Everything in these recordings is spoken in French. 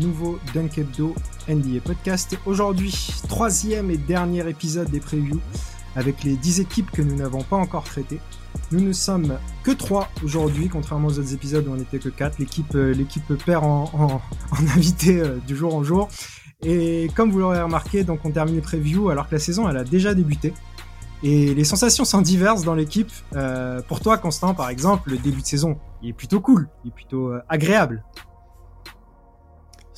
Nouveau Dunk Hebdo NBA Podcast. Aujourd'hui, troisième et dernier épisode des previews avec les 10 équipes que nous n'avons pas encore traitées. Nous ne sommes que 3 aujourd'hui, contrairement aux autres épisodes où on n'était que 4. L'équipe, euh, l'équipe perd en, en, invité euh, du jour en jour. Et comme vous l'aurez remarqué, donc on termine les previews alors que la saison elle a déjà débuté. Et les sensations sont diverses dans l'équipe. Euh, pour toi, Constant, par exemple, le début de saison, il est plutôt cool, il est plutôt agréable.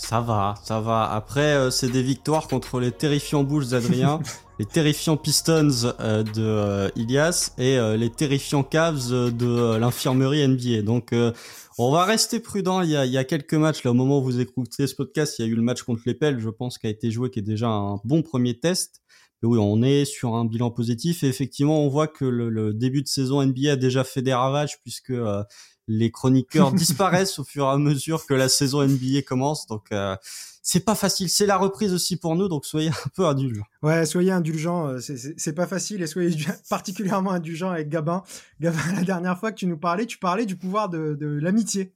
Ça va, ça va. Après, euh, c'est des victoires contre les terrifiants Bulls d'Adrien, les terrifiants Pistons euh, de euh, Ilias et euh, les terrifiants Cavs de euh, l'infirmerie NBA. Donc, euh, on va rester prudent. Il y, a, il y a quelques matchs, là, au moment où vous écoutez ce podcast, il y a eu le match contre les Pels, je pense, qui a été joué, qui est déjà un bon premier test. Mais oui, on est sur un bilan positif et effectivement, on voit que le, le début de saison NBA a déjà fait des ravages puisque euh, les chroniqueurs disparaissent au fur et à mesure que la saison NBA commence. Donc euh, c'est pas facile. C'est la reprise aussi pour nous, donc soyez un peu indulgents. Ouais, soyez indulgents. euh, c'est- pas facile et soyez particulièrement indulgents avec Gabin. Gabin, la dernière fois que tu nous parlais, tu parlais du pouvoir de, de l'amitié.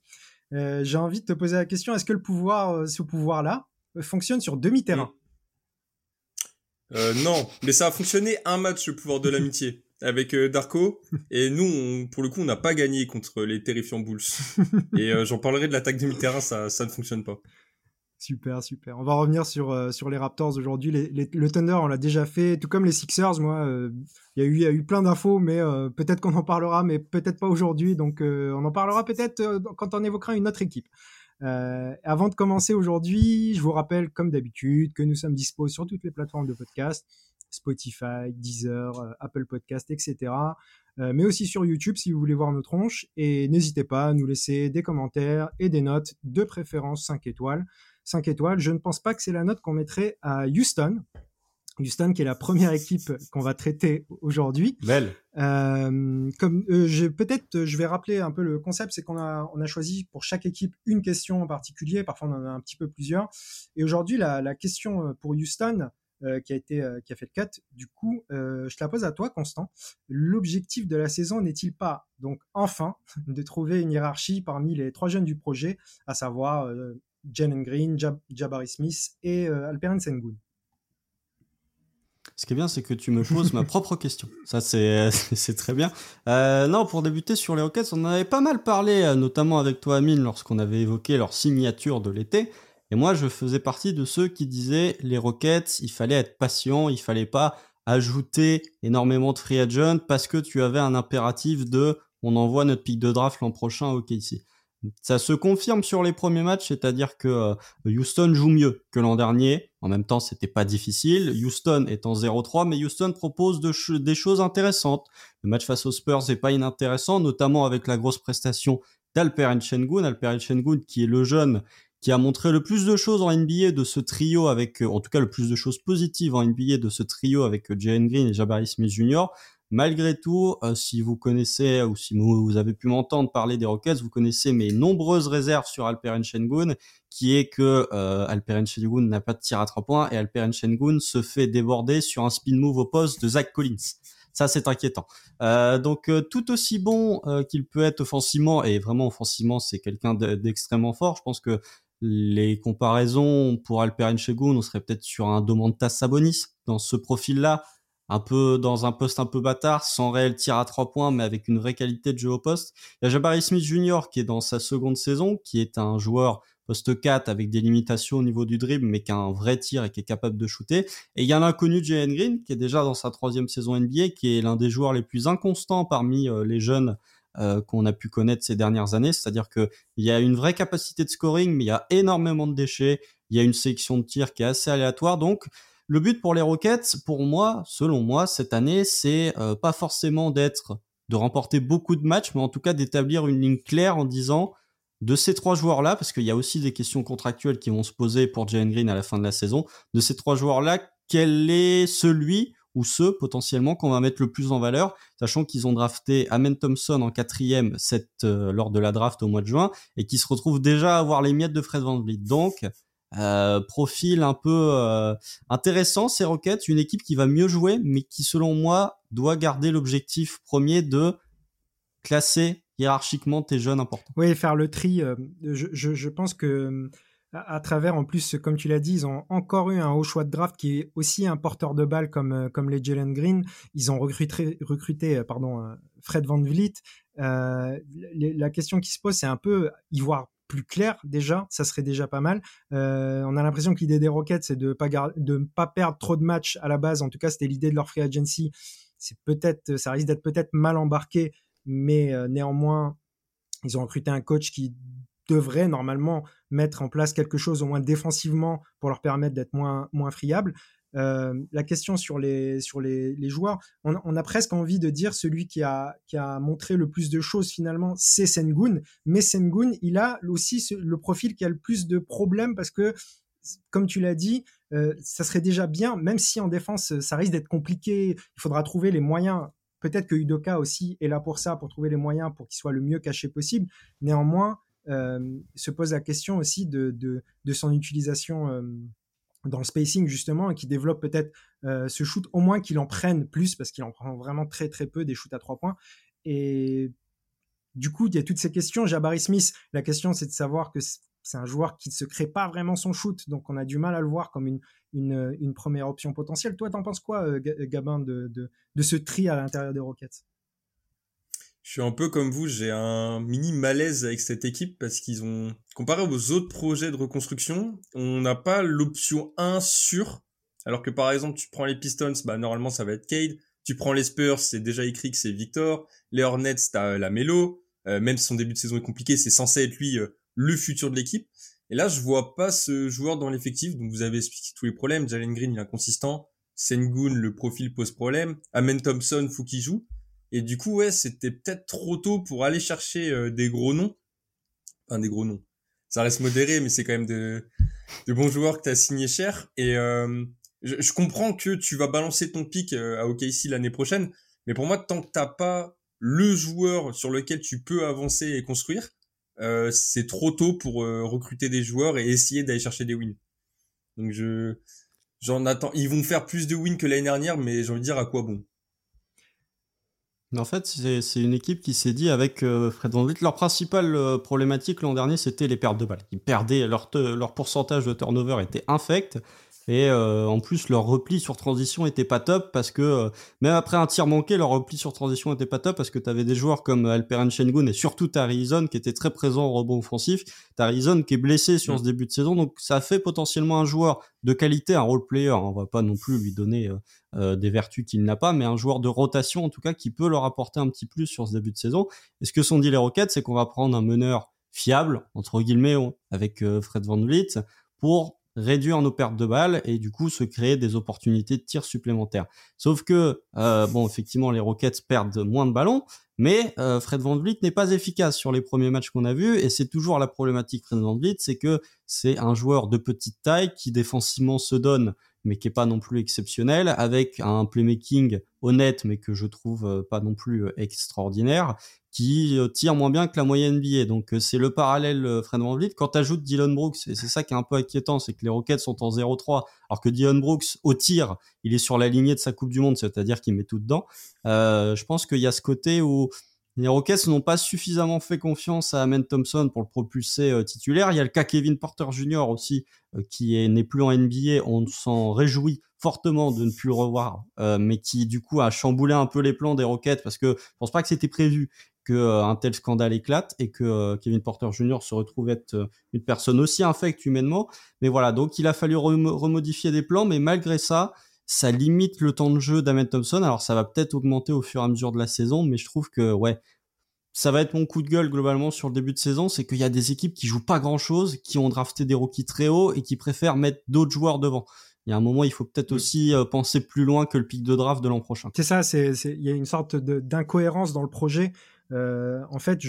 Euh, J'ai envie de te poser la question est-ce que le pouvoir, ce pouvoir-là, fonctionne sur demi-terrain? Euh, non, mais ça a fonctionné un match, le pouvoir de l'amitié, avec euh, Darko. Et nous, on- pour le coup, on n'a pas gagné contre les terrifiants Bulls. Et euh, j'en parlerai de l'attaque demi-terrain, ça, ça ne fonctionne pas. Super, super. On va revenir sur, euh, sur les Raptors aujourd'hui. Les- les- le Thunder, on l'a déjà fait, tout comme les Sixers. Moi, il y, a eu- il y a eu plein d'infos, mais peut-être qu'on en parlera, mais peut-être pas aujourd'hui. Donc, on en parlera peut-être quand on évoquera une autre équipe. Euh, avant de commencer aujourd'hui, je vous rappelle, comme d'habitude, que nous sommes dispo sur toutes les plateformes de podcast, Spotify, Deezer, euh, Apple Podcast, etc. Euh, mais aussi sur YouTube si vous voulez voir nos tronches. Et n'hésitez pas à nous laisser des commentaires et des notes, de préférence 5 étoiles. 5 étoiles. Je ne pense pas que c'est la note qu'on mettrait à Houston. Houston, qui est la première équipe qu'on va traiter aujourd'hui. Belle. Euh, comme euh, peut-être, je vais rappeler un peu le concept, c'est qu'on a on a choisi pour chaque équipe une question en particulier. Parfois, on en a un petit peu plusieurs. Et aujourd'hui, la, la question pour Houston euh, qui a été euh, qui a fait le cut. Du coup, euh, je te la pose à toi, Constant. L'objectif de la saison n'est-il pas donc enfin de trouver une hiérarchie parmi les trois jeunes du projet, à savoir Jalen Green, Jab Jabari Smith et Alperen Sengun? Ce qui est bien, c'est que tu me poses ma propre question. Ça, c'est très bien. Euh, non, pour débuter sur les Rockets, on en avait pas mal parlé, notamment avec toi, Amine, lorsqu'on avait évoqué leur signature de l'été. Et moi, je faisais partie de ceux qui disaient les Rockets, il fallait être patient, il fallait pas ajouter énormément de free agent parce que tu avais un impératif de on envoie notre pick de draft l'an prochain au OKC. Ça se confirme sur les premiers matchs, c'est-à-dire que euh, Houston joue mieux que l'an dernier. En même temps, c'était pas difficile. Houston est en 0-3, mais Houston propose des choses intéressantes. Le match face aux Spurs n'est pas inintéressant, notamment avec la grosse prestation d'Alperen Sengun. Alperen Sengun, qui est le jeune qui a montré le plus de choses en NBA de ce trio avec, euh, en tout cas le plus de choses positives en NBA de ce trio avec euh, Jalen Green et Jabari Smith Jr. Malgré tout, euh, si vous connaissez ou si vous, avez pu m'entendre parler des Rockets, vous connaissez mes nombreuses réserves sur Alperen Sengun, qui est que euh, Alperen Sengun n'a pas de tir à trois points et Alperen Sengun se fait déborder sur un spin move au poste de Zach Collins. Ça, c'est inquiétant. Euh, donc, euh, tout aussi bon euh, qu'il peut être offensivement, et vraiment offensivement, c'est quelqu'un de- d'extrêmement fort. Je pense que les comparaisons pour Alperen Sengun, on serait peut-être sur un Domantas Sabonis dans ce profil-là, un peu dans un poste un peu bâtard, sans réel tir à trois points, mais avec une vraie qualité de jeu au poste. Il y a Jabari Smith Jr. qui est dans sa seconde saison, qui est un joueur poste 4 avec des limitations au niveau du dribble, mais qui a un vrai tir et qui est capable de shooter. Et il y a l'inconnu Jalen Green, qui est déjà dans sa troisième saison NBA, qui est l'un des joueurs les plus inconstants parmi euh, les jeunes qu'on a pu connaître ces dernières années. C'est-à-dire qu'il y a une vraie capacité de scoring, mais il y a énormément de déchets. Il y a une sélection de tir qui est assez aléatoire. Donc, le but pour les Rockets, pour moi, selon moi, cette année, c'est pas forcément d'être, de remporter beaucoup de matchs, mais en tout cas d'établir une ligne claire en disant de ces trois joueurs-là, parce qu'il y a aussi des questions contractuelles qui vont se poser pour Jalen Green à la fin de la saison, de ces trois joueurs-là, quel est celui ou ceux potentiellement qu'on va mettre le plus en valeur, sachant qu'ils ont drafté Amen Thompson en quatrième euh, lors de la draft au mois de juin et qui se retrouvent déjà à avoir les miettes de Fred Van Vliet. Donc, euh, profil un peu euh, intéressant ces Rockets, une équipe qui va mieux jouer, mais qui selon moi doit garder l'objectif premier de classer hiérarchiquement tes jeunes importants. Oui, faire le tri. je pense que à, travers, en plus, comme tu l'as dit, ils ont encore eu un haut choix de draft qui est aussi un porteur de balle comme, euh, comme les Jalen Green. Ils ont recruté, recruté euh, pardon, euh, Fred Van Vliet. la question qui se pose, c'est un peu y voir plus clair déjà, ça serait déjà pas mal. on a l'impression que l'idée des Rockets, c'est de pas ne pas perdre trop de matchs à la base. En tout cas, c'était l'idée de leur free agency. C'est peut-être, ça risque d'être peut-être mal embarqué, mais néanmoins, ils ont recruté un coach qui devrait normalement mettre en place quelque chose au moins défensivement pour leur permettre d'être moins, moins friables. Euh, la question sur les, sur les, joueurs, on, a presque envie de dire celui qui a, qui a montré le plus de choses finalement, c'est Sengun. Mais Sengun, il a aussi le profil qui a le plus de problèmes parce que, comme tu l'as dit, euh, ça serait déjà bien, même si en défense, ça risque d'être compliqué, il faudra trouver les moyens. Peut-être que Udoka aussi est là pour ça, pour trouver les moyens pour qu'il soit le mieux caché possible. Néanmoins, se pose la question aussi de, son utilisation euh, dans le spacing justement et qui développe peut-être euh, ce shoot, au moins qu'il en prenne plus parce qu'il en prend vraiment très très peu des shoots à trois points. Et du coup, il y a toutes ces questions. Jabari Smith, la question c'est de savoir que c'est un joueur qui ne se crée pas vraiment son shoot, donc on a du mal à le voir comme une, première option potentielle. Toi, t'en penses quoi, Gabin, de ce tri à l'intérieur des Rockets? Je suis un peu comme vous, j'ai un mini malaise avec cette équipe parce qu'ils ont, comparé aux autres projets de reconstruction, on n'a pas l'option 1 sûre. Alors que par exemple, tu prends les Pistons, bah normalement ça va être Cade. Tu prends les Spurs, c'est déjà écrit que c'est Victor. Les Hornets, t'as euh, la Melo. Euh, même si son début de saison est compliqué, c'est censé être lui euh, le futur de l'équipe. Et là, je vois pas ce joueur dans l'effectif. Donc vous avez expliqué tous les problèmes. Jalen Green, il est inconsistant. Sengun, le profil pose problème. Amen Thompson, faut qu'il joue. Et du coup, ouais, c'était peut-être trop tôt pour aller chercher euh, des gros noms. Enfin, des gros noms. Ça reste modéré, mais c'est quand même de, bons joueurs que tu as signé cher. Et euh, je, comprends que tu vas balancer ton pic euh, à OKC l'année prochaine, mais pour moi, tant que t'as pas le joueur sur lequel tu peux avancer et construire, c'est trop tôt pour recruter des joueurs et essayer d'aller chercher des wins. Donc je j'en attends. Ils vont faire plus de wins que l'année dernière, mais j'ai envie de dire à quoi bon? En fait, c'est une équipe qui s'est dit avec euh, Fred Van Vliet, leur principale euh, problématique l'an dernier, c'était les pertes de balles. Ils perdaient, leur, leur pourcentage de turnover était infect. Et euh, en plus, leur repli sur transition était pas top parce que euh, même après un tir manqué, leur repli sur transition était pas top parce que tu avais des joueurs comme Alperen Shengun et surtout Tarizon qui était très présent au rebond offensif. Tarizon qui est blessé sur mm. ce début de saison, donc ça fait potentiellement un joueur de qualité, un role player. On va pas non plus lui donner euh, des vertus qu'il n'a pas, mais un joueur de rotation en tout cas qui peut leur apporter un petit plus sur ce début de saison. Et ce que sont dit les Rockets, c'est qu'on va prendre un meneur fiable entre guillemets avec Fred Van Vliet pour réduire nos pertes de balles et du coup se créer des opportunités de tir supplémentaires. Sauf que, euh, bon, effectivement, les Rockets perdent moins de ballons, mais euh, Fred Van Vliet n'est pas efficace sur les premiers matchs qu'on a vus et c'est toujours la problématique Fred Van Vliet, c'est que c'est un joueur de petite taille qui défensivement se donne mais qui est pas non plus exceptionnel, avec un playmaking honnête, mais que je trouve euh, pas non plus euh, extraordinaire, qui euh, tire moins bien que la moyenne NBA. Donc c'est le parallèle Fred VanVleet. Quand tu ajoutes Dylan Brooks, et c'est ça qui est un peu inquiétant, c'est que les Rockets sont en 0-3, alors que Dylan Brooks, au tir, il est sur la lignée de sa Coupe du Monde, c'est-à-dire qu'il met tout dedans. je pense qu'il y a ce côté où les Rockets n'ont pas suffisamment fait confiance à Amen Thompson pour le propulser euh, titulaire. Il y a le cas Kevin Porter Jr. aussi, euh, qui n'est plus en NBA. On s'en réjouit fortement de ne plus le revoir, euh, mais qui du coup a chamboulé un peu les plans des Rockets parce que je pense pas que c'était prévu qu'un tel scandale éclate et que Kevin Porter Jr. se retrouve être une personne aussi infecte humainement. Mais voilà, donc il a fallu remodifier des plans, mais malgré ça, ça limite le temps de jeu d'Ahmed Thompson. Alors ça va peut-être augmenter au fur et à mesure de la saison, mais je trouve que ouais, ça va être mon coup de gueule globalement sur le début de saison, c'est qu'il y a des équipes qui jouent pas grand chose, qui ont drafté des rookies très hauts et qui préfèrent mettre d'autres joueurs devant. Il y a un moment, il faut peut-être aussi euh, penser plus loin que le pic de draft de l'an prochain. C'est ça, c'est, il y a une sorte d'incohérence dans le projet. Euh, en fait,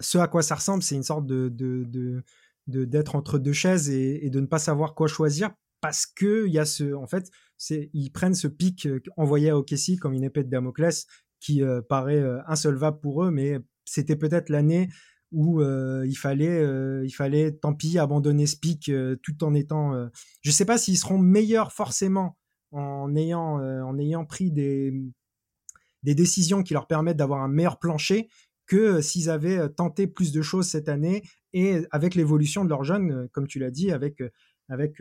ce à quoi ça ressemble, c'est une sorte de, d'être entre deux chaises et, de ne pas savoir quoi choisir parce que y a ce, en fait, c'est, ils prennent ce pic euh, envoyé à OKC comme une épée de Damoclès qui euh, paraît insolvable pour eux, mais c'était peut-être l'année où il fallait, il fallait, tant pis, abandonner ce pic tout en étant. je ne sais pas s'ils seront meilleurs forcément en ayant, en ayant pris des, des décisions qui leur permettent d'avoir un meilleur plancher que s'ils avaient tenté plus de choses cette année et avec l'évolution de leurs jeunes, comme tu l'as dit, avec, avec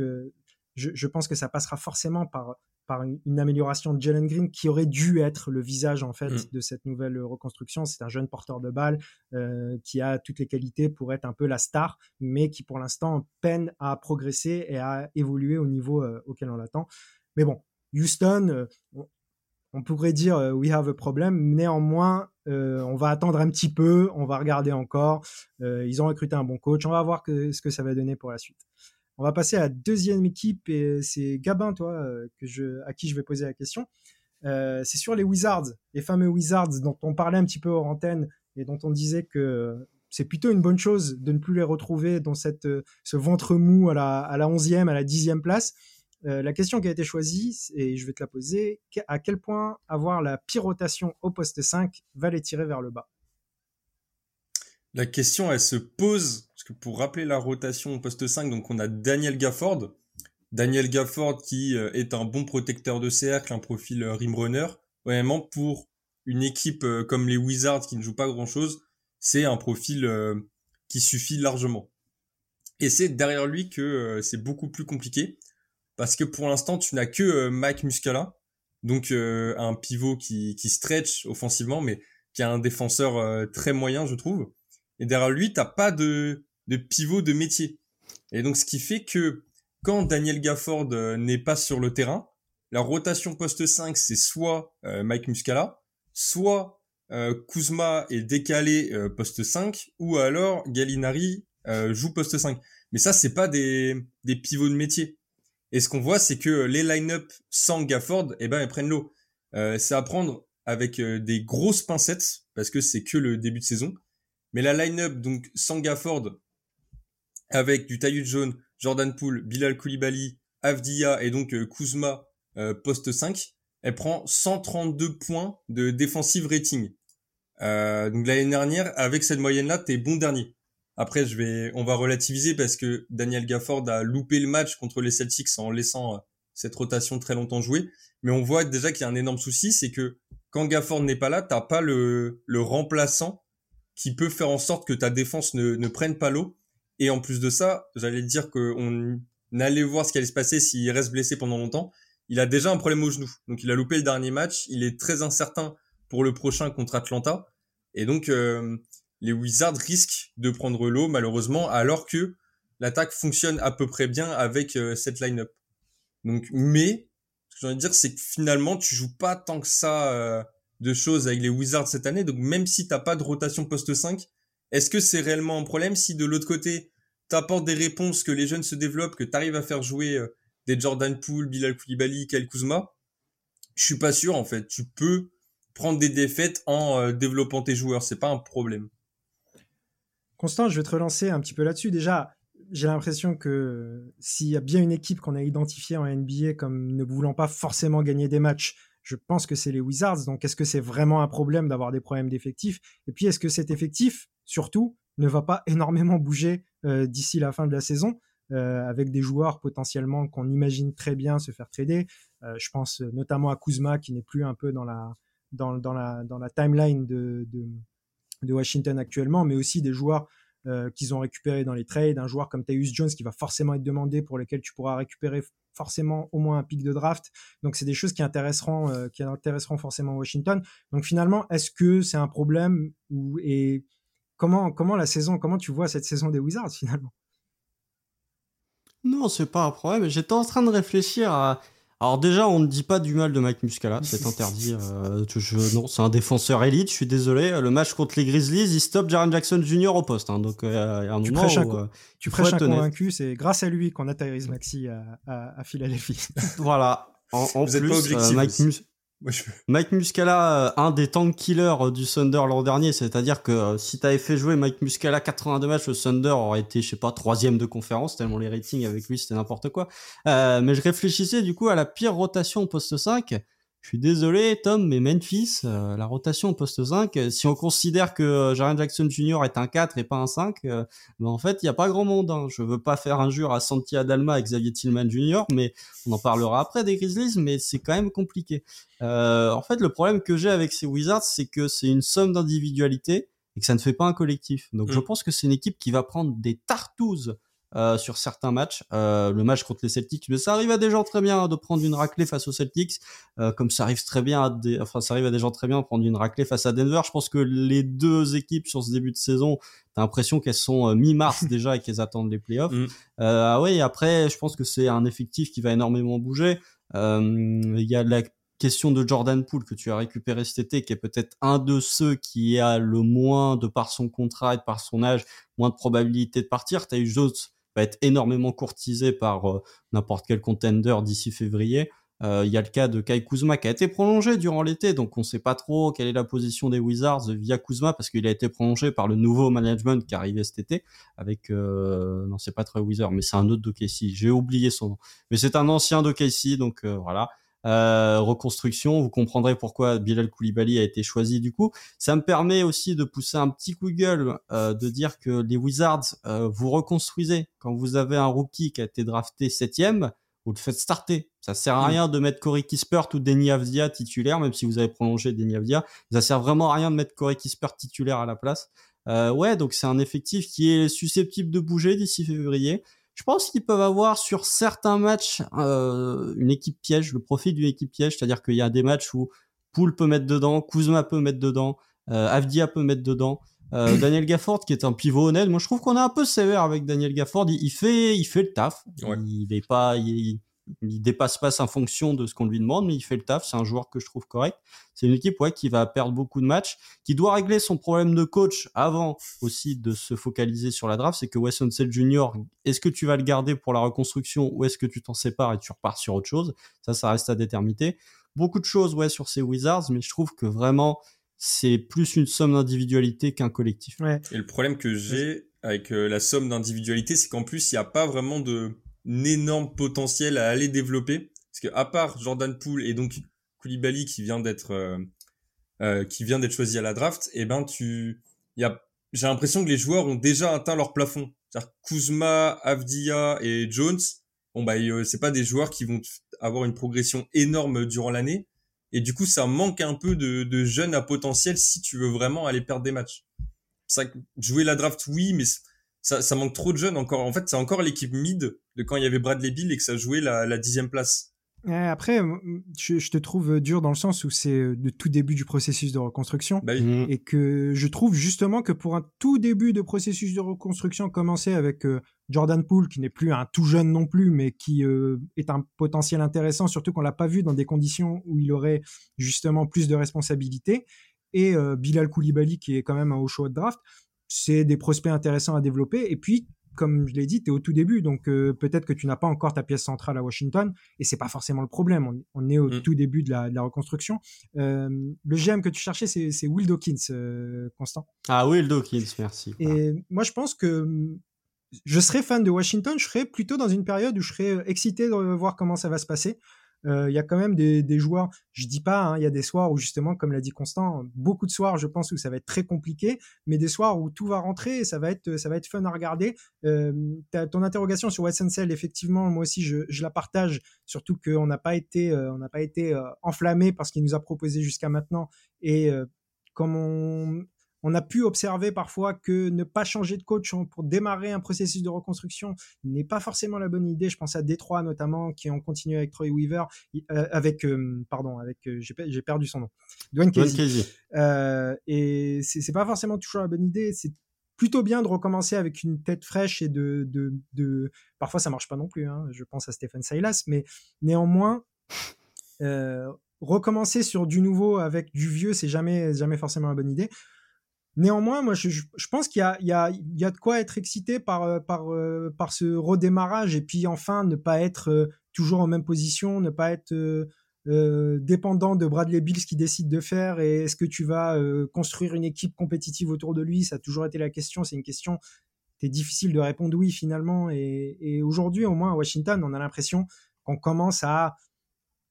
je, je, pense que ça passera forcément par par une, amélioration de Jalen Green qui aurait dû être le visage en fait mm. de cette nouvelle reconstruction. C'est un jeune porteur de balle euh, qui a toutes les qualités pour être un peu la star, mais qui pour l'instant peine à progresser et à évoluer au niveau euh, auquel on l'attend. Mais bon, Houston, euh, on, pourrait dire we have a problem. Néanmoins, on va attendre un petit peu, on va regarder encore. ils ont recruté un bon coach, on va voir ce que ça va donner pour la suite. On va passer à la deuxième équipe et c'est Gabin, toi, euh, à qui je vais poser la question. Euh, c'est sur les Wizards, les fameux Wizards dont on parlait un petit peu hors antenne et dont on disait que c'est plutôt une bonne chose de ne plus les retrouver dans cette, euh, ce ventre mou à la, à la 11e, à la 10e place. La question qui a été choisie, et je vais te la poser, à quel point avoir la pire rotation au poste 5 va les tirer vers le bas? La question, elle se pose parce que pour rappeler la rotation au poste 5, donc on a Daniel Gafford. Daniel Gafford qui euh, est un bon protecteur de cercle, un profil euh, rim runner. Vraiment pour une équipe euh, comme les Wizards qui ne jouent pas grand chose, c'est un profil qui suffit largement. Et c'est derrière lui que c'est beaucoup plus compliqué parce que pour l'instant tu n'as que Mike Muscala, donc un pivot qui, qui stretch offensivement, mais qui a un défenseur très moyen je trouve. Et derrière lui t'as pas de de pivot de métier. Et donc, ce qui fait que quand Daniel Gafford euh, n'est pas sur le terrain, la rotation poste 5, c'est soit euh, Mike Muscala, soit euh, Kuzma est décalé poste 5, ou alors Gallinari joue poste 5. Mais ça, c'est pas des, des pivots de métier. Et ce qu'on voit, c'est que les line-up sans Gafford, eh ben, ils prennent l'eau. c'est à prendre avec des grosses pincettes, parce que c'est que le début de saison. Mais la line-up, donc, sans Gafford, avec du taillus jaune, Jordan Poole, Bilal Koulibaly, Avdia et donc euh, Kuzma euh, poste 5, elle prend 132 points de defensive rating. Euh, donc l'année dernière, avec cette moyenne-là, t'es bon dernier. Après, on va relativiser parce que Daniel Gafford a loupé le match contre les Celtics en laissant cette rotation très longtemps jouer. Mais on voit déjà qu'il y a un énorme souci, c'est que quand Gafford n'est pas là, t'as pas le, remplaçant qui peut faire en sorte que ta défense ne, ne prenne pas l'eau et en plus de ça, j'allais dire qu'on allait voir ce qui allait se passer s'il reste blessé pendant longtemps. Il a déjà un problème au genou. Donc il a loupé le dernier match. Il est très incertain pour le prochain contre Atlanta. Et donc euh, les Wizards risquent de prendre l'eau malheureusement alors que l'attaque fonctionne à peu près bien avec euh, cette line-up. Donc mais ce que j'ai envie de dire c'est que finalement tu joues pas tant que ça euh, de choses avec les Wizards cette année. Donc même si t'as pas de rotation poste 5, est-ce que c'est réellement un problème si de l'autre côté, t'apportes des réponses, que les jeunes se développent, que t'arrives à faire jouer euh, des Jordan Poole, Bilal Koulibaly, Kyle Kuzma? Je suis pas sûr en fait. Tu peux prendre des défaites en développant tes joueurs, c'est pas un problème. Constant, je vais te relancer un petit peu là-dessus. Déjà, j'ai l'impression que s'il y a bien une équipe qu'on a identifiée en NBA comme ne voulant pas forcément gagner des matchs, je pense que c'est les Wizards. Donc, est-ce que c'est vraiment un problème d'avoir des problèmes d'effectifs? Et puis, est-ce que cet effectif, surtout, ne va pas énormément bouger euh, d'ici la fin de la saison euh, avec des joueurs potentiellement qu'on imagine très bien se faire trader? Euh, je pense notamment à Kuzma qui n'est plus un peu dans la, timeline de, de, Washington actuellement, mais aussi des joueurs qu'ils ont récupérés dans les trades, un joueur comme Tyus Jones qui va forcément être demandé pour lequel tu pourras récupérer forcément au moins un pic de draft. Donc c'est des choses qui intéresseront, qui intéresseront forcément Washington. Donc finalement, est-ce que c'est un problème ou et Comment, comment la saison, comment tu vois cette saison des Wizards finalement? Non, c'est pas un problème. J'étais en train de réfléchir à, Alors déjà, on ne dit pas du mal de Mike Muscala, c'est interdit. Euh, je, non, c'est un défenseur élite. Je suis désolé. Le match contre les Grizzlies, il stoppe Jaren Jackson Jr. au poste. Hein, donc euh, il y a un tu moment prêches un, où, euh, tu prêches un convaincu. C'est grâce à lui qu'on a Tyrese Maxi à, à, à Philadelphie. Voilà. En, en Vous êtes plus, pas objectif euh, Mike. Mus- Mike Muscala, euh, un des tank killers euh, du Thunder l'an dernier, c'est-à-dire que euh, si t'avais fait jouer Mike Muscala 82 matchs, le Thunder aurait été, je sais pas, troisième de conférence, tellement les ratings avec lui c'était n'importe quoi. Euh, mais je réfléchissais du coup à la pire rotation au poste 5. Je suis désolé Tom, mais Memphis, euh, la rotation au poste 5, euh, si on considère que euh, Jaren Jackson Jr. est un 4 et pas un 5, euh, ben en fait il y a pas grand monde. Hein. Je veux pas faire injure à Santi Adalma et Xavier Tillman Jr., mais on en parlera après des Grizzlies, mais c'est quand même compliqué. Euh, en fait, le problème que j'ai avec ces Wizards, c'est que c'est une somme d'individualité et que ça ne fait pas un collectif. Donc, Mm. je pense que c'est une équipe qui va prendre des tartouzes euh, sur certains matchs. Euh, le match contre les Celtics, mais ça arrive à des gens très bien hein, de prendre une raclée face aux Celtics, euh, comme ça arrive très bien à des, enfin, ça arrive à des gens très bien de prendre une raclée face à Denver. Je pense que les deux équipes sur ce début de saison, t'as l'impression qu'elles sont euh, mi-mars déjà et qu'elles attendent les playoffs. Mm. Euh, ah et après, je pense que c'est un effectif qui va énormément bouger. Euh, Il y a la question de Jordan Poole que tu as récupéré cet été, qui est peut-être un de ceux qui a le moins, de par son contrat et de par son âge, moins de probabilité de partir. T'as eu Jones va être énormément courtisé par euh, n'importe quel contender d'ici février. Euh, Il y a le cas de Kai Kuzma qui a été prolongé durant l'été, donc on sait pas trop quelle est la position des Wizards via Kuzma parce qu'il a été prolongé par le nouveau management qui est arrivé cet été avec euh, non c'est pas très Wizard mais c'est un autre d'OKC. J'ai oublié son nom, mais c'est un ancien d'OKC donc voilà. Euh, reconstruction, vous comprendrez pourquoi Bilal Koulibaly a été choisi du coup. Ça me permet aussi de pousser un petit coup de gueule, euh, de dire que les Wizards, euh, vous reconstruisez quand vous avez un rookie qui a été drafté septième, vous le faites starter. Ça sert à Mm. rien de mettre Corey Kispert ou Denny Avdia titulaire, même si vous avez prolongé Denny Avdia. Ça sert vraiment à rien de mettre Corey Kispert titulaire à la place. Euh, ouais, donc c'est un effectif qui est susceptible de bouger d'ici février. Je pense qu'ils peuvent avoir sur certains matchs euh, une équipe piège, le profit d'une équipe piège, c'est-à-dire qu'il y a des matchs où Poole peut mettre dedans, Kuzma peut mettre dedans, euh, Avdia peut mettre dedans. Euh, Daniel Gafford qui est un pivot honnête. Moi, je trouve qu'on est un peu sévère avec Daniel Gafford. Il, il fait, il fait le taf. Ouais. Il est pas, il, il dépasse pas sa fonction de ce qu'on lui demande, mais il fait le taf. C'est un joueur que je trouve correct. C'est une équipe ouais qui va perdre beaucoup de matchs, qui doit régler son problème de coach avant aussi de se focaliser sur la draft. C'est que Wes Unseld Jr. Est-ce que tu vas le garder pour la reconstruction ou est-ce que tu t'en sépares et tu repars sur autre chose? Ça, ça reste à déterminer. Beaucoup de choses ouais sur ces Wizards, mais je trouve que vraiment c'est plus une somme d'individualité qu'un collectif. Ouais. Et le problème que j'ai avec euh, la somme d'individualité, c'est qu'en plus, il n'y a pas vraiment de énorme potentiel à aller développer. Parce que à part Jordan Poole et donc Koulibaly qui vient d'être euh, euh, qui vient d'être choisi à la draft, et ben tu, y a, j'ai l'impression que les joueurs ont déjà atteint leur plafond. C'est-à-dire Kuzma, Avdia et Jones. Bon bah euh, c'est pas des joueurs qui vont avoir une progression énorme durant l'année. Et du coup, ça manque un peu de, de jeunes à potentiel si tu veux vraiment aller perdre des matchs. Ça jouer la draft, oui, mais ça, ça manque trop de jeunes encore. En fait, c'est encore l'équipe mid de quand il y avait Bradley Bill et que ça jouait la, la dixième place. Après, je, je te trouve dur dans le sens où c'est euh, le tout début du processus de reconstruction. Bah oui. Mhm. et que je trouve justement que pour un tout début de processus de reconstruction commencé avec euh, Jordan Poole qui n'est plus un tout jeune non plus mais qui euh, est un potentiel intéressant surtout qu'on l'a pas vu dans des conditions où il aurait justement plus de responsabilités et euh, Bilal Koulibaly qui est quand même un haut choix de draft c'est des prospects intéressants à développer et puis comme je l'ai dit, tu es au tout début, donc euh, peut-être que tu n'as pas encore ta pièce centrale à Washington, et c'est pas forcément le problème. On, on est au Mm. tout début de la, de la reconstruction. Euh, le GM que tu cherchais, c'est Will Dawkins, euh, Constant. Ah le Dawkins, merci. Et moi, je pense que je serais fan de Washington, je serais plutôt dans une période où je serais excité de voir comment ça va se passer. Euh, Il y a quand même des, des joueurs, je dis pas, hein, il y a des soirs où justement, comme l'a dit Constant, beaucoup de soirs, je pense où ça va être très compliqué, mais des soirs où tout va rentrer et ça va être, ça va être fun à regarder. Euh, ton interrogation sur Wes Unseld, effectivement, moi aussi, je, je la partage, surtout qu'on n'a pas été, euh, on n'a pas été enflammé par ce qu'il nous a proposé jusqu'à maintenant et comme on, on a pu observer parfois que ne pas changer de coach pour démarrer un processus de reconstruction n'est pas forcément la bonne idée. Je pense à Détroit notamment, qui ont continué avec Troy Weaver, euh, avec, euh, pardon, avec, euh, j'ai pe- j'ai perdu son nom, Dwayne Casey. Casey. Et c'est c'est pas forcément toujours la bonne idée. C'est plutôt bien de recommencer avec une tête fraîche et de, de, de... parfois ça marche pas non plus. Hein. Je pense à Stephen Silas, mais néanmoins recommencer sur du nouveau avec du vieux, c'est jamais, jamais forcément la bonne idée. Néanmoins, moi, je, je pense qu'il y a, y, y de quoi être excité par, par, par ce redémarrage et puis enfin ne pas être toujours en même position, ne pas être euh, dépendant de Bradley Bills qui décide de faire et est-ce que tu vas euh, construire une équipe compétitive autour de lui? Ça a toujours été la question. C'est une question c'est difficile de répondre oui finalement. Et, aujourd'hui, au moins à Washington, on a l'impression qu'on commence à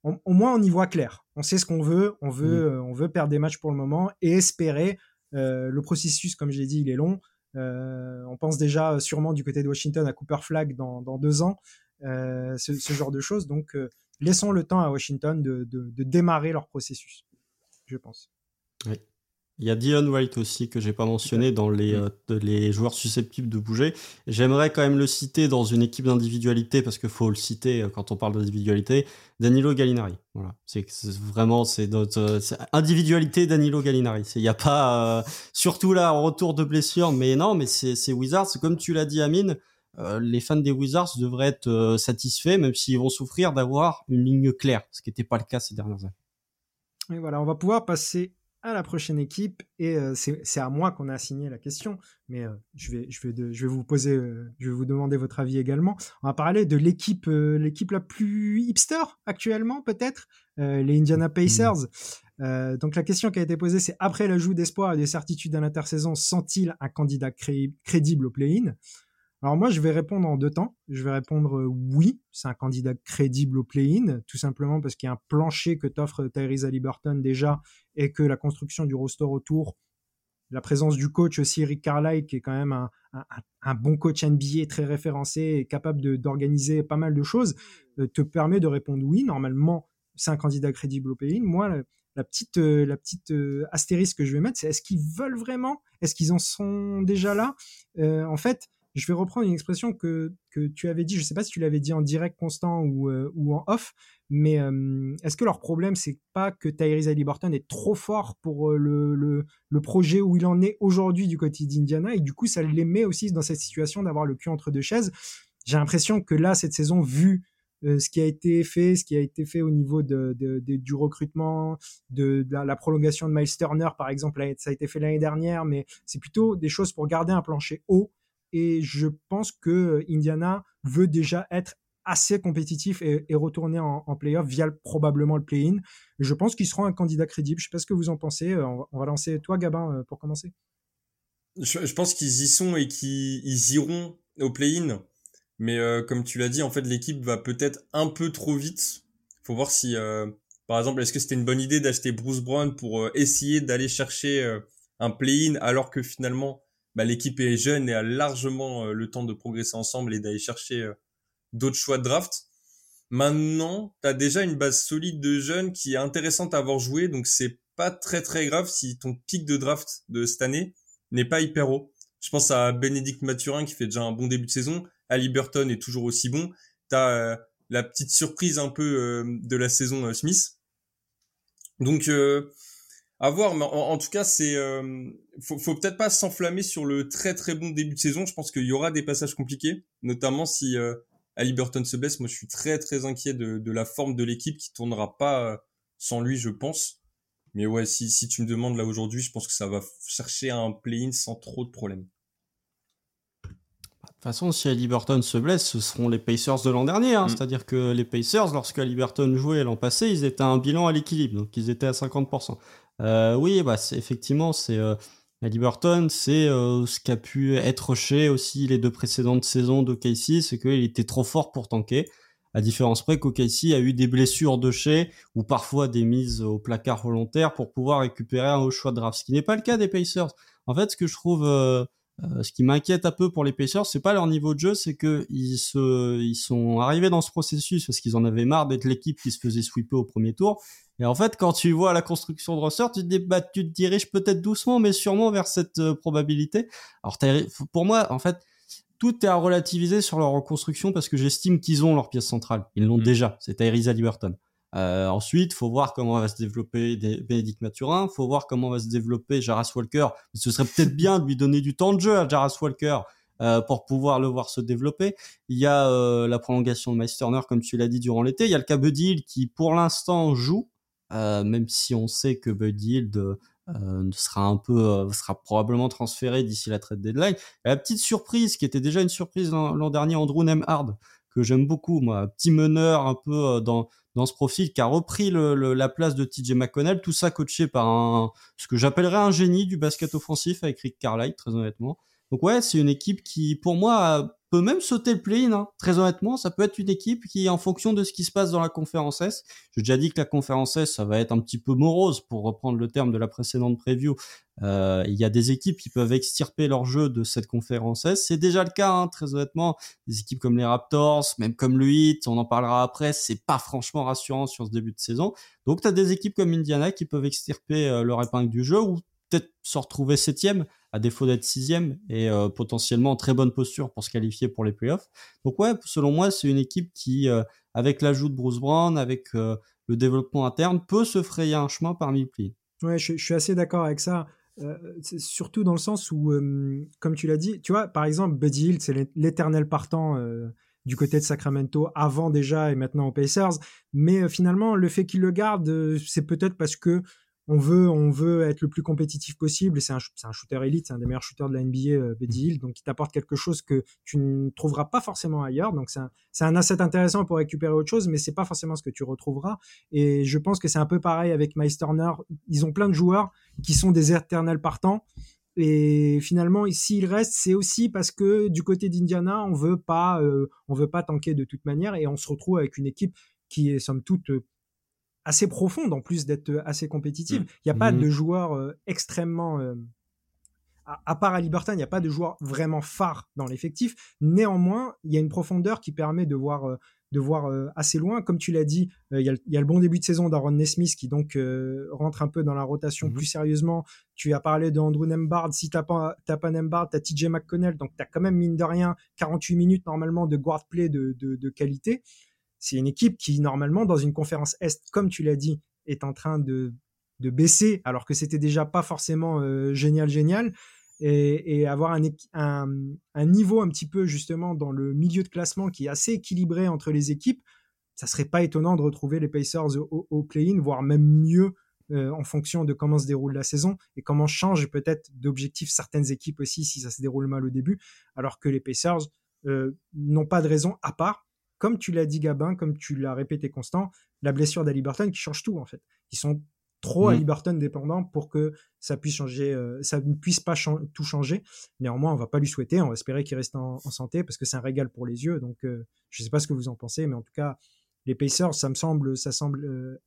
au moins on y voit clair. On sait ce qu'on veut. On veut, euh, on veut perdre des matchs pour le moment et espérer. Le processus, comme j'ai dit, il est long. on pense déjà sûrement du côté de Washington à Cooper Flag dans, deux ans, ce, ce, genre de choses. Donc, laissons le temps à Washington de, démarrer leur processus, je pense. Oui. Il y a Dion White aussi que j'ai pas mentionné dans les, euh, les joueurs susceptibles de bouger. J'aimerais quand même le citer dans une équipe d'individualité parce qu'il faut le citer euh, quand on parle d'individualité. Danilo Gallinari. Voilà, c'est vraiment c'est notre euh, individualité Danilo Gallinari. Il n'y a pas surtout là en retour de blessure, mais non, mais c'est Wizards comme tu l'as dit Amine. Euh, les fans des Wizards devraient être satisfaits, même s'ils vont souffrir d'avoir une ligne claire, ce qui n'était pas le cas ces dernières années. Et voilà, on va pouvoir passer à la prochaine équipe et euh, c'est à moi qu'on a assigné la question, mais je, vais, je, vais je vais vous poser, je vais vous demander votre avis également. On va parler de l'équipe l'équipe la plus hipster actuellement peut-être, les Indiana mmh. Pacers. donc la question qui a été posée, c'est après l'ajout d'espoir et de certitude à l'intersaison, sont-ils un candidat crédible au play-in? Alors moi, je vais répondre en deux temps. Je vais répondre euh, oui, c'est un candidat crédible au play-in, tout simplement parce qu'il y a un plancher que t'offre Tyrese Halliburton déjà et que la construction du roster autour, la présence du coach aussi, Eric Carlisle, qui est quand même un, bon coach NBA très référencé et capable d'organiser pas mal de choses, euh, te permet de répondre oui. Normalement, c'est un candidat crédible au play-in. Moi, la, petite, euh, la petite astérisque que je vais mettre, c'est est-ce qu'ils veulent vraiment? Est-ce qu'ils en sont déjà là? En fait, je vais reprendre une expression que, que tu avais dit, je ne sais pas si tu l'avais dit en direct constant ou, euh, ou en off, mais euh, est-ce que leur problème, c'est pas que Tyrese Halliburton est trop fort pour euh, le, le, le, projet où il en est aujourd'hui du côté d'Indiana, et du coup, ça les met aussi dans cette situation d'avoir le cul entre deux chaises? J'ai l'impression que là, cette saison, vu ce qui a été fait, ce qui a été fait au niveau de, de, du recrutement, de, la, la, prolongation de Miles Turner, par exemple, ça a été fait l'année dernière, mais c'est plutôt des choses pour garder un plancher haut et je pense que euh, Indiana veut déjà être assez compétitif et, retourner en, en playoff via probablement le play-in. Je pense qu'ils seront un candidat crédible. Je sais pas ce que vous en pensez. Euh, on va, lancer toi, Gabin, euh, pour commencer. Je, pense qu'ils y sont et qu'ils iront au play-in. Mais comme tu l'as dit, en fait, l'équipe va peut-être un peu trop vite. Faut voir si, par exemple, est-ce que c'était une bonne idée d'acheter Bruce Brown pour essayer d'aller chercher un play-in alors que finalement bah, l'équipe est jeune et a largement euh, le temps de progresser ensemble et d'aller chercher euh, d'autres choix de draft. Maintenant, tu as déjà une base solide de jeunes qui est intéressante à avoir joué, donc c'est pas très très grave si ton pic de draft de cette année n'est pas hyper haut. Je pense à Bénédicte Mathurin qui fait déjà un bon début de saison, Ali Burton est toujours aussi bon. Tu as euh, la petite surprise un peu de la saison Smith. Donc à voir, mais en, tout cas, c'est euh, faut, faut peut-être pas s'enflammer sur le très très bon début de saison. Je pense qu'il y aura des passages compliqués, notamment si euh, Ali Burton se blesse. Moi, je suis très très inquiet de, de la forme de l'équipe qui tournera pas euh, sans lui, je pense. Mais ouais, si, si tu me demandes là aujourd'hui, je pense que ça va chercher un play-in sans trop de problèmes. De toute façon, si Ali Burton se blesse, ce seront les Pacers de l'an dernier. Hein. Mm. C'est-à-dire que les Pacers, lorsque Ali Burton jouait l'an passé, ils étaient à un bilan à l'équilibre. Donc ils étaient à 50%. Euh, oui, bah, effectivement, c'est euh, Burton, c'est euh, ce qu'a pu être chez aussi les deux précédentes saisons d'OKC, c'est qu'il était trop fort pour tanker. À différence près qu'OKC a eu des blessures de chez ou parfois des mises au placard volontaire pour pouvoir récupérer un haut choix de draft, ce qui n'est pas le cas des Pacers. En fait, ce que je trouve euh, euh, ce qui m'inquiète un peu pour les Pacers, c'est pas leur niveau de jeu, c'est que ils se, ils sont arrivés dans ce processus parce qu'ils en avaient marre d'être l'équipe qui se faisait sweeper au premier tour. Et en fait, quand tu vois la construction de ressort, tu te, bah, tu te diriges peut-être doucement, mais sûrement vers cette euh, probabilité. Alors, pour moi, en fait, tout est à relativiser sur leur reconstruction parce que j'estime qu'ils ont leur pièce centrale. Ils l'ont mm. déjà. C'est Tyrese Liberton. Euh, ensuite, faut voir comment va se développer Bénédicte Mathurin, faut voir comment va se développer Jaras Walker. Ce serait peut-être bien de lui donner du temps de jeu à Jaras Walker pour pouvoir le voir se développer. Il y a la prolongation de Meisterner, comme tu l'as dit, durant l'été. Il y a le cas Buddy qui, pour l'instant, joue, même si on sait que Buddy Hill sera un peu, sera probablement transféré d'ici la trade deadline. la petite surprise, qui était déjà une surprise l'an dernier, Andrew Nemhard, que j'aime beaucoup, moi, petit meneur un peu dans dans ce profil qui a repris le, la place de TJ McConnell, tout ça coaché par un ce que j'appellerais un génie du basket offensif avec Rick Carlisle, très honnêtement. Donc ouais, c'est une équipe qui, pour moi, peut même sauter le play-in. Hein. Très honnêtement, ça peut être une équipe qui, en fonction de ce qui se passe dans la conférence S, j'ai déjà dit que la conférence S, ça va être un petit peu morose, pour reprendre le terme de la précédente preview. Euh, il y a des équipes qui peuvent extirper leur jeu de cette conférence S. C'est déjà le cas, hein, très honnêtement. Des équipes comme les Raptors, même comme le Heat, on en parlera après, c'est pas franchement rassurant sur ce début de saison. Donc tu as des équipes comme Indiana qui peuvent extirper euh, leur épingle du jeu ou peut-être se retrouver septième à défaut d'être sixième et euh, potentiellement en très bonne posture pour se qualifier pour les playoffs. Donc ouais, selon moi, c'est une équipe qui, euh, avec l'ajout de Bruce Brown, avec euh, le développement interne, peut se frayer un chemin parmi les. Ouais, je, suis assez d'accord avec ça. surtout dans le sens où, comme tu l'as dit, tu vois, par exemple, Buddy Hill, c'est l'éternel partant du côté de Sacramento avant déjà et maintenant aux Pacers. Mais finalement, le fait qu'il le garde, c'est peut-être parce que on veut, on veut être le plus compétitif possible. C'est un, un, shooter élite, c'est un des meilleurs shooters de la NBA, euh, Buddy Hill, donc il t'apporte quelque chose que tu ne trouveras pas forcément ailleurs. Donc c'est un, un, asset intéressant pour récupérer autre chose, mais c'est pas forcément ce que tu retrouveras. Et je pense que c'est un peu pareil avec Miles Turner. Ils ont plein de joueurs qui sont des éternels partants. Et finalement, s'il reste, c'est aussi parce que du côté d'Indiana, on veut pas, euh, on veut pas tanker de toute manière, et on se retrouve avec une équipe qui est somme toute assez profonde en plus d'être euh, assez compétitive. Mmh. Il n'y a pas mmh. de joueur euh, extrêmement euh, à, part à Liberton, il n'y a pas de joueur vraiment phare dans l'effectif. Néanmoins, il y a une profondeur qui permet de voir, de voir assez loin. Comme tu l'as dit, il, y a, le bon début de saison d'Aaron Nesmith qui donc rentre un peu dans la rotation mmh plus sérieusement. Tu as parlé de Andrew Nembard. Si tu n'as pas, pas Nembard, tu as TJ McConnell. Donc tu as quand même, mine de rien, 48 minutes normalement de guard play de, de, de qualité c'est une équipe qui, normalement, dans une conférence Est, comme tu l'as dit, est en train de, de baisser, alors que c'était déjà pas forcément euh, génial, génial. Et, avoir un, un, niveau un petit peu, justement, dans le milieu de classement qui est assez équilibré entre les équipes, ça serait pas étonnant de retrouver les Pacers au, au play-in, voire même mieux euh, en fonction de comment se déroule la saison et comment change peut-être d'objectif certaines équipes aussi si ça se déroule mal au début, alors que les Pacers euh, n'ont pas de raison à part comme tu l'as dit Gabin, comme tu l'as répété Constant, la blessure d'Aliberton qui change tout en fait. Ils sont trop mmh. dépendants pour que ça puisse changer, euh, ça ne puisse pas tout changer. Néanmoins, on va pas lui souhaiter, on va espérer qu'il reste en, santé parce que c'est un régal pour les yeux. Donc, euh, je sais pas ce que vous en pensez, mais en tout cas, les Pacers, ça me semble, ça semble euh,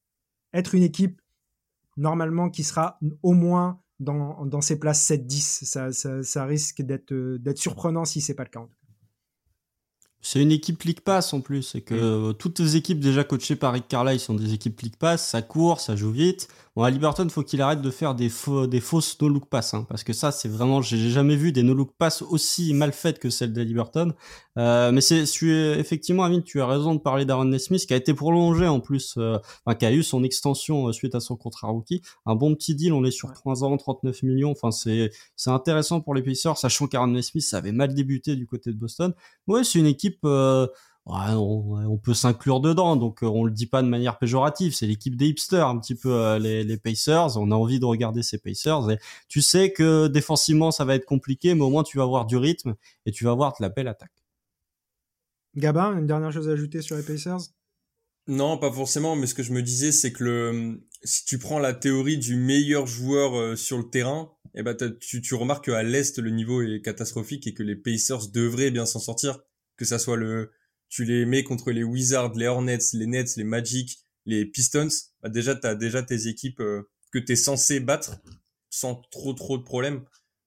être une équipe normalement qui sera au moins dans, dans ses places 7-10. Ça, ça, ça, risque d'être d'être surprenant si c'est pas le cas. C'est une équipe League Pass en plus, et que mm. toutes les équipes déjà coachées par Rick Carlisle sont des équipes League Pass, ça court, ça joue vite. Bon, à Liberton, faut qu'il arrête de faire des, faux, des fausses no-look pass, hein, parce que ça, c'est vraiment, j'ai jamais vu des no-look pass aussi mal faites que celles de Liberton. Euh, mais c'est, effectivement, Amine, tu as raison de parler d'Aaron Nesmith, qui a été prolongé en plus, euh, enfin, qui a eu son extension euh, suite à son contrat rookie. Un bon petit deal, on est sur 3 ans, 39 millions. Enfin, c'est, c'est intéressant pour les Pacers, sachant qu'Aaron Nesmith, ça avait mal débuté du côté de Boston. Ouais, c'est une équipe, on, peut s'inclure dedans, donc euh, on le dit pas de manière péjorative. C'est l'équipe des hipsters, un petit peu euh, les, Pacers. On a envie de regarder ces Pacers. Et tu sais que défensivement ça va être compliqué, mais au moins tu vas avoir du rythme et tu vas avoir de la belle attaque. Gabin, une dernière chose à ajouter sur les Pacers? Non, pas forcément. Mais ce que je me disais, c'est que le, si tu prends la théorie du meilleur joueur euh, sur le terrain, eh ben tu, tu remarques qu'à l'est le niveau est catastrophique et que les Pacers devraient bien s'en sortir. Que ça soit le tu les mets contre les Wizards, les Hornets, les Nets, les Magic, les Pistons, bah déjà tu as déjà tes équipes euh, que tu es censé battre sans trop trop de problèmes.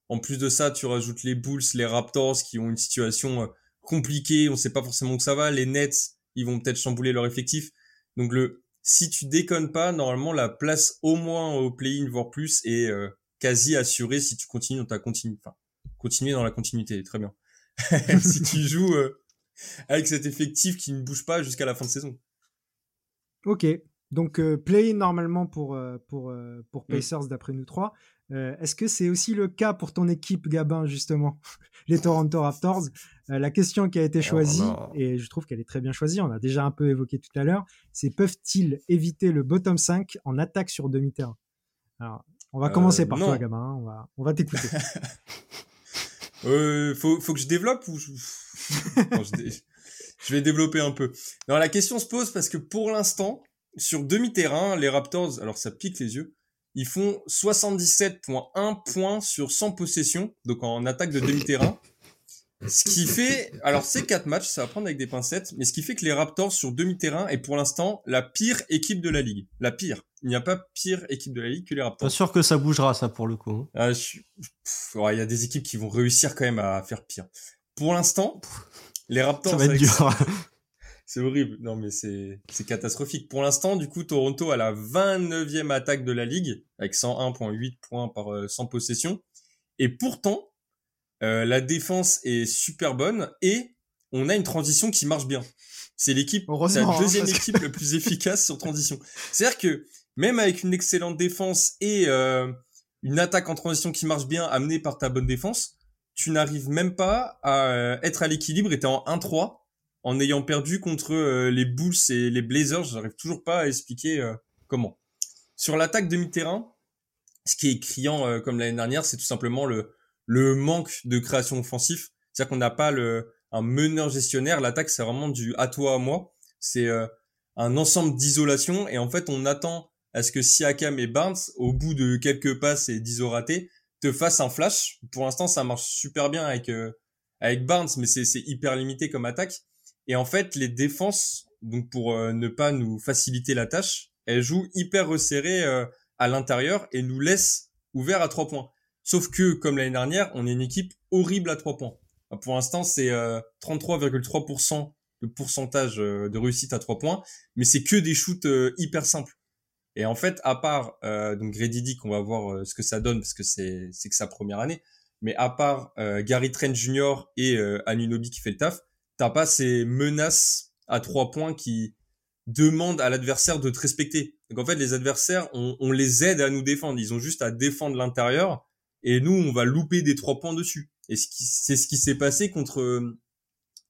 En plus de ça, tu rajoutes les Bulls, les Raptors qui ont une situation euh, compliquée, on sait pas forcément où ça va, les Nets, ils vont peut-être chambouler leur effectif. Donc le si tu déconnes pas, normalement la place au moins au play-in voire plus est euh, quasi assurée si tu continues dans ta continue enfin continuer dans la continuité, très bien. si tu joues avec cet effectif qui ne bouge pas jusqu'à la fin de saison. Ok, donc euh, play normalement pour, euh, pour, euh, pour mm. Pacers d'après nous trois. Euh, est-ce que c'est aussi le cas pour ton équipe, Gabin, justement, les Toronto Raptors? Euh, La question qui a été choisie, et je trouve qu'elle est très bien choisie, on a déjà un peu évoqué tout à l'heure, c'est peuvent-ils éviter le bottom 5 en attaque sur demi-terrain? Alors, on va commencer par toi, Gabin, on va, on va t'écouter. faut, faut que je développe ou je... je vais développer un peu. Non, la question se pose parce que pour l'instant, sur demi-terrain, les Raptors, alors ça pique les yeux, ils font 77.1 points sur 100 possessions, donc en attaque de demi-terrain. Ce qui fait, alors c'est quatre matchs, ça va prendre avec des pincettes, mais ce qui fait que les Raptors sur demi-terrain est pour l'instant la pire équipe de la ligue. La pire. Il n'y a pas pire équipe de la ligue que les Raptors. Pas sûr que ça bougera ça pour le coup. Hein. Ah, il y a des équipes qui vont réussir quand même à faire pire. Pour l'instant, les Raptors. Ça va être dur. c'est horrible. Non, mais c'est, c'est catastrophique. Pour l'instant, du coup, Toronto a la 29e attaque de la ligue, avec 101.8 points par 100 euh, possessions. Et pourtant, euh, la défense est super bonne et on a une transition qui marche bien. C'est l'équipe, c'est la hein, deuxième équipe la plus efficace sur transition. C'est-à-dire que même avec une excellente défense et euh, une attaque en transition qui marche bien, amenée par ta bonne défense, tu n'arrives même pas à euh, être à l'équilibre et t'es en 1-3 en ayant perdu contre euh, les Bulls et les Blazers. J'arrive toujours pas à expliquer euh, comment. Sur l'attaque demi-terrain, ce qui est criant comme l'année dernière, c'est tout simplement le, le manque de création offensive. C'est-à-dire qu'on n'a pas le, un meneur gestionnaire. L'attaque, c'est vraiment du à toi, à moi. C'est un ensemble d'isolation et en fait, on attend à ce que Siakam et Barnes, au bout de quelques passes et d'iso ratés, te fasse un flash. Pour l'instant, ça marche super bien avec euh, avec Barnes, mais c'est hyper limité comme attaque. Et en fait, les défenses, donc pour euh, ne pas nous faciliter la tâche, elles jouent hyper resserrées euh, à l'intérieur et nous laissent ouverts à trois points. Sauf que, comme l'année dernière, on est une équipe horrible à trois points. Pour l'instant, c'est 33,3% de pourcentage de réussite à trois points, mais c'est que des shoots hyper simples. Et en fait, à part euh, donc Grady qu'on va voir euh, ce que ça donne parce que c'est c'est que sa première année, mais à part euh, Gary Trent Jr. et euh, Anunobi qui fait le taf, t'as pas ces menaces à trois points qui demandent à l'adversaire de te respecter. Donc en fait, les adversaires, on, on les aide à nous défendre. Ils ont juste à défendre l'intérieur et nous, on va louper des trois points dessus. Et c'est ce qui s'est passé contre euh,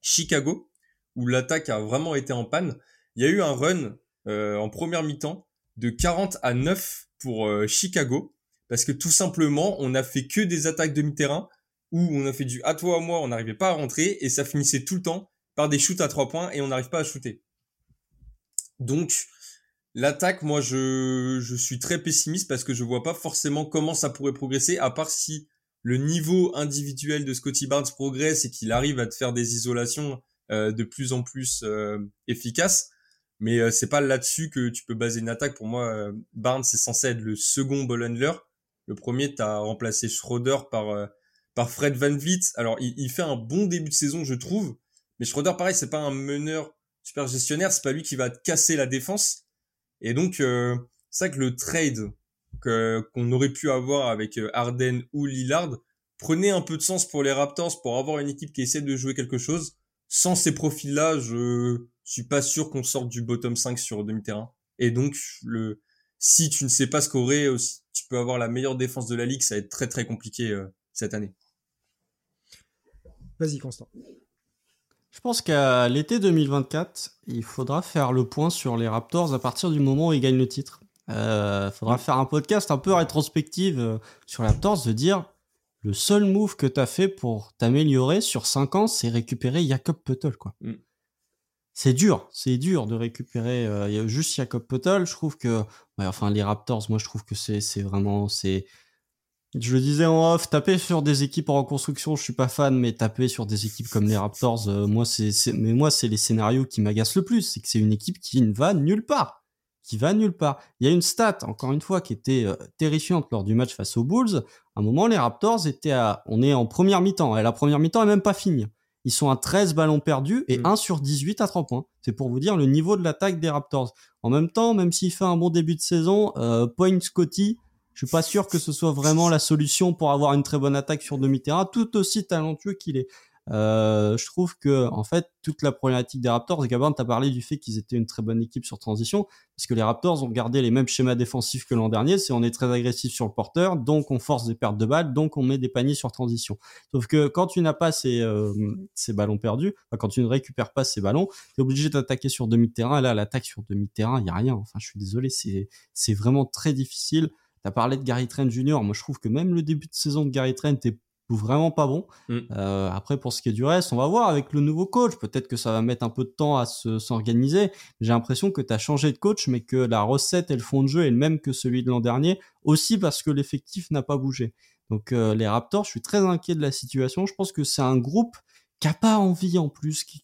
Chicago, où l'attaque a vraiment été en panne. Il y a eu un run euh, en première mi-temps de 40 à 9 pour euh, Chicago parce que tout simplement on a fait que des attaques demi-terrain où on a fait du à toi à moi, on n'arrivait pas à rentrer et ça finissait tout le temps par des shoots à trois points et on n'arrive pas à shooter. Donc l'attaque, moi je, je suis très pessimiste parce que je vois pas forcément comment ça pourrait progresser à part si le niveau individuel de Scotty Barnes progresse et qu'il arrive à te faire des isolations euh, de plus en plus euh, efficaces. Mais euh, c'est pas là-dessus que tu peux baser une attaque. Pour moi, euh, Barnes c'est censé être le second ball handler. Le premier, t'as remplacé Schroeder par euh, par Fred Van Vliet. Alors, il, il, fait un bon début de saison, je trouve. Mais Schroeder, pareil, c'est pas un meneur super gestionnaire. C'est pas lui qui va casser la défense. Et donc, euh, c'est ça que le trade que qu'on aurait pu avoir avec Harden ou Lillard prenait un peu de sens pour les Raptors pour avoir une équipe qui essaie de jouer quelque chose. Sans ces profils-là, je je suis pas sûr qu'on sorte du bottom 5 sur demi-terrain. Et donc, le, si tu ne sais pas scorer, tu peux avoir la meilleure défense de la ligue, ça va être très très compliqué euh, cette année. Vas-y, Constant. Je pense qu'à l'été 2024, il faudra faire le point sur les Raptors à partir du moment où ils gagnent le titre. Il euh, faudra faire un podcast un peu rétrospective euh, sur les Raptors, de dire le seul move que tu as fait pour t'améliorer sur 5 ans, c'est récupérer Jacob Puttle. Quoi. Mm c'est dur, c'est dur de récupérer. Euh, juste Jacob Potel. Je trouve que, enfin, les Raptors, moi, je trouve que c'est, c'est vraiment, c'est. Je le disais en off, taper sur des équipes en reconstruction, je suis pas fan, mais taper sur des équipes comme les Raptors, euh, moi, c'est, mais moi, c'est les scénarios qui m'agacent le plus. C'est que c'est une équipe qui ne va nulle part, qui va nulle part. Il y a une stat, encore une fois, qui était euh, terrifiante lors du match face aux Bulls. À un moment, les Raptors étaient à, on est en première mi-temps, et la première mi-temps est même pas finie. Ils sont à 13 ballons perdus et 1 mm. sur 18 à 3 points. C'est pour vous dire le niveau de l'attaque des Raptors. En même temps, même s'il fait un bon début de saison, euh, Point Scotty, je suis pas sûr que ce soit vraiment la solution pour avoir une très bonne attaque sur demi-terrain, tout aussi talentueux qu'il est. Euh, je trouve que en fait toute la problématique des Raptors, Gabin, t'as parlé du fait qu'ils étaient une très bonne équipe sur transition, parce que les Raptors ont gardé les mêmes schémas défensifs que l'an dernier, c'est on est très agressif sur le porteur, donc on force des pertes de balles, donc on met des paniers sur transition. Sauf que quand tu n'as pas ces, euh, ces ballons perdus, quand tu ne récupères pas ces ballons, tu es obligé d'attaquer sur demi-terrain. Là, l'attaque sur demi-terrain, il y a rien. Enfin, je suis désolé, c'est c'est vraiment très difficile. T'as parlé de Gary Trent Jr. Moi, je trouve que même le début de saison de Gary Trent est vraiment pas bon. Mm. Euh, après, pour ce qui est du reste, on va voir avec le nouveau coach. Peut-être que ça va mettre un peu de temps à se, s'organiser. J'ai l'impression que tu as changé de coach, mais que la recette et le fond de jeu est le même que celui de l'an dernier, aussi parce que l'effectif n'a pas bougé. Donc euh, les Raptors, je suis très inquiet de la situation. Je pense que c'est un groupe qui a pas envie en plus, qui,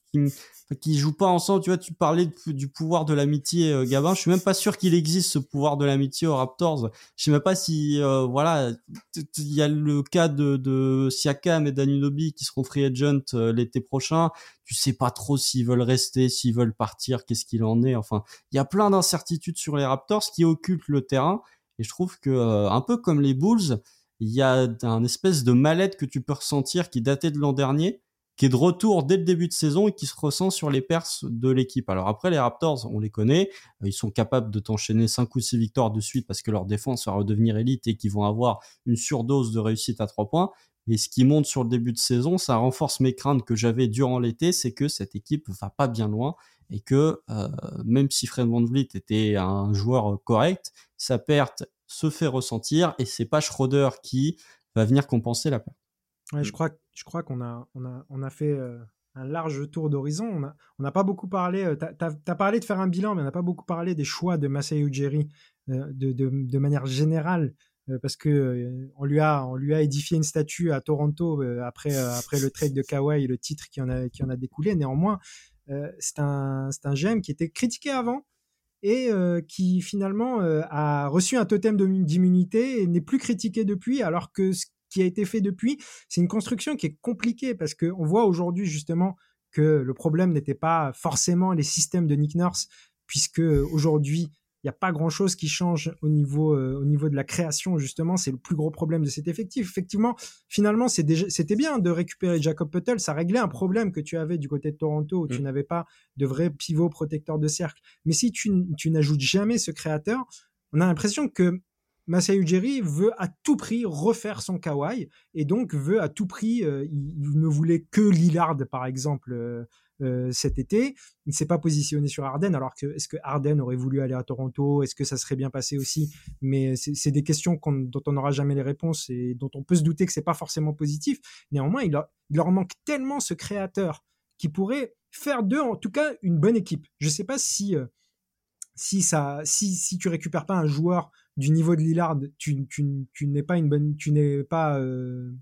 qui, jouent pas ensemble. Tu vois, tu parlais du pouvoir de l'amitié, euh, Gabin. Je suis même pas sûr qu'il existe ce pouvoir de l'amitié aux Raptors. Je sais même pas si, euh, voilà, il y a le cas de, de Siakam et Danunobi qui seront free agent euh, l'été prochain. Tu sais pas trop s'ils veulent rester, s'ils veulent partir, qu'est-ce qu'il en est. Enfin, il y a plein d'incertitudes sur les Raptors qui occultent le terrain. Et je trouve que, un peu comme les Bulls, il y a un espèce de mal-être que tu peux ressentir qui datait de l'an dernier qui est de retour dès le début de saison et qui se ressent sur les perses de l'équipe. Alors après, les Raptors, on les connaît, euh, ils sont capables de t'enchaîner 5 ou 6 victoires de suite parce que leur défense va redevenir élite et qu'ils vont avoir une surdose de réussite à 3 points. Et ce qui monte sur le début de saison, ça renforce mes craintes que j'avais durant l'été, c'est que cette équipe va pas bien loin et que euh, même si Fred VanVleet était un joueur correct, sa perte se fait ressentir et c'est pas Schroeder qui va venir compenser la perte. Ouais, je crois, je crois qu'on a, on a, on a fait euh, un large tour d'horizon. On n'a on a pas beaucoup parlé. Euh, tu as, parlé de faire un bilan, mais on n'a pas beaucoup parlé des choix de Masai Ujiri euh, de, de, de, manière générale. parce que on lui a on lui a édifié une statue à Toronto après après le trade de Kawhi et le titre qui en a qui en a découlé néanmoins c'est un c'est un GM qui était critiqué avant et qui finalement a reçu un totem d'immunité et n'est plus critiqué depuis alors que ce qui a été fait depuis. C'est une construction qui est compliquée parce qu'on voit aujourd'hui justement que le problème n'était pas forcément les systèmes de Nick Nurse, puisque aujourd'hui, il n'y a pas grand-chose qui change au niveau, euh, au niveau de la création, justement. C'est le plus gros problème de cet effectif. Effectivement, finalement, c'était bien de récupérer Jacob Puttle. Ça réglait un problème que tu avais du côté de Toronto, où tu mm. n'avais pas de vrai pivot protecteur de cercle. Mais si tu, tu n'ajoutes jamais ce créateur, on a l'impression que Masai Ujiri veut à tout prix refaire son kawaii et donc veut à tout prix, euh, il, ne voulait que Lillard par exemple euh, euh, cet été, il ne s'est pas positionné sur Arden alors que est-ce que Arden aurait voulu aller à Toronto, est-ce que ça serait bien passé aussi, mais c'est des questions dont on n'aura jamais les réponses et dont on peut se douter que c'est pas forcément positif. Néanmoins, il, leur manque tellement ce créateur qui pourrait faire d'eux en tout cas une bonne équipe. Je ne sais pas si si ça si si tu récupères pas un joueur du niveau de Lillard, tu, tu, n'es pas une bonne, tu n'es pas, euh,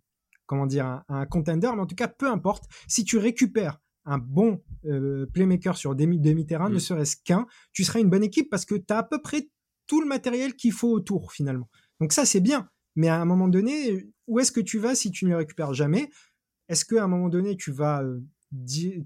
comment dire, un, contender, mais en tout cas, peu importe. Si tu récupères un bon euh, playmaker sur demi-terrain, ne mm. serait-ce qu'un, tu seras une bonne équipe parce que tu as à peu près tout le matériel qu'il faut autour, finalement. Donc ça, c'est bien. Mais à un moment donné, où est-ce que tu vas si tu ne le récupères jamais? Est-ce qu'à un moment donné, tu vas, euh,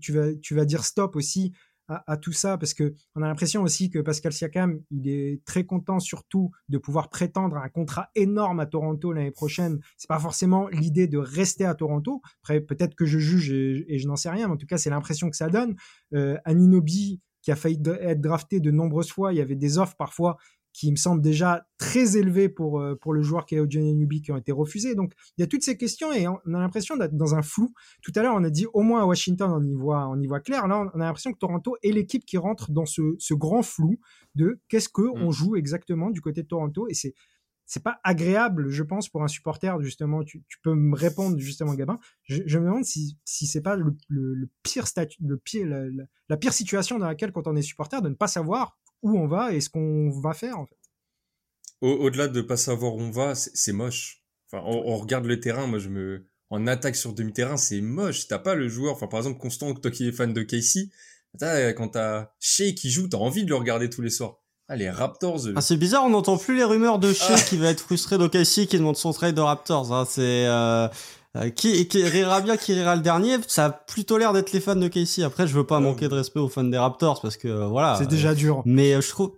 tu, vas, tu vas dire stop aussi à, tout ça parce que on a l'impression aussi que Pascal Siakam, il est très content surtout de pouvoir prétendre à un contrat énorme à Toronto l'année prochaine. C'est pas forcément l'idée de rester à Toronto. Après, peut-être que je juge et, je n'en sais rien, mais en tout cas, c'est l'impression que ça donne. Euh, Aninobi, qui a failli être drafté de nombreuses fois, il y avait des offres parfois qui me semble déjà très élevé pour, euh, pour le joueur qui est Eugene Nubi qui ont été refusés. Donc, il y a toutes ces questions et on a l'impression d'être dans un flou. Tout à l'heure, on a dit au moins à Washington, on y voit, on y voit clair. Là, on a l'impression que Toronto est l'équipe qui rentre dans ce, ce grand flou de qu'est-ce que on mm. joue exactement du côté de Toronto et c'est c'est pas agréable, je pense, pour un supporter. Justement, tu, tu peux me répondre justement, Gabin. Je, je me demande si, si c'est pas le, le, pire statut, le pire, la, la, pire situation dans laquelle, quand on est supporter, de ne pas savoir où on va et ce qu'on va faire en fait. Au-delà de pas savoir où on va, c'est moche. Enfin, on, regarde le terrain, moi je me en attaque sur demi-terrain, c'est moche. T'as pas le joueur, enfin par exemple Constant, toi qui es fan de Casey, quand t'as Shea qui joue, t'as envie de le regarder tous les soirs. Ah, les Raptors. Ah, c'est bizarre, on n'entend plus les rumeurs de Shea ah. qui va être frustré d'OKC qui demande son trade de Raptors. Hein. C'est euh, euh, qui, qui rira bien, qui rira le dernier. Ça a plutôt l'air d'être les fans de Casey. Après, je veux pas manquer de respect aux fans des Raptors parce que euh, voilà. C'est déjà dur. Mais je trouve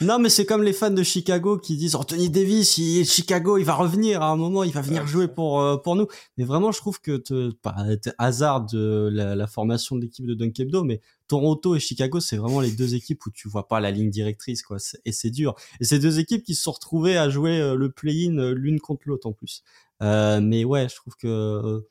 Non, mais c'est comme les fans de Chicago qui disent Anthony Davis, il, Chicago, il va revenir à un moment, il va venir jouer pour euh, pour nous. Mais vraiment, je trouve que te, pas hasard de la, formation de l'équipe de Dunkebdo, mais Toronto et Chicago, c'est vraiment les deux équipes où tu vois pas la ligne directrice, quoi. Et c'est dur. Et c'est deux équipes qui se sont retrouvées à jouer euh, le play-in euh, l'une contre l'autre en plus. Mais ouais, je trouve que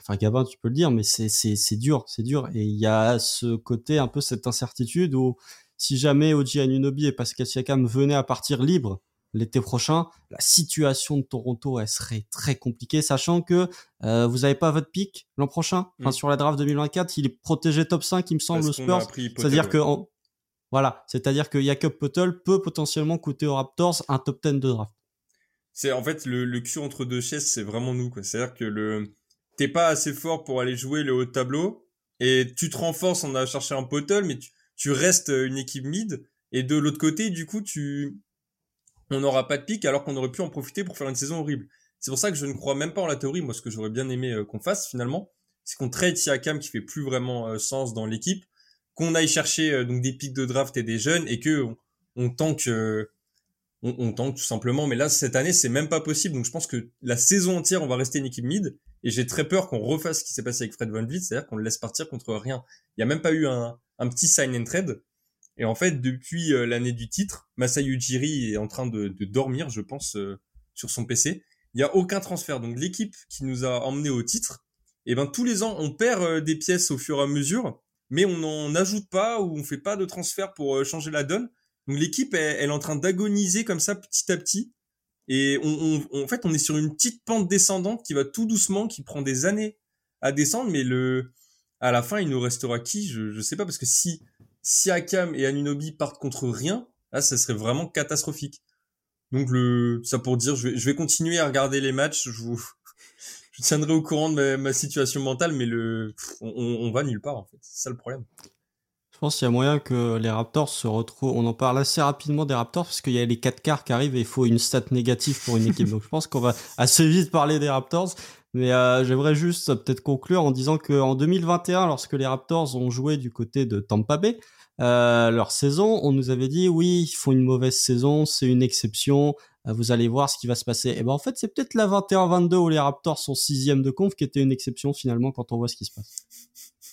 enfin Gabin tu peux le dire mais c'est c'est c'est dur c'est dur et il y a ce côté un peu cette incertitude où si jamais Oji Anunobi et Pascal Siakam venaient à partir libre l'été prochain, la situation de Toronto elle serait très compliquée, sachant que euh, vous n'avez pas votre pic l'an prochain? Enfin, mm. sur la draft 2024, il est protégé top 5, il me semble, au Spurs. C'est-à-dire que voilà, c'est-à-dire que Jacob Potel peut potentiellement coûter aux Raptors un top 10 de draft. C'est en fait le, le cul entre deux chaises, c'est vraiment nous. C'est-à-dire que le t'es pas assez fort pour aller jouer le haut de tableau et tu te renforces en allant chercher un Potel, mais tu, restes une équipe mid. Et de l'autre côté, du coup, tu, on n'aura pas de pic alors qu'on aurait pu en profiter pour faire une saison horrible. C'est pour ça que je ne crois même pas en la théorie. Moi, ce que j'aurais bien aimé euh, qu'on fasse finalement, c'est qu'on trade Siakam qui fait plus vraiment euh, sens dans l'équipe, qu'on aille chercher euh, donc des pics de draft et des jeunes et que on, on tank, on, on tank tout simplement. Mais là, cette année, c'est même pas possible. Donc, je pense que la saison entière, on va rester une équipe mid. Et j'ai très peur qu'on refasse ce qui s'est passé avec Fred Van Vliet, c'est-à-dire qu'on le laisse partir contre rien. Il n'y a même pas eu un, un petit sign and trade. Et en fait, depuis euh, l'année du titre, Masai Ujiri est en train de, de dormir, je pense, euh, sur son PC. Il n'y a aucun transfert. Donc l'équipe qui nous a emmené au titre, et eh ben tous les ans, on perd euh, des pièces au fur et à mesure, mais on n'en ajoute pas ou on fait pas de transfert pour changer la donne. Donc l'équipe, elle, est en train d'agoniser comme ça petit à petit. Et on, en fait, on est sur une petite pente descendante qui va tout doucement, qui prend des années à descendre, mais le, à la fin, il nous restera qui je, je sais pas parce que si si Akam et Anunobi partent contre rien, là, ça serait vraiment catastrophique. Donc le, ça pour dire, je vais, continuer à regarder les matchs. Je vous, tiendrai au courant de ma, situation mentale, mais le, on, on, va nulle part en fait. C'est ça le problème. Je pense qu'il y a moyen que les Raptors se retrouvent. On en parle assez rapidement des Raptors parce qu'il y a les 4 quarts qui arrivent et il faut une stat négative pour une équipe. Donc je pense qu'on va assez vite parler des Raptors. Mais euh, j'aimerais juste peut-être conclure en disant qu'en 2021, lorsque les Raptors ont joué du côté de Tampa Bay, euh, leur saison, on nous avait dit oui, ils font une mauvaise saison, c'est une exception, euh, vous allez voir ce qui va se passer. Et ben en fait, c'est peut-être la 21-22 où les Raptors sont sixième de conf qui était une exception finalement quand on voit ce qui se passe.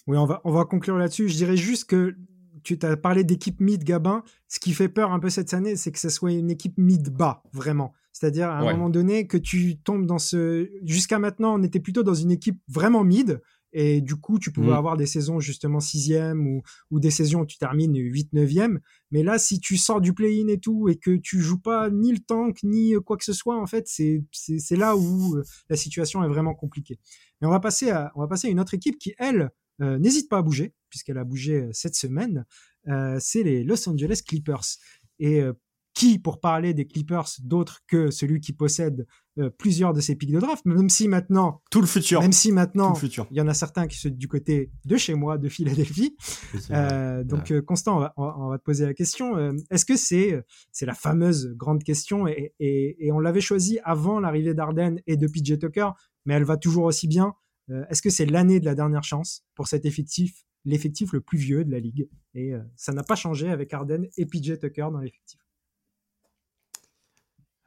Oui, on va, on va conclure là-dessus. Je dirais juste que tu t'as parlé d'équipe mid-Gabin. Ce qui fait peur un peu cette année, c'est que ce soit une équipe mid-bas, vraiment. C'est-à-dire, à un moment donné, que tu tombes dans ce. Jusqu'à maintenant, on était plutôt dans une équipe vraiment mid. Et du coup, tu pouvais mmh. avoir des saisons justement sixième ou, ou des saisons où tu termines 8 neuvième. Mais là, si tu sors du play-in et tout et que tu joues pas ni le tank ni quoi que ce soit, en fait, c'est c'est là où euh, la situation est vraiment compliquée. Mais on va passer à on va passer à une autre équipe qui elle euh, n'hésite pas à bouger puisqu'elle a bougé euh, cette semaine. c'est les Los Angeles Clippers. Et qui, pour parler des Clippers, d'autre que celui qui possède euh, plusieurs de ces pics de draft, même si maintenant tout le futur, même si maintenant il y en a certains qui sont du côté de chez moi, de Philadelphie. Euh, donc euh, Constant, on va, te poser la question est-ce que c'est c'est la fameuse grande question? Et, et, et on l'avait choisi avant l'arrivée d'Arden et de PJ Tucker, mais elle va toujours aussi bien. Est-ce que c'est l'année de la dernière chance pour cet effectif, l'effectif le plus vieux de la ligue? Et ça n'a pas changé avec Arden et PJ Tucker dans l'effectif.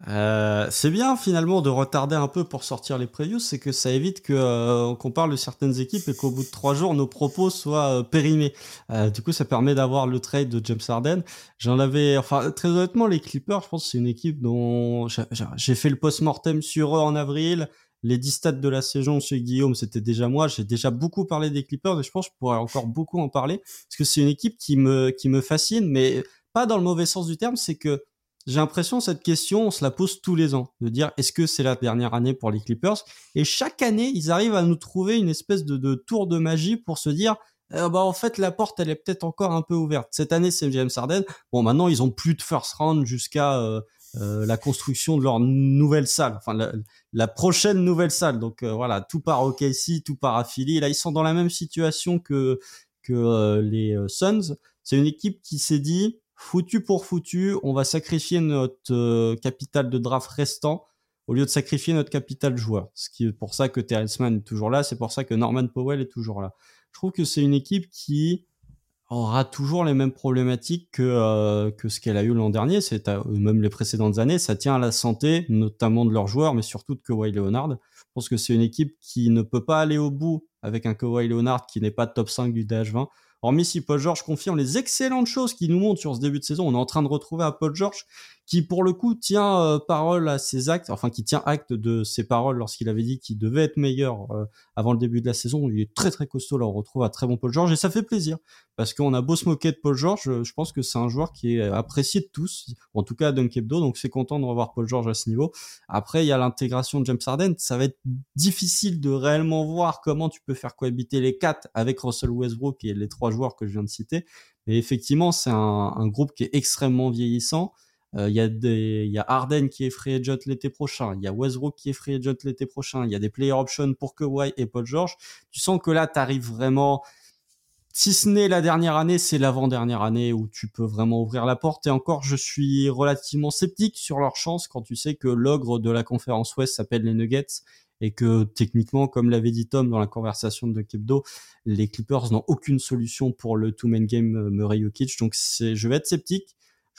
Euh, c'est bien finalement de retarder un peu pour sortir les previews, c'est que ça évite euh, qu'on parle de certaines équipes et qu'au bout de trois jours nos propos soient euh, périmés. Euh, du coup, ça permet d'avoir le trade de James Harden. J'en avais, enfin très honnêtement, les Clippers, je pense c'est une équipe dont j'ai fait le post-mortem sur eux en avril. Les 10 stats de la saison chez Guillaume, c'était déjà moi. J'ai déjà beaucoup parlé des Clippers et je pense que je pourrais encore beaucoup en parler parce que c'est une équipe qui me qui me fascine, mais pas dans le mauvais sens du terme. C'est que j'ai l'impression cette question, on se la pose tous les ans, de dire est-ce que c'est la dernière année pour les Clippers? Et chaque année, ils arrivent à nous trouver une espèce de, tour de magie pour se dire bah en fait la porte elle est peut-être encore un peu ouverte. Cette année c'est James Harden. Bon maintenant ils ont plus de first round jusqu'à euh, euh, la construction de leur nouvelle salle, enfin la, prochaine nouvelle salle. Donc voilà, tout part au KC, tout à Philly. Là ils sont dans la même situation que que les Suns. C'est une équipe qui s'est dit foutu pour foutu, on va sacrifier notre euh, capital de draft restant au lieu de sacrifier notre capital joueur. Ce qui est pour ça que Terrence Mann est toujours là, c'est pour ça que Norman Powell est toujours là. Je trouve que c'est une équipe qui aura toujours les mêmes problématiques que, euh, que ce qu'elle a eu l'an dernier, c'est même les précédentes années. Ça tient à la santé, notamment de leurs joueurs, mais surtout de Kawhi Leonard. Je pense que c'est une équipe qui ne peut pas aller au bout avec un Kawhi Leonard qui n'est pas top 5 du DH20. Hormis si Paul George confirme les excellentes choses qu'il nous montre sur ce début de saison, on est en train de retrouver un Paul George qui pour le coup tient euh, parole à ses actes, enfin qui tient acte de ses paroles lorsqu'il avait dit qu'il devait être meilleur euh, avant le début de la saison. Il est très très costaud là, on retrouve un très bon Paul George et ça fait plaisir parce qu'on a beau se moquer de Paul George, je pense que c'est un joueur qui est apprécié de tous, en tout cas à Dunkebdo, donc c'est content de revoir Paul George à ce niveau. Après il y a l'intégration de James Harden, ça va être difficile de réellement voir comment tu peux faire cohabiter les quatre avec Russell Westbrook et les trois joueurs que je viens de citer. Mais effectivement, c'est un, un groupe qui est extrêmement vieillissant. Euh, il y a des, il y a Harden qui est free agent l'été prochain. Il y a Westbrook qui est free agent l'été prochain. Il y a des player options pour Kawhi et Paul George. Tu sens que là, tu arrives vraiment. Si ce n'est la dernière année, c'est l'avant-dernière année où tu peux vraiment ouvrir la porte. Et encore, je suis relativement sceptique sur leur chance quand tu sais que l'ogre de la conférence Ouest s'appelle les Nuggets et que techniquement, comme l'avait dit Tom dans la conversation de Kebdo, les Clippers n'ont aucune solution pour le two-man game euh, Murray Jokic. Donc, je vais être sceptique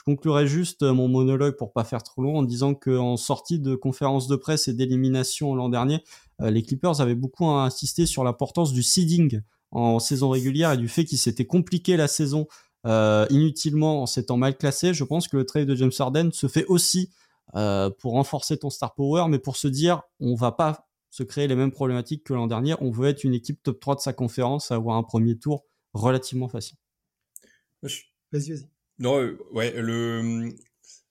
conclurai juste euh, mon monologue pour pas faire trop long en disant qu'en sortie de conférence de presse et d'élimination l'an dernier, euh, les Clippers avaient beaucoup insisté sur l'importance du seeding en saison régulière et du fait qu'il s'était compliqué la saison euh, inutilement en s'étant mal classé. Je pense que le trade de James Harden se fait aussi pour renforcer ton star power, mais pour se dire on va pas se créer les mêmes problématiques que l'an dernier. On veut être une équipe top 3 de sa conférence, avoir un premier tour relativement facile. Vas-y, vas-y. Non, euh, ouais, le.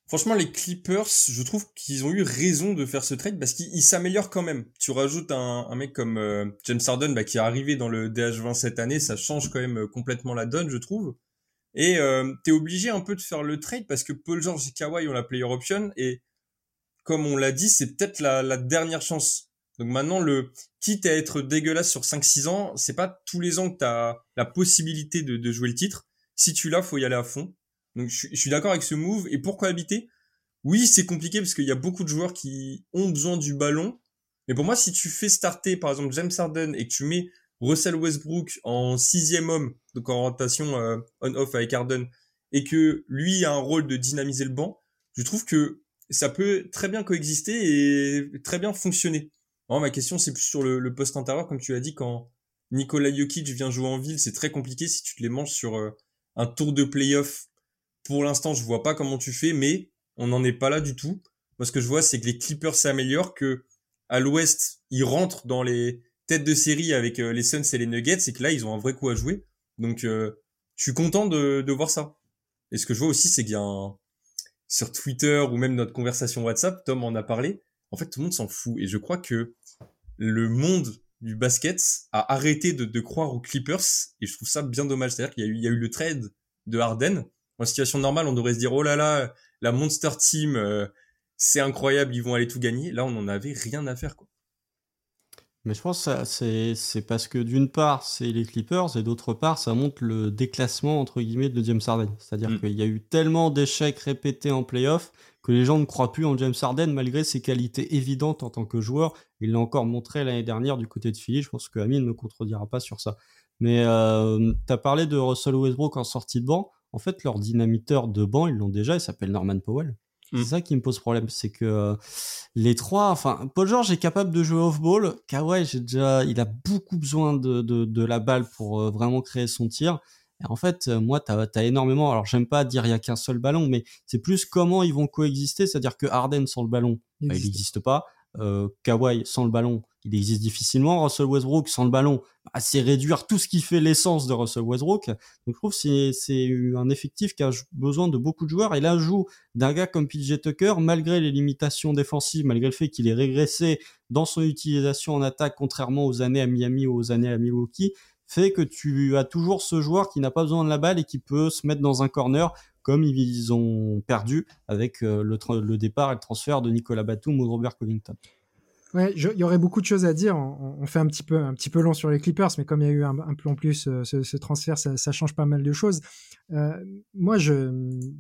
Franchement, les Clippers, je trouve qu'ils ont eu raison de faire ce trade parce qu'ils s'améliorent quand même. Tu rajoutes un, mec comme euh, James Harden bah, qui est arrivé dans le DH20 cette année, ça change quand même euh, complètement la donne, je trouve. Et euh, t'es obligé un peu de faire le trade parce que Paul George et Kawhi ont la player option et comme on l'a dit, c'est peut-être la, la, dernière chance. Donc maintenant, le quitte à être dégueulasse sur 5-6 ans, c'est pas tous les ans que t'as la possibilité de, de jouer le titre. Si tu l'as, faut y aller à fond. Donc je, suis d'accord avec ce move. Et pourquoi habiter? Oui, c'est compliqué parce qu'il y a beaucoup de joueurs qui ont besoin du ballon. Mais pour moi, si tu fais starter par exemple James Harden et que tu mets Russell Westbrook en sixième homme, donc en rotation euh, on-off avec Harden, et que lui a un rôle de dynamiser le banc, je trouve que ça peut très bien coexister et très bien fonctionner. ma question, c'est plus sur le, le poste intérieur, comme tu l'as dit, quand Nikola Jokic vient jouer en ville, c'est très compliqué si tu te les manges sur euh, un tour de playoff pour l'instant, je vois pas comment tu fais, mais on n'en est pas là du tout. Moi, ce que je vois, c'est que les Clippers s'améliorent, que à l'Ouest, ils rentrent dans les têtes de série avec euh, les Suns et les Nuggets, et que là, ils ont un vrai coup à jouer. Donc, euh, je suis content de, de voir ça. Et ce que je vois aussi, c'est qu'il y a un... sur Twitter ou même notre conversation WhatsApp, Tom en a parlé. En fait, tout le monde s'en fout. Et je crois que le monde du basket a arrêté de, de croire aux Clippers. Et je trouve ça bien dommage. C'est-à-dire qu'il y y a eu le trade de Harden en situation normale, on devrait se dire oh là là, la Monster Team, euh, c'est incroyable, ils vont aller tout gagner. Là, on n'en avait rien à faire quoi. Mais je pense que c'est parce que d'une part, c'est les Clippers et d'autre part, ça montre le déclassement entre guillemets de James Harden. C'est-à-dire mm. qu'il y a eu tellement d'échecs répétés en playoff que les gens ne croient plus en James Harden malgré ses qualités évidentes en tant que joueur. Il l'a encore montré l'année dernière du côté de Philly. Je pense que Amine ne contredira pas sur ça. Mais euh, tu as parlé de Russell Westbrook en sortie de banc en fait, leur dynamiteur de banc, ils l'ont déjà, il s'appelle Norman Powell. C'est mm. ça qui me pose problème, c'est que euh, les trois, enfin, Paul George est capable de jouer off-ball. Kawhi, j'ai déjà, il a beaucoup besoin de, de, de la balle pour euh, vraiment créer son tir. Et en fait, euh, moi, t'as as énormément. Alors, j'aime pas dire il y a qu'un seul ballon, mais c'est plus comment ils vont coexister. C'est-à-dire que Harden sans le ballon, il n'existe bah, pas. Kawhi sans le ballon, il existe difficilement. Russell Westbrook sans le ballon, bah, c'est réduire tout ce qui fait l'essence de Russell Westbrook. Donc je trouve que c'est un effectif qui a besoin de beaucoup de joueurs. Et l'ajout d'un gars comme PJ Tucker, malgré les limitations défensives, malgré le fait qu'il ait régressé dans son utilisation en attaque, contrairement aux années à Miami ou aux années à Milwaukee, fait que tu as toujours ce joueur qui n'a pas besoin de la balle et qui peut se mettre dans un corner comme ils ont perdu avec euh, le, le départ et le transfert de Nicolas Batum ou de Robert Covington. Ouais, il y aurait beaucoup de choses à dire. On, fait un petit peu un petit peu long sur les Clippers, mais comme il y a eu un, peu en plus euh, ce, transfert, ça, change pas mal de choses. Euh, moi, je,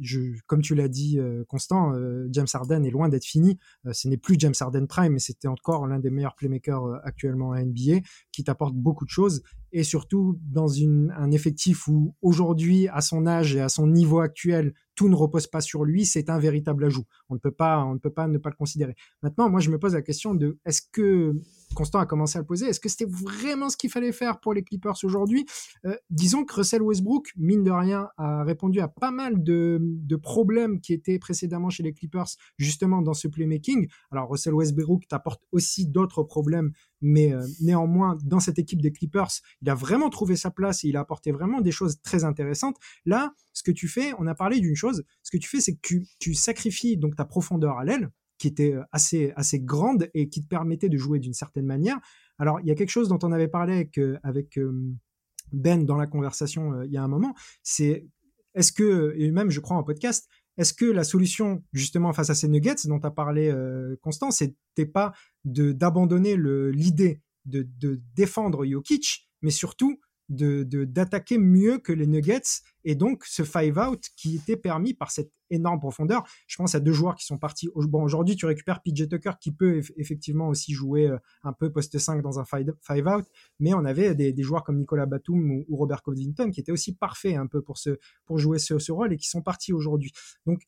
je, comme tu l'as dit, euh, Constant, James Harden est loin d'être fini. ce n'est plus James Harden prime, mais c'était encore l'un des meilleurs playmakers actuellement à NBA, qui t'apporte beaucoup de choses. Et surtout dans un effectif où aujourd'hui, à son âge et à son niveau actuel, tout ne repose pas sur lui, c'est un véritable ajout. On ne peut pas, on ne peut pas ne pas le considérer. Maintenant, moi, je me pose la question de est-ce que Constant a commencé à le poser. Est-ce que c'était vraiment ce qu'il fallait faire pour les Clippers aujourd'hui? Euh, Disons que Russell Westbrook, mine de rien, a répondu à pas mal de, problèmes qui étaient précédemment chez les Clippers, justement dans ce playmaking. Alors Russell Westbrook t'apporte aussi d'autres problèmes, mais euh, néanmoins, dans cette équipe des Clippers, il a vraiment trouvé sa place et il a apporté vraiment des choses très intéressantes. Là, ce que tu fais, on a parlé d'une chose, ce que tu fais, c'est que tu, tu sacrifies donc ta profondeur à l'aile, qui était euh, assez, assez grande et qui te permettait de jouer d'une certaine manière. Alors, il y a quelque chose dont on avait parlé avec, euh, Ben dans la conversation euh, il y a un moment, c'est est-ce que, et même je crois en podcast, est-ce que la solution justement face à ces nuggets dont as parlé Constant, c'était pas d'abandonner l'idée de, de défendre Jokic, mais surtout de d'attaquer mieux que les Nuggets et donc ce five out qui était permis par cette énorme profondeur. Je pense à deux joueurs qui sont partis. Bon, aujourd'hui, tu récupères PJ Tucker qui peut effectivement aussi jouer euh, un peu poste 5 dans un five out, mais on avait des, joueurs comme Nicolas Batum ou, Robert Covington qui étaient aussi parfaits un peu pour, ce, pour jouer ce, rôle et qui sont partis aujourd'hui. Donc,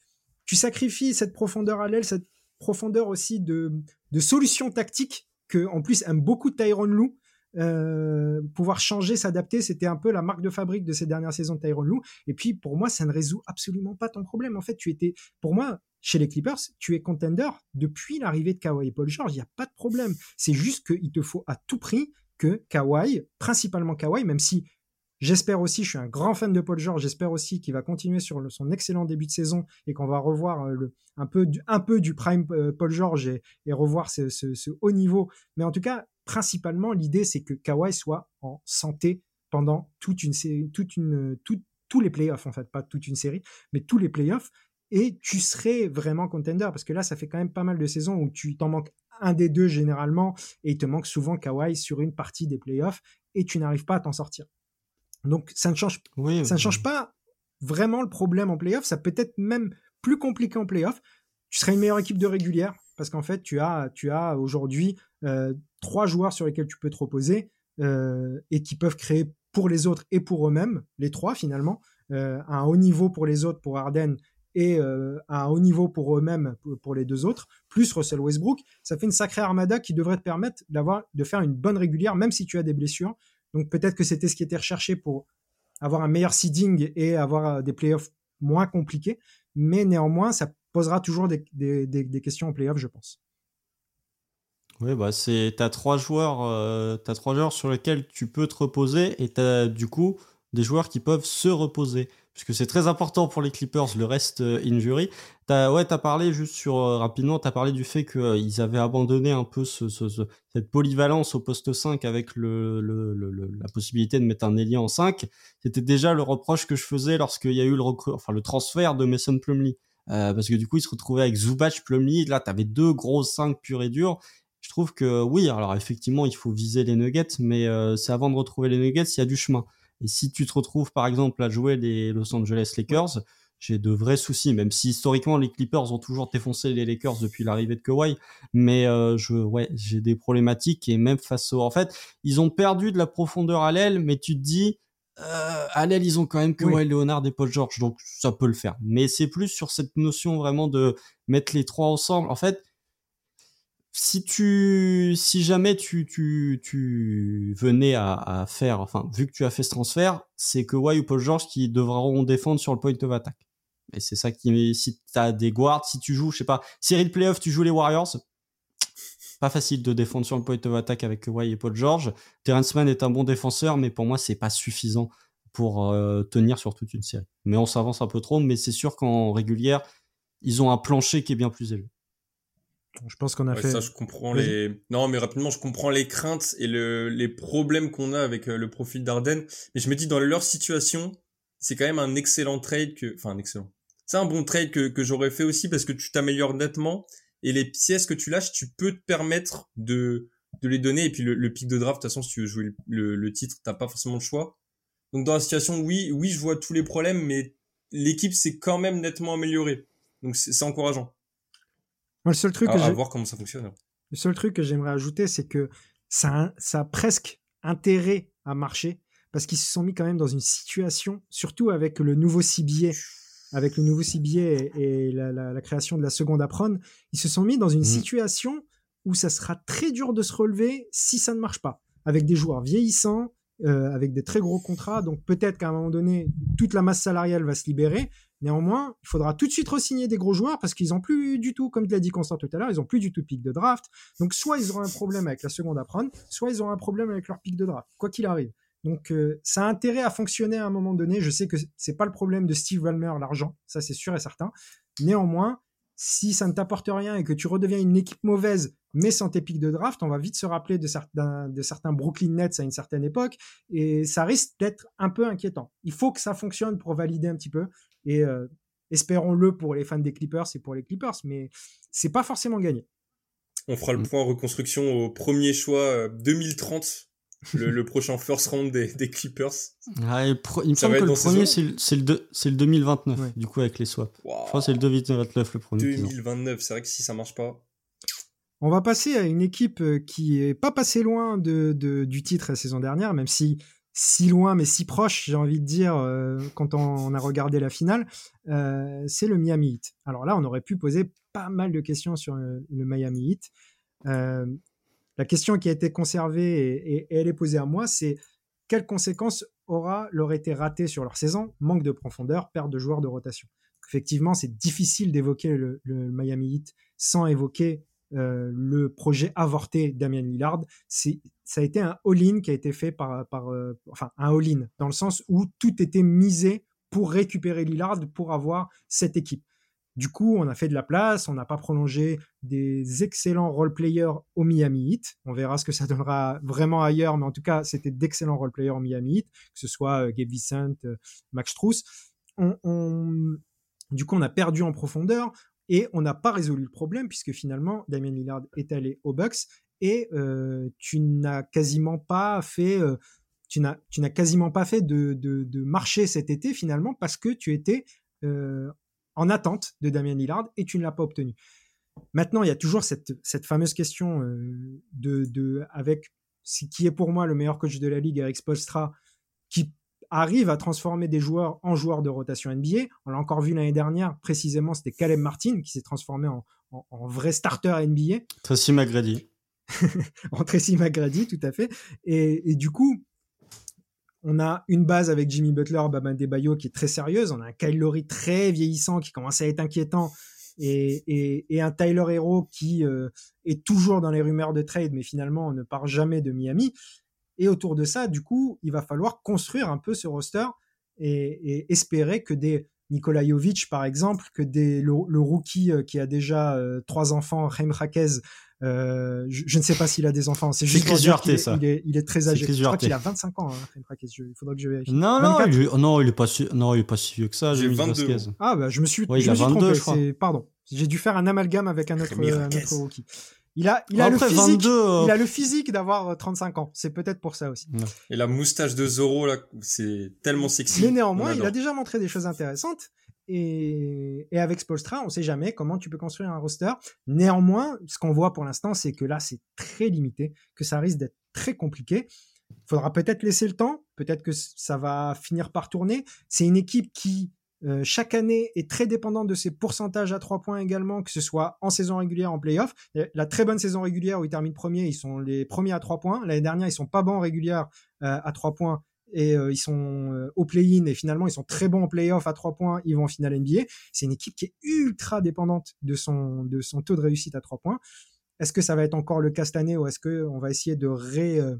tu sacrifies cette profondeur à l'aile, cette profondeur aussi de, de solutions tactiques que en plus aime beaucoup Tyron Lou euh, pouvoir changer, s'adapter, c'était un peu la marque de fabrique de ces dernières saisons de Tyron Lou. Et puis pour moi, ça ne résout absolument pas ton problème. En fait, tu étais, pour moi, chez les Clippers, tu es contender depuis l'arrivée de Kawhi et Paul George. Il n'y a pas de problème. C'est juste qu'il te faut à tout prix que Kawhi, principalement Kawhi, même si J'espère aussi, je suis un grand fan de Paul George, j'espère aussi qu'il va continuer sur son excellent début de saison et qu'on va revoir euh, un, peu du, un peu du prime euh, Paul George et, revoir ce, haut niveau. Mais en tout cas, principalement, l'idée, c'est que Kawhi soit en santé pendant toute une série, toute une, tous les playoffs, en fait, pas toute une série, mais tous les playoffs, et tu serais vraiment contender, parce que là, ça fait quand même pas mal de saisons où tu t'en manques un des deux généralement, et il te manque souvent Kawhi sur une partie des playoffs, et tu n'arrives pas à t'en sortir. Donc, ça ne change, ça ne change pas vraiment le problème en playoff, ça peut être même plus compliqué en playoff. Tu serais une meilleure équipe de régulière, parce qu'en fait, tu as, tu as aujourd'hui euh, trois joueurs sur lesquels tu peux te reposer euh, et qui peuvent créer pour les autres et pour eux-mêmes, les trois finalement, euh, un haut niveau pour les autres, pour Arden, et un haut niveau pour eux-mêmes, pour, les deux autres, plus Russell Westbrook, ça fait une sacrée armada qui devrait te permettre de faire une bonne régulière, même si tu as des blessures. Donc peut-être que c'était ce qui était recherché pour avoir un meilleur seeding et avoir des playoffs moins compliqués, mais néanmoins, ça posera toujours des, des, des, questions en playoff, je pense. Oui, bah c'est t'as trois joueurs, euh, as trois joueurs sur lesquels tu peux te reposer et t'as du coup des joueurs qui peuvent se reposer puisque c'est très important pour les Clippers le reste euh, injury. T'as ouais t'as parlé juste sur euh, rapidement t'as parlé du fait qu'ils euh, avaient abandonné un peu ce, ce, cette polyvalence au poste 5 avec le, le, le, la possibilité de mettre un ailier en 5. C'était déjà le reproche que je faisais lorsqu'il y a eu le enfin le transfert de Mason Plumlee. Euh, parce que du coup, il se retrouvait avec Zubac, Plumlee. Là, tu avais deux gros 5 purs et durs. Je trouve que oui, alors effectivement, il faut viser les nuggets, mais euh, c'est avant de retrouver les nuggets, il y a du chemin. Et si tu te retrouves, par exemple, à jouer les Los Angeles Lakers, j'ai de vrais soucis, même si historiquement les Clippers ont toujours défoncé les Lakers depuis l'arrivée de Kawhi, mais euh, je, ouais, j'ai des problématiques et même face au, en fait, ils ont perdu de la profondeur à l'aile, mais tu te dis, euh, à l'aile, ils ont quand même que oui. Leonard et Paul George, donc ça peut le faire. Mais c'est plus sur cette notion vraiment de mettre les trois ensemble. En fait, si tu, si jamais tu, tu, tu venais à, faire, enfin, vu que tu as fait ce transfert, c'est que Kawhi ou Paul George qui devront défendre sur le point of attack. Et c'est ça qui, si t'as des guards, si tu joues, je sais pas, série de playoffs, tu joues les Warriors, pas facile de défendre sur le point of attack avec Kawhi et Paul George. Terrence Mann est un bon défenseur, mais pour moi, c'est pas suffisant pour euh, tenir sur toute une série. Mais on s'avance un peu trop, mais c'est sûr qu'en régulière, ils ont un plancher qui est bien plus élevé. Je pense qu'on a fait. Ça, je comprends les. Non, mais rapidement, je comprends les craintes et le, les problèmes qu'on a avec euh, le profil d'Arden. Mais je me dis, dans leur situation, c'est quand même un excellent trade que. Enfin, un excellent. C'est un bon trade que, que j'aurais fait aussi parce que tu t'améliores nettement et les pièces que tu lâches, tu peux te permettre de, de les donner. Et puis le, le pic de draft, de toute façon, si tu veux jouer le, le, titre, t'as pas forcément le choix. Donc dans la situation, oui, oui, je vois tous les problèmes, mais l'équipe s'est quand même nettement améliorée. Donc c'est encourageant. Moi, le seul truc à, que à voir comment ça fonctionne. Le seul truc que j'aimerais ajouter, c'est que ça, ça a presque intérêt à marcher parce qu'ils se sont mis quand même dans une situation, surtout avec le nouveau CBA, avec le nouveau CBA et, la, création de la seconde apron, ils se sont mis dans une mmh. situation où ça sera très dur de se relever si ça ne marche pas, avec des joueurs vieillissants, euh, avec des très gros contrats. Donc peut-être qu'à un moment donné, toute la masse salariale va se libérer. Néanmoins, il faudra tout de suite re-signer des gros joueurs parce qu'ils n'ont plus du tout, comme tu l'as dit Constant tout à l'heure, ils n'ont plus du tout de pic de draft. Donc soit ils auront un problème avec la seconde apron, soit ils auront un problème avec leur pic de draft, quoi qu'il arrive. Donc euh, ça a intérêt à fonctionner à un moment donné. Je sais que c'est pas le problème de Steve Ballmer, l'argent, ça c'est sûr et certain. Néanmoins, si ça ne t'apporte rien et que tu redeviens une équipe mauvaise, mais sans tes pics de draft, on va vite se rappeler de certains, de certains Brooklyn Nets à une certaine époque, et ça risque d'être un peu inquiétant. Il faut que ça fonctionne pour valider un petit peu, et euh, espérons-le pour les fans des Clippers et pour les Clippers, mais c'est pas forcément gagné. On fera le point reconstruction au premier choix 2030 euh, le, prochain first round des, des Clippers. Ah, il me semble que le premier, c'est le, le, 2029, du coup, avec les swaps. Je crois que c'est le 2029 le premier. 2029, c'est vrai que si ça marche pas. On va passer à une équipe euh, qui est pas passée loin de, du titre la saison dernière, même si si loin mais si proche, j'ai envie de dire, euh, quand on, a regardé la finale, euh, c'est le Miami Heat. Alors là, on aurait pu poser pas mal de questions sur le, Miami Heat. La question qui a été conservée et, elle est posée à moi, c'est quelles conséquences aura leur été raté sur leur saison? Manque de profondeur, perte de joueurs de rotation. Effectivement, c'est difficile d'évoquer le, Miami Heat sans évoquer euh, le projet avorté Damien Lillard. C'est, ça a été un all-in qui a été fait par, euh, enfin un all-in dans le sens où tout était misé pour récupérer Lillard pour avoir cette équipe. Du coup, on a fait de la place, on n'a pas prolongé des excellents role-players au Miami Heat. On verra ce que ça donnera vraiment ailleurs, mais en tout cas, c'était d'excellents role-players au Miami Heat, que ce soit euh, Gabe Vicent, euh, Max Struess. Du coup, on a perdu en profondeur et on n'a pas résolu le problème puisque finalement, Damien Lillard est allé aux Bucks et euh, tu n'as quasiment pas fait tu n'as, quasiment pas fait de, marché cet été finalement parce que tu étais en attente de Damien Lillard et tu ne l'as pas obtenu. Maintenant, il y a toujours cette, fameuse question euh, de, avec ce qui est pour moi le meilleur coach de la ligue, Eric Spolstra, qui arrive à transformer des joueurs en joueurs de rotation NBA. On l'a encore vu l'année dernière, précisément, c'était Caleb Martin qui s'est transformé en, vrai starter NBA. Tracy McGrady. en Tracy McGrady, tout à fait. Et, et, du coup, on a une base avec Jimmy Butler, Bama Debayo qui est très sérieuse. On a un Kyle Lowry très vieillissant qui commence à être inquiétant. Et, un Tyler Hero qui euh, est toujours dans les rumeurs de trade, mais finalement ne part jamais de Miami. Et autour de ça, du coup, il va falloir construire un peu ce roster et, espérer que des Nikola Jovic, par exemple, que des, le, rookie euh, qui a déjà euh, trois enfants, Chaim Rakez, euh, je, ne sais pas s'il a des enfants. C'est juste qu'il est, il, est, il est très âgé. Je crois qu'il a 25 ans. Hein, il faudra que je vérifie. Non, non, il, non, il est pas si, non, il est pas si vieux que ça. J'ai 22. Ah bah je me suis, je me suis trompé. Pardon, j'ai dû faire un amalgame avec un autre, un autre rookie. Il a, il a le physique, 22, euh, il a le physique d'avoir 35 ans. C'est peut-être pour ça aussi. Et la moustache de Zoro là, c'est tellement sexy. Mais néanmoins, il a déjà montré des choses intéressantes. Et, avec Spolstra, on ne sait jamais comment tu peux construire un roster. Néanmoins, ce qu'on voit pour l'instant, c'est que là, c'est très limité, que ça risque d'être très compliqué. Il faudra peut-être laisser le temps, peut-être que ça va finir par tourner. C'est une équipe qui, euh, chaque année, est très dépendante de ses pourcentages à trois points également, que ce soit en saison régulière, en playoff. La très bonne saison régulière où ils terminent premiers, ils sont les premiers à trois points. L'année dernière, ils sont pas bons en régulière euh, à trois points et euh, ils sont euh, au play-in et finalement ils sont très bons en play-off à trois points, ils vont en finale NBA. C'est une équipe qui est ultra dépendante de son, de son taux de réussite à trois points. Est-ce que ça va être encore le cas cette année ou est-ce qu'on va essayer de ré, euh,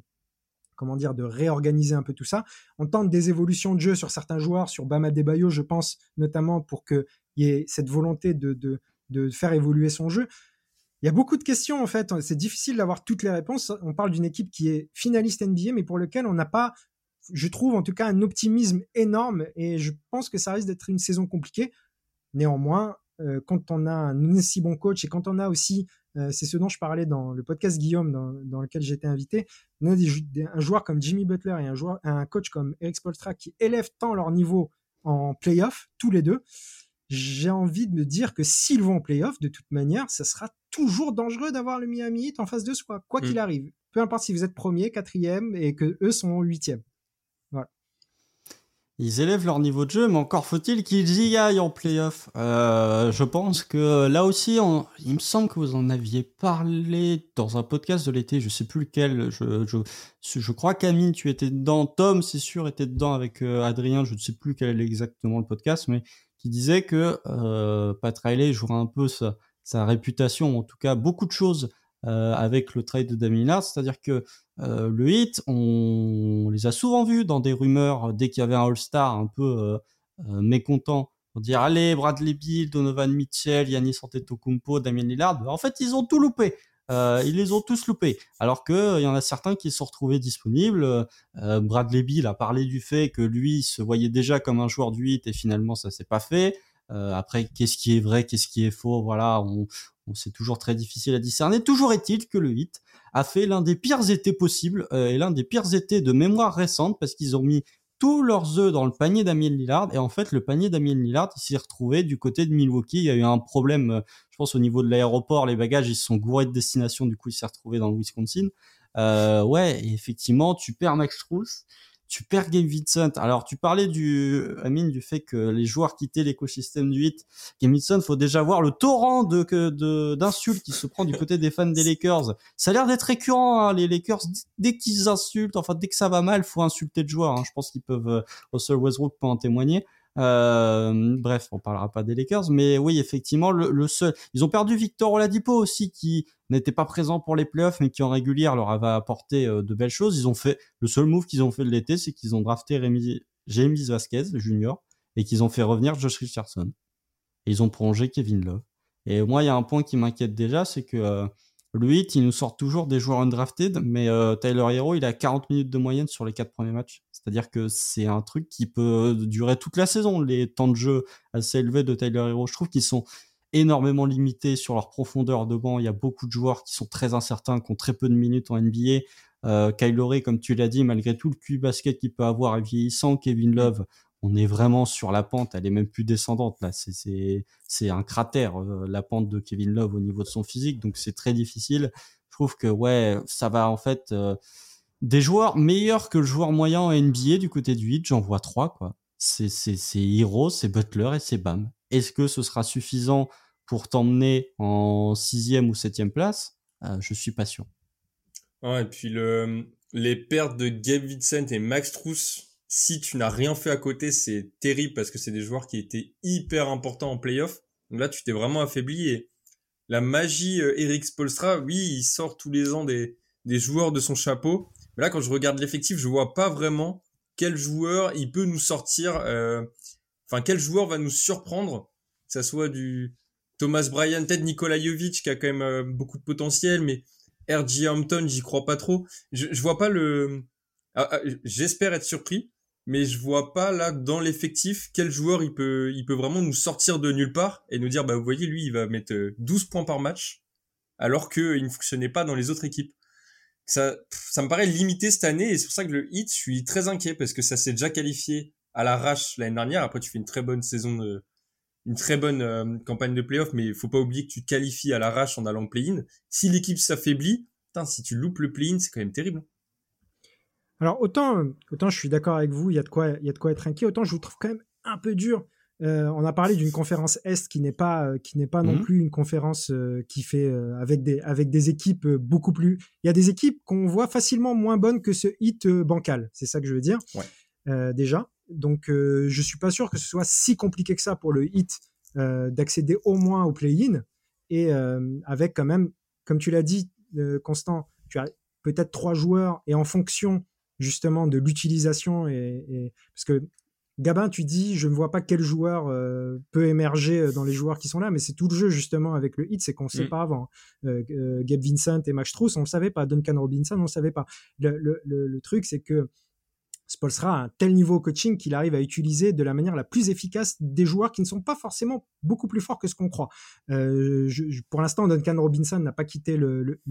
comment dire, de réorganiser un peu tout ça On tente des évolutions de jeu sur certains joueurs, sur Bama Debayo, je pense notamment pour qu'il y ait cette volonté de, de, de faire évoluer son jeu. Il y a beaucoup de questions en fait, c'est difficile d'avoir toutes les réponses. On parle d'une équipe qui est finaliste NBA, mais pour lequel on n'a pas je trouve en tout cas un optimisme énorme et je pense que ça risque d'être une saison compliquée. Néanmoins, euh, quand on a un si bon coach et quand on a aussi, euh, c'est ce dont je parlais dans le podcast Guillaume dans, lequel j'étais invité, on a un joueur comme Jimmy Butler et un, joueur, un coach comme Eric Spolstra qui élèvent tant leur niveau en playoff, tous les deux, j'ai envie de me dire que s'ils vont en playoff, de toute manière, ça sera toujours dangereux d'avoir le Miami Heat en face de soi, quoi qu'il mm. arrive. peu importe si vous êtes premier, quatrième et que eux sont huitième. Ils élèvent leur niveau de jeu, mais encore faut-il qu'ils y aillent en playoff. Euh, je pense que là aussi, il me semble que vous en aviez parlé dans un podcast de l'été, je sais plus lequel. Je, je, je crois Camille, tu étais dedans. Tom, c'est sûr, était dedans avec euh, Adrien. Je ne sais plus quel est exactement le podcast, mais qui disait que euh, Pat Riley jouera un peu sa, sa réputation, en tout cas beaucoup de choses euh, avec le trade de Damien c'est-à-dire que euh, le hit, on, les a souvent vus dans des rumeurs dès qu'il y avait un All-Star un peu euh, mécontent pour dire allez Bradley Bill, Donovan Mitchell, Yannis Antetokounmpo, Damien Lillard. En fait, ils ont tout loupé. Euh, ils les ont tous loupés. Alors que il y en a certains qui se sont retrouvés disponibles. Euh, Bradley Bill a parlé du fait que lui se voyait déjà comme un joueur du hit et finalement ça s'est pas fait. Euh, après, qu'est-ce qui est vrai, qu'est-ce qui est faux, voilà, on, c'est toujours très difficile à discerner. Toujours est-il que le 8 a fait l'un des pires étés possibles euh, et l'un des pires étés de mémoire récente parce qu'ils ont mis tous leurs œufs dans le panier d'Amien Lillard et en fait le panier d'Amien Lillard il s'est retrouvé du côté de Milwaukee. Il y a eu un problème, euh, je pense au niveau de l'aéroport, les bagages ils se sont gourés de destination, du coup il s'est retrouvé dans le Wisconsin. Euh, ouais, effectivement tu perds Max Strauss tu perds Game Vincent. Alors, tu parlais du, Amine, du fait que les joueurs quittaient l'écosystème du 8. Game Vincent, faut déjà voir le torrent de, d'insultes qui se prend du côté des fans des Lakers. Ça a l'air d'être récurrent, hein, les Lakers. Dès qu'ils insultent, enfin, dès que ça va mal, faut insulter le joueur. Hein. Je pense qu'ils peuvent, euh, Russell Westbrook peut en témoigner. Euh, bref, on parlera pas des Lakers, mais oui, effectivement, le, seul. Ils ont perdu Victor Oladipo aussi, qui n'était pas présent pour les playoffs, mais qui en régulière leur avait apporté euh, de belles choses. Ils ont fait le seul move qu'ils ont fait de l'été, c'est qu'ils ont drafté Rémi, James Vasquez, le junior, et qu'ils ont fait revenir Josh Richardson. Et ils ont prolongé Kevin Love. Et moi, il y a un point qui m'inquiète déjà, c'est que euh, le 8, il nous sort toujours des joueurs undrafted, mais euh, Tyler Hero, il a 40 minutes de moyenne sur les quatre premiers matchs. C'est-à-dire que c'est un truc qui peut durer toute la saison, les temps de jeu assez élevés de Tyler Hero. Je trouve qu'ils sont énormément limités sur leur profondeur de banc. Il y a beaucoup de joueurs qui sont très incertains, qui ont très peu de minutes en NBA. Euh, Kyle comme tu l'as dit, malgré tout le QI basket qu'il peut avoir est vieillissant. Kevin Love, on est vraiment sur la pente, elle est même plus descendante là. C'est un cratère euh, la pente de Kevin Love au niveau de son physique, donc c'est très difficile. Je trouve que ouais, ça va en fait euh, des joueurs meilleurs que le joueur moyen en NBA du côté du 8, j'en vois trois quoi. C'est c'est c'est Hero, c'est Butler et c'est Bam. Est-ce que ce sera suffisant pour t'emmener en sixième ou septième place? Euh, Je suis pas sûr. Ouais, et puis le les pertes de Gabe Vincent et Max Truss si tu n'as rien fait à côté, c'est terrible parce que c'est des joueurs qui étaient hyper importants en playoff. Donc là, tu t'es vraiment affaibli et la magie euh, Eric Spolstra, oui, il sort tous les ans des, des joueurs de son chapeau. Mais là, quand je regarde l'effectif, je vois pas vraiment quel joueur il peut nous sortir, euh, enfin, quel joueur va nous surprendre, que ça soit du Thomas Bryan, peut-être Nikola qui a quand même euh, beaucoup de potentiel, mais R.J. Hampton, j'y crois pas trop. Je, je vois pas le, ah, ah, j'espère être surpris, mais je vois pas là dans l'effectif quel joueur il peut il peut vraiment nous sortir de nulle part et nous dire bah vous voyez lui il va mettre 12 euh, points par match alors que il ne fonctionnait pas dans les autres équipes. Ça ça me paraît limité cette année et c'est pour ça que le hit je suis très inquiet parce que ça s'est déjà qualifié à l'arrache l'année dernière après tu fais une très bonne saison de une très bonne euh, campagne de playoff mais il faut pas oublier que tu qualifies à l'arrache en allant play-in. Si l'équipe s'affaiblit, si tu loupes le play-in, c'est quand même terrible. Alors autant, autant je suis d'accord avec vous, il y a de quoi, il y a de quoi être inquiet. Autant je vous trouve quand même un peu dur. Euh, on a parlé d'une conférence Est qui n'est pas, euh, qui n'est pas non mhm. plus une conférence euh, qui fait avec des, avec des équipes beaucoup plus. Il y a des équipes qu'on voit facilement moins bonnes que ce hit bancal. C'est ça que je veux dire. déjà. Donc je suis pas sûr que ce soit si compliqué que ça pour le hit d'accéder au moins au play-in et avec quand même, comme tu l'as dit, Constant, tu as peut-être trois joueurs et en fonction justement de l'utilisation et, parce que Gabin, tu dis, je ne vois pas quel joueur euh, peut émerger euh, dans les joueurs qui sont là, mais c'est tout le jeu justement avec le hit, c'est qu'on ne sait mm. pas avant. Euh, Gabe Vincent et Max Strauss, on ne savait pas. Duncan Robinson, on ne savait pas. le truc, c'est que Spolstra a un tel niveau coaching qu'il arrive à utiliser de la manière la plus efficace des joueurs qui ne sont pas forcément beaucoup plus forts que ce qu'on croit. Euh, pour l'instant, Duncan Robinson n'a pas quitté le,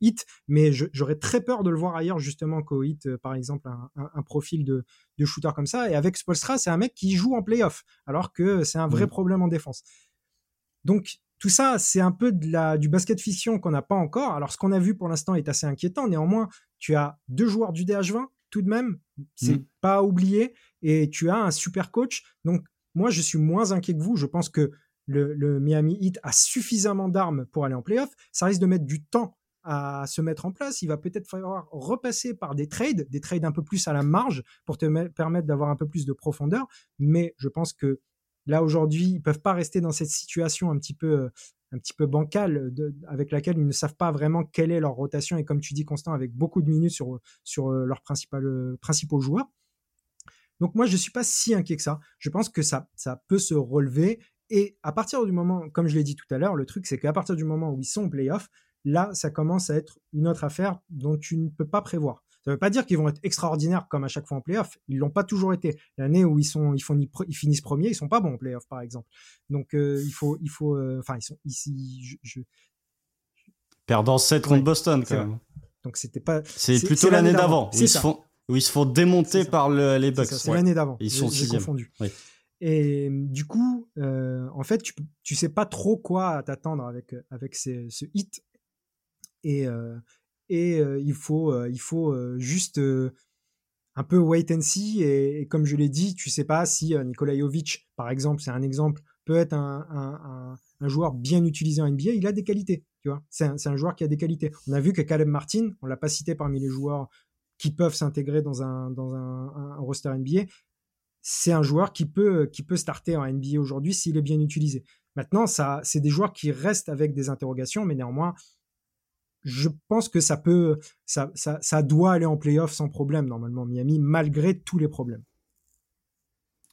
hit, mais j'aurais très peur de le voir ailleurs justement qu'au hit, euh, par exemple, un, profil de, shooter comme ça. Et avec Spolstra, c'est un mec qui joue en playoff, alors que c'est un vrai mmh. problème en défense. Donc tout ça, c'est un peu de la, du basket fiction qu'on n'a pas encore. Alors, ce qu'on a vu pour l'instant est assez inquiétant. Néanmoins, tu as deux joueurs du DH20 tout de même, c'est mm. pas oublié, et tu as un super coach. Donc, moi, je suis moins inquiet que vous. Je pense que le, Miami Heat a suffisamment d'armes pour aller en playoff. Ça risque de mettre du temps à se mettre en place. Il va peut-être falloir repasser par des trades, des trades un peu plus à la marge pour te permettre d'avoir un peu plus de profondeur. Mais je pense que là aujourd'hui, ils peuvent pas rester dans cette situation un petit peu un petit peu bancale avec laquelle ils ne savent pas vraiment quelle est leur rotation et comme tu dis Constant avec beaucoup de minutes sur sur euh, leurs euh, principaux joueurs. Donc moi je suis pas si inquiet que ça. Je pense que ça ça peut se relever et à partir du moment, comme je l'ai dit tout à l'heure, le truc c'est qu'à partir du moment où ils sont en playoff, là ça commence à être une autre affaire dont tu ne peux pas prévoir. Ça ne veut pas dire qu'ils vont être extraordinaires comme à chaque fois en playoff. Ils l'ont pas toujours été. L'année où ils sont, ils, font, ils finissent premiers, ils sont pas bons en playoff, par exemple. Donc euh, il faut, il faut, euh, enfin ils sont ici. Je, Perdant 7 contre Boston quand même. Donc c'était pas. C'est plutôt l'année d'avant où ils se font, où ils se font démonter par le, les Bucks. C'est l'année d'avant. Ils sont confondus. Et du coup, euh, en fait, tu, tu sais pas trop quoi t'attendre avec avec ce hit. Et, et il faut, il faut juste un peu wait and see. Et, comme je l'ai dit, tu sais pas si Nikola Jovic, par exemple, c'est un exemple, peut être un, un, joueur bien utilisé en NBA. Il a des qualités, tu vois. C'est un, joueur qui a des qualités. On a vu que Caleb Martin, on l'a pas cité parmi les joueurs qui peuvent s'intégrer dans un, dans un roster NBA. C'est un joueur qui peut, qui peut starter en NBA aujourd'hui s'il est bien utilisé. Maintenant, ça, c'est des joueurs qui restent avec des interrogations, mais néanmoins, je pense que ça peut, ça, ça, ça doit aller en playoff sans problème normalement Miami, malgré tous les problèmes.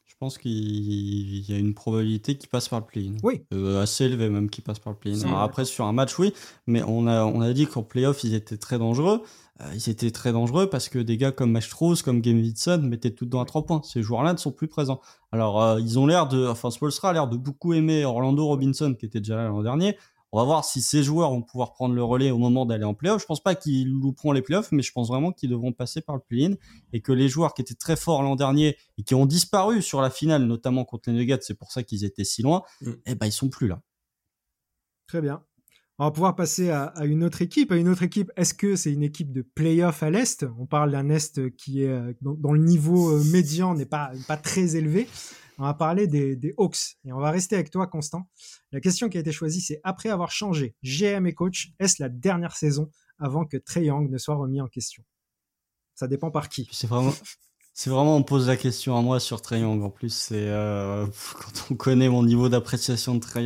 Je pense qu'il y a une probabilité qui passe par le play-in. Oui. Euh, assez élevée même qui passe par le play-in. Après sur un match oui, mais on a on a dit qu'en playoff ils étaient très dangereux. Euh, ils étaient très dangereux parce que des gars comme Mastrose, comme Game mettaient tout dans à trois points. Ces joueurs-là ne sont plus présents. Alors euh, ils ont l'air de, enfin Spolstra a l'air de beaucoup aimer Orlando Robinson qui était déjà là l'an dernier. On va voir si ces joueurs vont pouvoir prendre le relais au moment d'aller en playoff. Je pense pas qu'ils louperont les playoffs, mais je pense vraiment qu'ils devront passer par le play-in et que les joueurs qui étaient très forts l'an dernier et qui ont disparu sur la finale, notamment contre les Nuggets, c'est pour ça qu'ils étaient si loin, mm. eh ben ils sont plus là. Très bien. On va pouvoir passer à, une autre équipe. À une autre équipe, est-ce que c'est une équipe de playoff à l'Est? On parle d'un Est qui est euh, dont, le niveau euh, médian n'est pas, pas très élevé on va parler des, Hawks. Et on va rester avec toi, Constant. La question qui a été choisie, c'est après avoir changé GM et coach, est-ce la dernière saison avant que Trey Young ne soit remis en question? Ça dépend par qui. C'est vraiment. On pose la question à moi sur Trey Young. En plus, c'est euh, quand on connaît mon niveau d'appréciation de Trey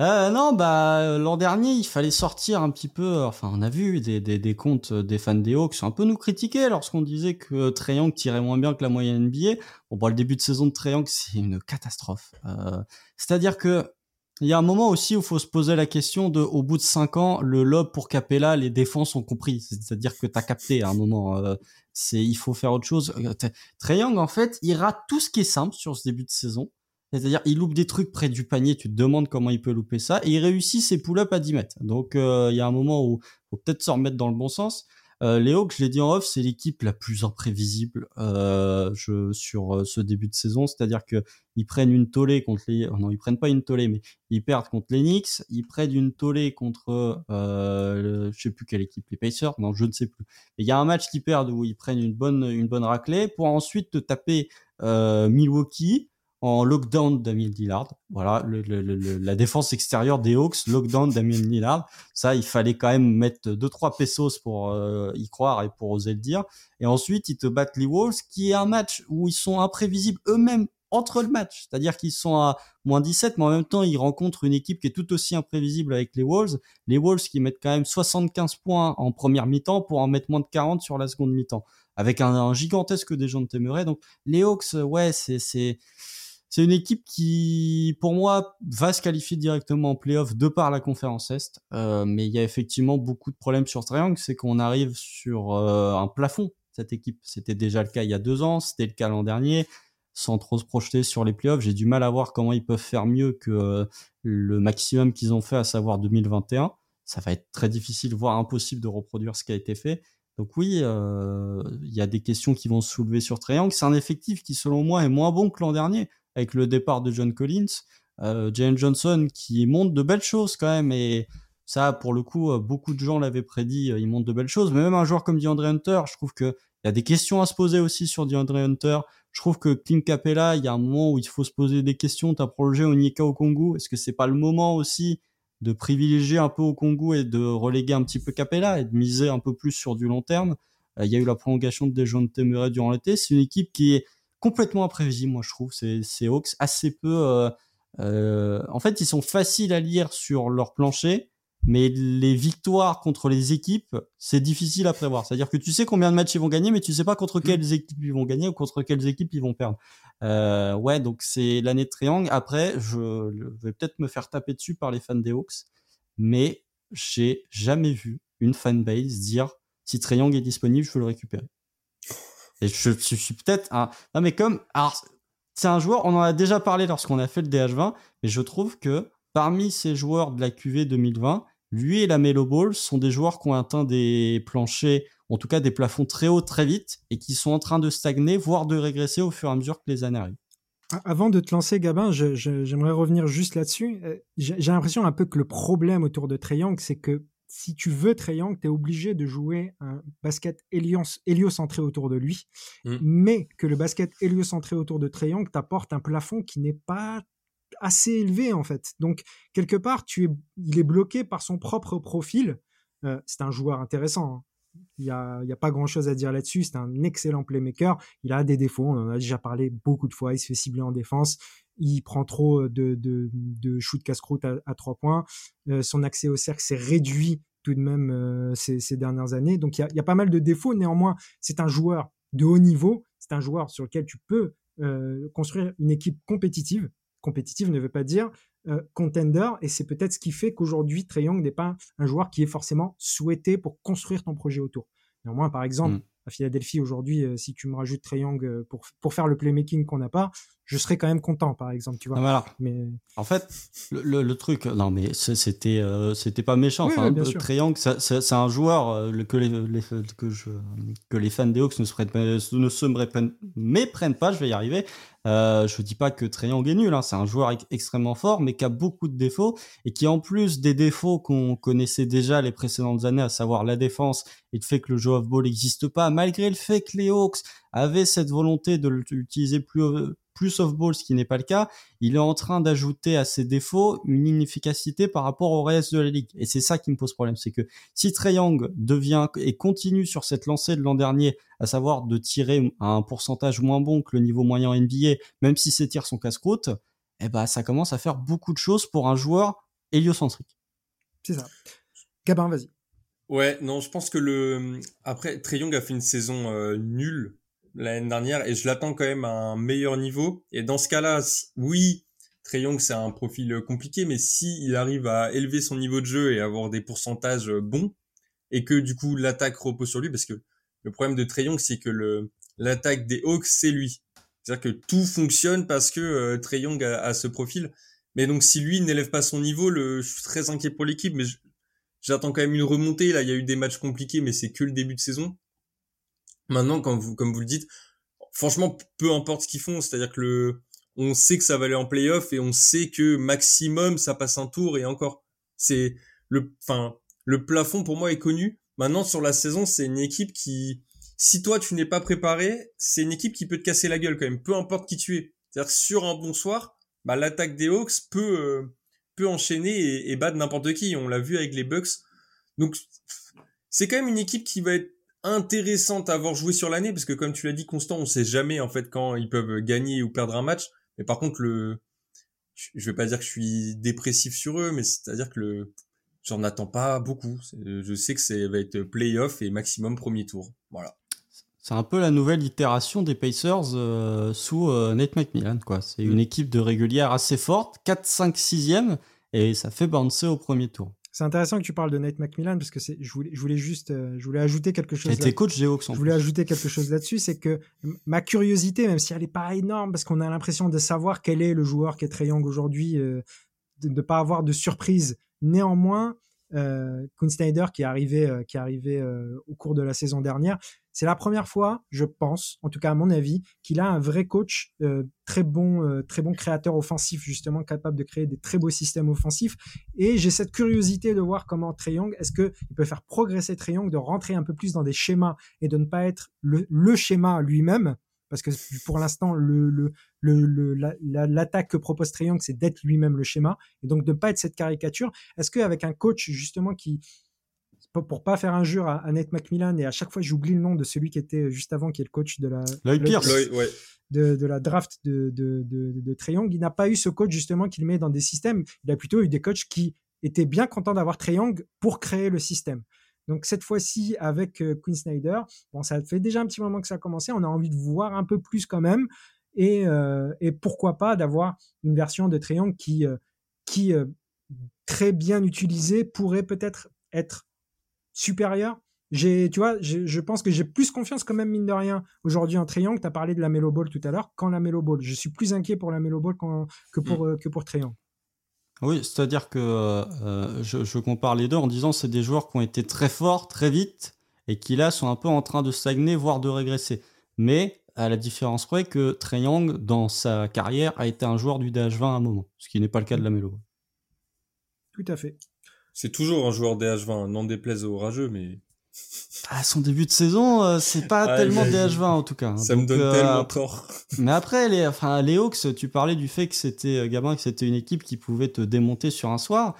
euh, non, bah l'an dernier, il fallait sortir un petit peu. Enfin, on a vu des, des, des comptes des fans des Hawks un peu nous critiquer lorsqu'on disait que Young tirait moins bien que la moyenne NBA. Bon, bah, le début de saison de Young, c'est une catastrophe. Euh, C'est-à-dire que il y a un moment aussi où il faut se poser la question de, au bout de cinq ans, le lob pour Capella, les défenses ont compris. C'est-à-dire que t'as capté à un moment. Euh, c'est, il faut faire autre chose. Euh, Young, en fait, il rate tout ce qui est simple sur ce début de saison. C'est-à-dire, il loupe des trucs près du panier, tu te demandes comment il peut louper ça, et il réussit ses pull-ups à 10 mètres. Donc, euh, il y a un moment où faut peut-être se remettre dans le bon sens. Euh, les Hawks, je l'ai dit en off, c'est l'équipe la plus imprévisible euh, je, sur euh, ce début de saison. C'est-à-dire que ils prennent une tollée contre les, oh non, ils prennent pas une tollée, mais ils perdent contre les Knicks. Ils prennent une tollée contre, euh, je sais plus quelle équipe, les Pacers? Non, je ne sais plus. Il y a un match qu'ils perdent où ils prennent une bonne, une bonne raclée pour ensuite te taper Milwaukee en lockdown Damien Lillard. Voilà, le, le, le, la défense extérieure des Hawks, lockdown Damien Lillard. Ça, il fallait quand même mettre deux trois pesos pour euh, y croire et pour oser le dire. Et ensuite, ils te battent les Wolves, qui est un match où ils sont imprévisibles eux-mêmes entre le match. C'est-à-dire qu'ils sont à moins 17, mais en même temps, ils rencontrent une équipe qui est tout aussi imprévisible avec les Wolves. Les Wolves qui mettent quand même 75 points en première mi-temps pour en mettre moins de 40 sur la seconde mi-temps. Avec un, gigantesque gens de Téméré. Donc, les Hawks, ouais, c'est, c'est, c'est une équipe qui, pour moi, va se qualifier directement en playoff de par la conférence Est. Euh, mais il y a effectivement beaucoup de problèmes sur Triangle, c'est qu'on arrive sur euh, un plafond, cette équipe. C'était déjà le cas il y a deux ans, c'était le cas l'an dernier. Sans trop se projeter sur les playoffs, j'ai du mal à voir comment ils peuvent faire mieux que euh, le maximum qu'ils ont fait, à savoir 2021. Ça va être très difficile, voire impossible de reproduire ce qui a été fait. Donc oui, il y a des questions qui vont se soulever sur Triangle. C'est un effectif qui, selon moi, est moins bon que l'an dernier avec le départ de John Collins. euh, Johnson qui montre de belles choses quand même et ça pour le coup euh, beaucoup de gens l'avaient prédit, il montre de belles choses. Mais même un joueur comme DeAndre Hunter, je trouve que il y a des questions à se poser aussi sur DeAndre Hunter. Je trouve que Clint Capella, il y a un moment où il faut se poser des questions. T'as prolongé Onyeka au Congo. Est-ce que c'est pas le moment aussi de privilégier un peu au Congo et de reléguer un petit peu Capella et de miser un peu plus sur du long terme? Il y a eu la prolongation de Dejounte Murray durant l'été. C'est une équipe qui est complètement imprévisible, moi je trouve. C'est Hawks assez peu. Euh, euh, en fait, ils sont faciles à lire sur leur plancher, mais les victoires contre les équipes, c'est difficile à prévoir. C'est-à-dire que tu sais combien de matchs ils vont gagner, mais tu sais pas contre quelles équipes ils vont gagner ou contre quelles équipes ils vont perdre. Euh, ouais, donc c'est l'année de triangle. Après, je vais peut-être me faire taper dessus par les fans des Hawks, mais j'ai jamais vu une fanbase dire si Triangle est disponible, je veux le récupérer. Et je, suis peut-être un. Non, mais comme. Alors, c'est un joueur, on en a déjà parlé lorsqu'on a fait le DH20, mais je trouve que parmi ces joueurs de la QV 2020, lui et la Melo Ball sont des joueurs qui ont atteint des planchers, en tout cas des plafonds très hauts très vite, et qui sont en train de stagner, voire de régresser au fur et à mesure que les années arrivent. Avant de te lancer, Gabin, j'aimerais revenir juste là-dessus. Euh, j'ai l'impression un peu que le problème autour de Triangle, c'est que si tu veux Triangle, tu es obligé de jouer un basket héliocentré autour de lui, mmh. mais que le basket héliocentré autour de Triangle t'apporte un plafond qui n'est pas assez élevé en fait. Donc quelque part, tu es, il est bloqué par son propre profil. Euh, c'est un joueur intéressant. Hein. Il n'y a, pas grand chose à dire là-dessus. C'est un excellent playmaker. Il a des défauts. On en a déjà parlé beaucoup de fois. Il se fait cibler en défense il prend trop euh, de, de, de shoot casse-croûte à, trois points. Euh, son accès au cercle s'est réduit tout de même euh, ces, dernières années. Donc il y a, y a, pas mal de défauts. Néanmoins, c'est un joueur de haut niveau. C'est un joueur sur lequel tu peux construire une équipe compétitive. Compétitive ne veut pas dire contender. Et c'est peut-être ce qui fait qu'aujourd'hui, Trey Young n'est pas un joueur qui est forcément souhaité pour construire ton projet autour. Néanmoins, par exemple, mm. à Philadelphie aujourd'hui, si tu me rajoutes Trey Young pour, pour faire le playmaking qu'on n'a pas, je serais quand même content, par exemple, tu vois. Ah, mais en fait, le, le, truc, non, mais c'était euh, c'était pas méchant. enfin, Triangle, c'est un joueur euh, que les, que je que les fans des Hawks ne se ne se méprennent pas. Je vais y arriver. Euh, je dis pas que Triangle est nul, hein, c'est un joueur extrêmement fort, mais qui a beaucoup de défauts et qui en plus des défauts qu'on connaissait déjà les précédentes années, à savoir la défense et le fait que le jeu of ball n'existe pas, malgré le fait que les Hawks avaient cette volonté de l'utiliser plus plus off-ball, ce qui n'est pas le cas, il est en train d'ajouter à ses défauts une inefficacité par rapport au reste de la ligue. Et c'est ça qui me pose problème, c'est que si Trae Young devient et continue sur cette lancée de l'an dernier, à savoir de tirer à un pourcentage moins bon que le niveau moyen NBA, même si ses tirs sont casse-croûte, eh ben ça commence à faire beaucoup de choses pour un joueur héliocentrique. C'est ça. Gabin, vas-y. Ouais, non, je pense que le après Trae Young a fait une saison euh, nulle l'année dernière et je l'attends quand même à un meilleur niveau. Et dans ce cas-là, oui, Trey Young c'est un profil compliqué, mais si il arrive à élever son niveau de jeu et avoir des pourcentages bons et que du coup l'attaque repose sur lui, parce que le problème de Trey Young c'est que le l'attaque des Hawks c'est lui. C'est-à-dire que tout fonctionne parce que euh, Young a, ce profil. Mais donc si lui n'élève pas son niveau, le, je suis très inquiet pour l'équipe, mais j'attends quand même une remontée. Là, il y a eu des matchs compliqués, mais c'est que le début de saison. Maintenant, quand vous, comme vous le dites, franchement, peu importe ce qu'ils font, c'est-à-dire que le, on sait que ça va aller en playoff et on sait que maximum ça passe un tour et encore. C'est le, enfin, le plafond pour moi est connu. Maintenant, sur la saison, c'est une équipe qui, si toi tu n'es pas préparé, c'est une équipe qui peut te casser la gueule quand même, peu importe qui tu es. C'est-à-dire que sur un bon soir, bah, l'attaque des Hawks peut, euh, peut enchaîner et, et battre n'importe qui. On l'a vu avec les Bucks. Donc, c'est quand même une équipe qui va être intéressante à avoir joué sur l'année parce que comme tu l'as dit Constant, on sait jamais en fait quand ils peuvent gagner ou perdre un match. Mais par contre le je vais pas dire que je suis dépressif sur eux, mais c'est-à-dire que le j'en attends pas beaucoup. Je sais que ça va être playoff et maximum premier tour. Voilà. C'est un peu la nouvelle itération des Pacers euh, sous euh, Nate McMillan. Quoi. C'est une mm. équipe de régulière assez forte, 4, 5, 6e, et ça fait bouncer au premier tour. C'est intéressant que tu parles de Nate McMillan parce que je voulais, je voulais juste, euh, je voulais ajouter quelque chose. Était coach. Je voulais ajouter quelque chose là-dessus, c'est que ma curiosité, même si elle n'est pas énorme, parce qu'on a l'impression de savoir quel est le joueur qui est Young aujourd'hui, euh, de ne pas avoir de surprise. Néanmoins, euh, Snyder qui est arrivé, euh, qui est arrivé euh, au cours de la saison dernière. C'est la première fois, je pense, en tout cas à mon avis, qu'il a un vrai coach euh, très bon, très bon créateur offensif justement, capable de créer des très beaux systèmes offensifs. Et j'ai cette curiosité de voir comment Young, est-ce que il peut faire progresser Young, de rentrer un peu plus dans des schémas et de ne pas être le schéma lui-même, parce que pour l'instant, le, le, le, l'attaque que propose Triangle, c'est d'être lui-même le schéma, et donc de ne pas être cette caricature. Est-ce qu'avec un coach justement qui, pour pas faire injure à, à Nate McMillan, et à chaque fois j'oublie le nom de celui qui était juste avant, qui est le coach de la, ouais. de, de, la draft de, de, de, de Triangle, il n'a pas eu ce coach justement qu'il met dans des systèmes, il a plutôt eu des coachs qui étaient bien contents d'avoir Triangle pour créer le système. Donc cette fois-ci avec euh, Queen Snyder, bon ça fait déjà un petit moment que ça a commencé, on a envie de voir un peu plus quand même et, euh, et pourquoi pas d'avoir une version de Triangle qui euh, qui très bien utilisée pourrait peut-être être supérieure. J'ai tu vois, je pense que j'ai plus confiance quand même mine de rien aujourd'hui en Triangle, tu as parlé de la Melo Ball tout à l'heure, qu'en la Melo Ball. Je suis plus inquiet pour la Melo Ball que pour mmh. que pour Triangle. Oui, c'est-à-dire que euh, je, je, compare les deux en disant c'est des joueurs qui ont été très forts très vite et qui là sont un peu en train de stagner voire de régresser. Mais à la différence près que Trey Young dans sa carrière a été un joueur du DH20 à un moment, ce qui n'est pas le cas de la Melo. Tout à fait. C'est toujours un joueur DH20, n'en déplaise au rageux, mais à son début de saison, euh, c'est pas ah, tellement DH20 en tout cas. Hein. Ça me donne euh, tellement tort. Mais après, les, enfin, les Hawks, tu parlais du fait que c'était, euh, Gabin, que c'était une équipe qui pouvait te démonter sur un soir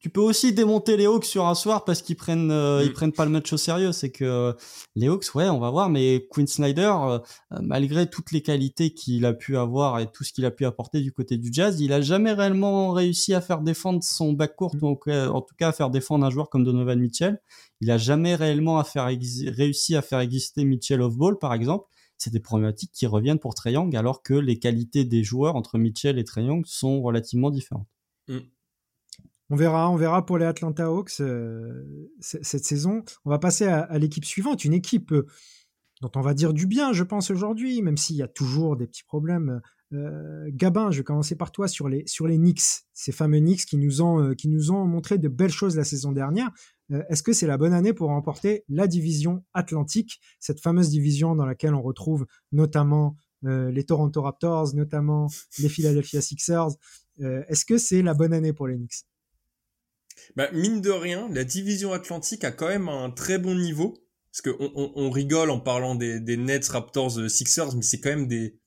tu peux aussi démonter les Hawks sur un soir parce qu'ils prennent euh, ils mm. prennent pas le match au sérieux c'est que euh, les Hawks ouais on va voir mais Quinn Snyder euh, malgré toutes les qualités qu'il a pu avoir et tout ce qu'il a pu apporter du côté du Jazz il a jamais réellement réussi à faire défendre son backcourt mm. donc en tout cas à faire défendre un joueur comme Donovan Mitchell il a jamais réellement à faire réussi à faire exister Mitchell off ball par exemple c'est des problématiques qui reviennent pour Trae Young alors que les qualités des joueurs entre Mitchell et Trae Young sont relativement différentes mm. On verra, on verra pour les Atlanta Hawks euh, cette saison. On va passer à, l'équipe suivante, une équipe euh, dont on va dire du bien, je pense aujourd'hui, même s'il y a toujours des petits problèmes. Euh, Gabin, je vais commencer par toi sur les sur les Knicks, ces fameux Knicks qui nous ont qui nous ont montré de belles choses la saison dernière. Est-ce que c'est la bonne année pour remporter la division Atlantique, cette fameuse division dans laquelle on retrouve notamment les Toronto Raptors, notamment les Philadelphia Sixers? Est-ce que c'est la bonne année pour les Knicks? Bah, mine de rien, la division Atlantique a quand même un très bon niveau. Parce qu'on on, on, rigole en parlant des, des Nets, Raptors, euh, Sixers, mais c'est quand même des,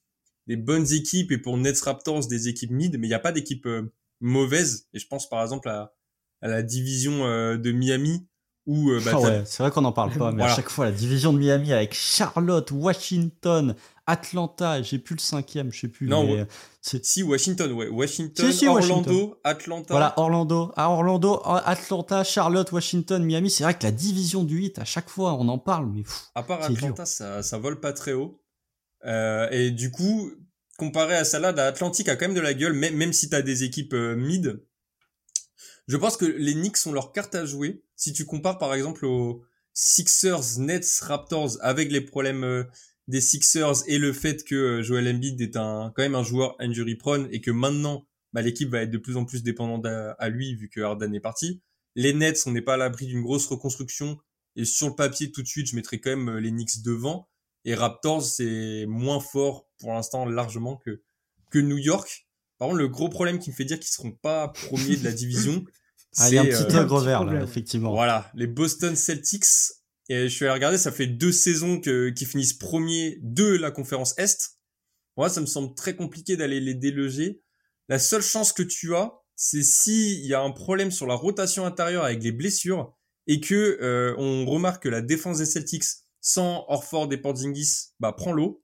des bonnes équipes. Et pour Nets, Raptors, des équipes mid, mais il n'y a pas d'équipe euh, mauvaise. Et je pense par exemple à, à la division euh, de Miami, où... bah, oh ouais, c'est vrai qu'on n'en parle pas, mais à chaque fois, la division de Miami avec Charlotte, Washington, Atlanta, j'ai plus le cinquième, je sais plus. Non, mais, si Washington, ouais, Washington, si, si, Orlando, Washington. Atlanta. Voilà, Orlando, à Orlando, Atlanta, Charlotte, Washington, Miami. C'est vrai que la division du 8, à chaque fois, on en parle, mais pff, à part Atlanta, ça, ça vole pas très haut. Euh, et du coup, comparé à ça là, l'Atlantique a quand même de la gueule, même, même si t'as des équipes euh, mid. Je pense que les Knicks ont leur carte à jouer. Si tu compares par exemple aux Sixers, Nets, Raptors avec les problèmes euh, des Sixers et le fait que euh, Joel Embiid est un quand même un joueur injury prone et que maintenant bah, l'équipe va être de plus en plus dépendante à, lui vu que Harden est parti. Les Nets, on n'est pas à l'abri d'une grosse reconstruction et sur le papier tout de suite, je mettrais quand même euh, les Knicks devant et Raptors c'est moins fort pour l'instant largement que que New York. Par contre, le gros problème qui me fait dire qu'ils seront pas premiers de la division, ah, il y a un petit euh, vert là, effectivement. Voilà, les Boston Celtics et je suis allé regarder, ça fait deux saisons que, qu'ils finissent premier de la conférence Est. Moi, ça me semble très compliqué d'aller les déloger. La seule chance que tu as, c'est s'il y a un problème sur la rotation intérieure avec les blessures et que euh, on remarque que la défense des Celtics sans Orford et Porzingis bah, prend l'eau.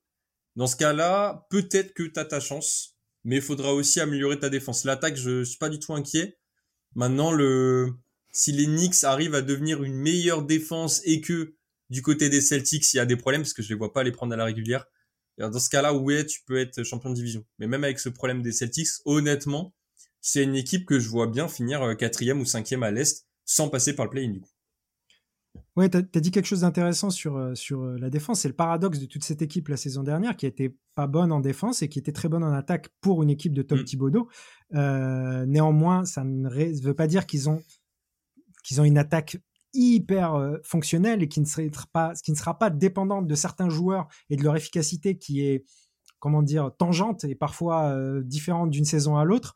Dans ce cas-là, peut-être que tu as ta chance, mais il faudra aussi améliorer ta défense. L'attaque, je suis pas du tout inquiet. Maintenant, le si les Knicks arrivent à devenir une meilleure défense et que du côté des Celtics, il y a des problèmes parce que je les vois pas les prendre à la régulière. Dans ce cas-là, ouais, tu peux être champion de division. Mais même avec ce problème des Celtics, honnêtement, c'est une équipe que je vois bien finir euh, quatrième ou cinquième à l'Est sans passer par le play-in du coup. Ouais, tu as, dit quelque chose d'intéressant sur, euh, sur euh, la défense. C'est le paradoxe de toute cette équipe la saison dernière qui était pas bonne en défense et qui était très bonne en attaque pour une équipe de Tom mm. Thibodeau. Euh, néanmoins, ça ne veut pas dire qu'ils ont qu'ils ont une attaque hyper euh, fonctionnelle et qui ne sera pas, qui ne sera pas dépendante de certains joueurs et de leur efficacité qui est, comment dire, tangente et parfois euh, différente d'une saison à l'autre.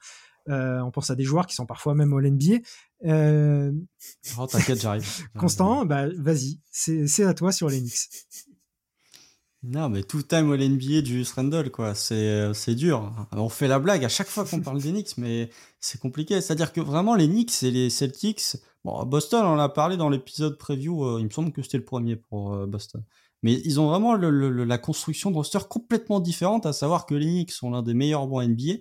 Euh, on pense à des joueurs qui sont parfois même au NBA. Euh, oh, t'inquiète, j'arrive. Constant, bah, vas-y, c'est à toi sur les Knicks. Non, mais tout time all NBA Julius Randle, quoi. C'est, c'est dur. On fait la blague à chaque fois qu'on parle des Knicks, mais c'est compliqué. C'est-à-dire que vraiment, les Knicks et les Celtics, Boston, on en a parlé dans l'épisode preview, euh, il me semble que c'était le premier pour euh, Boston. Mais ils ont vraiment la construction de roster complètement différente, à savoir que les Knicks sont l'un des meilleurs bancs NBA,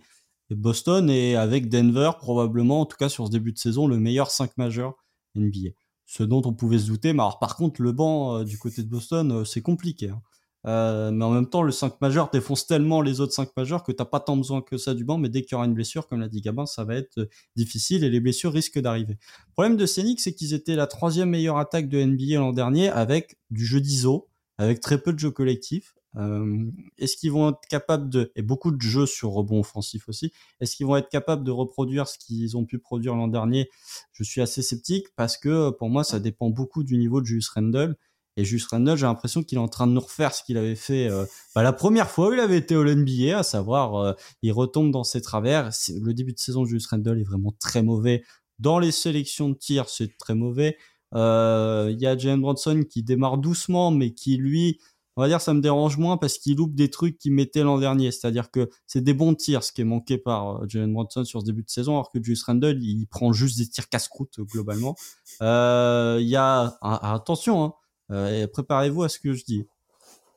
et Boston est avec Denver, probablement, en tout cas sur ce début de saison, le meilleur 5 majeur NBA. Ce dont on pouvait se douter, mais alors par contre, le banc euh, du côté de Boston, c'est compliqué. Hein. Euh, mais en même temps, le 5 majeur défonce tellement les autres 5 majeurs que t'as pas tant besoin que ça du banc, mais dès qu'il y aura une blessure, comme l'a dit Gabin, ça va être euh, difficile et les blessures risquent d'arriver. Le problème de Scénic, c'est qu'ils étaient la troisième meilleure attaque de NBA l'an dernier avec du jeu d'ISO, avec très peu de jeu collectif. Euh, est-ce qu'ils vont être capables de, et beaucoup de jeux sur rebond offensif aussi, est-ce qu'ils vont être capables de reproduire ce qu'ils ont pu produire l'an dernier? Je suis assez sceptique parce que pour moi, ça dépend beaucoup du niveau de Julius Randle et juste Randall, j'ai l'impression qu'il est en train de nous refaire ce qu'il avait fait euh, bah, la première fois où il avait été au NBA, à savoir, euh, il retombe dans ses travers. Le début de saison de Julius Randle est vraiment très mauvais. Dans les sélections de tir, c'est très mauvais. Euh, il y a Jalen Bronson qui démarre doucement, mais qui lui, on va dire, ça me dérange moins parce qu'il loupe des trucs qu'il mettait l'an dernier. C'est-à-dire que c'est des bons tirs, ce qui est manqué par Jalen Bronson sur ce début de saison, alors que Julius Randle, il prend juste des tirs casse-croûte globalement. Il y a, ah, attention, hein, euh, préparez-vous à ce que je dis.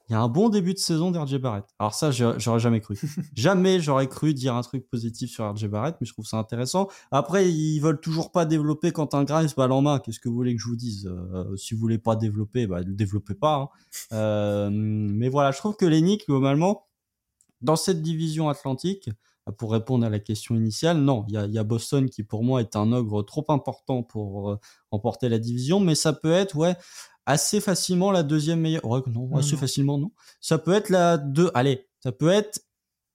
Il y a un bon début de saison d'RJ Barrett. Alors ça, j'aurais jamais cru. jamais j'aurais cru dire un truc positif sur RJ Barrett, mais je trouve ça intéressant. Après, ils veulent toujours pas développer quand un Grimes balle en main. Qu'est-ce que vous voulez que je vous dise? Euh, Si vous voulez pas développer, bah, ne développez pas. Hein. Euh, mais voilà, je trouve que les Knicks, globalement, dans cette division atlantique, pour répondre à la question initiale, non, il y a, y a, Boston qui pour moi est un ogre trop important pour remporter la division, mais ça peut être ouais assez facilement la deuxième meilleure. non, assez facilement, non. Ça peut être la deux. Allez, ça peut être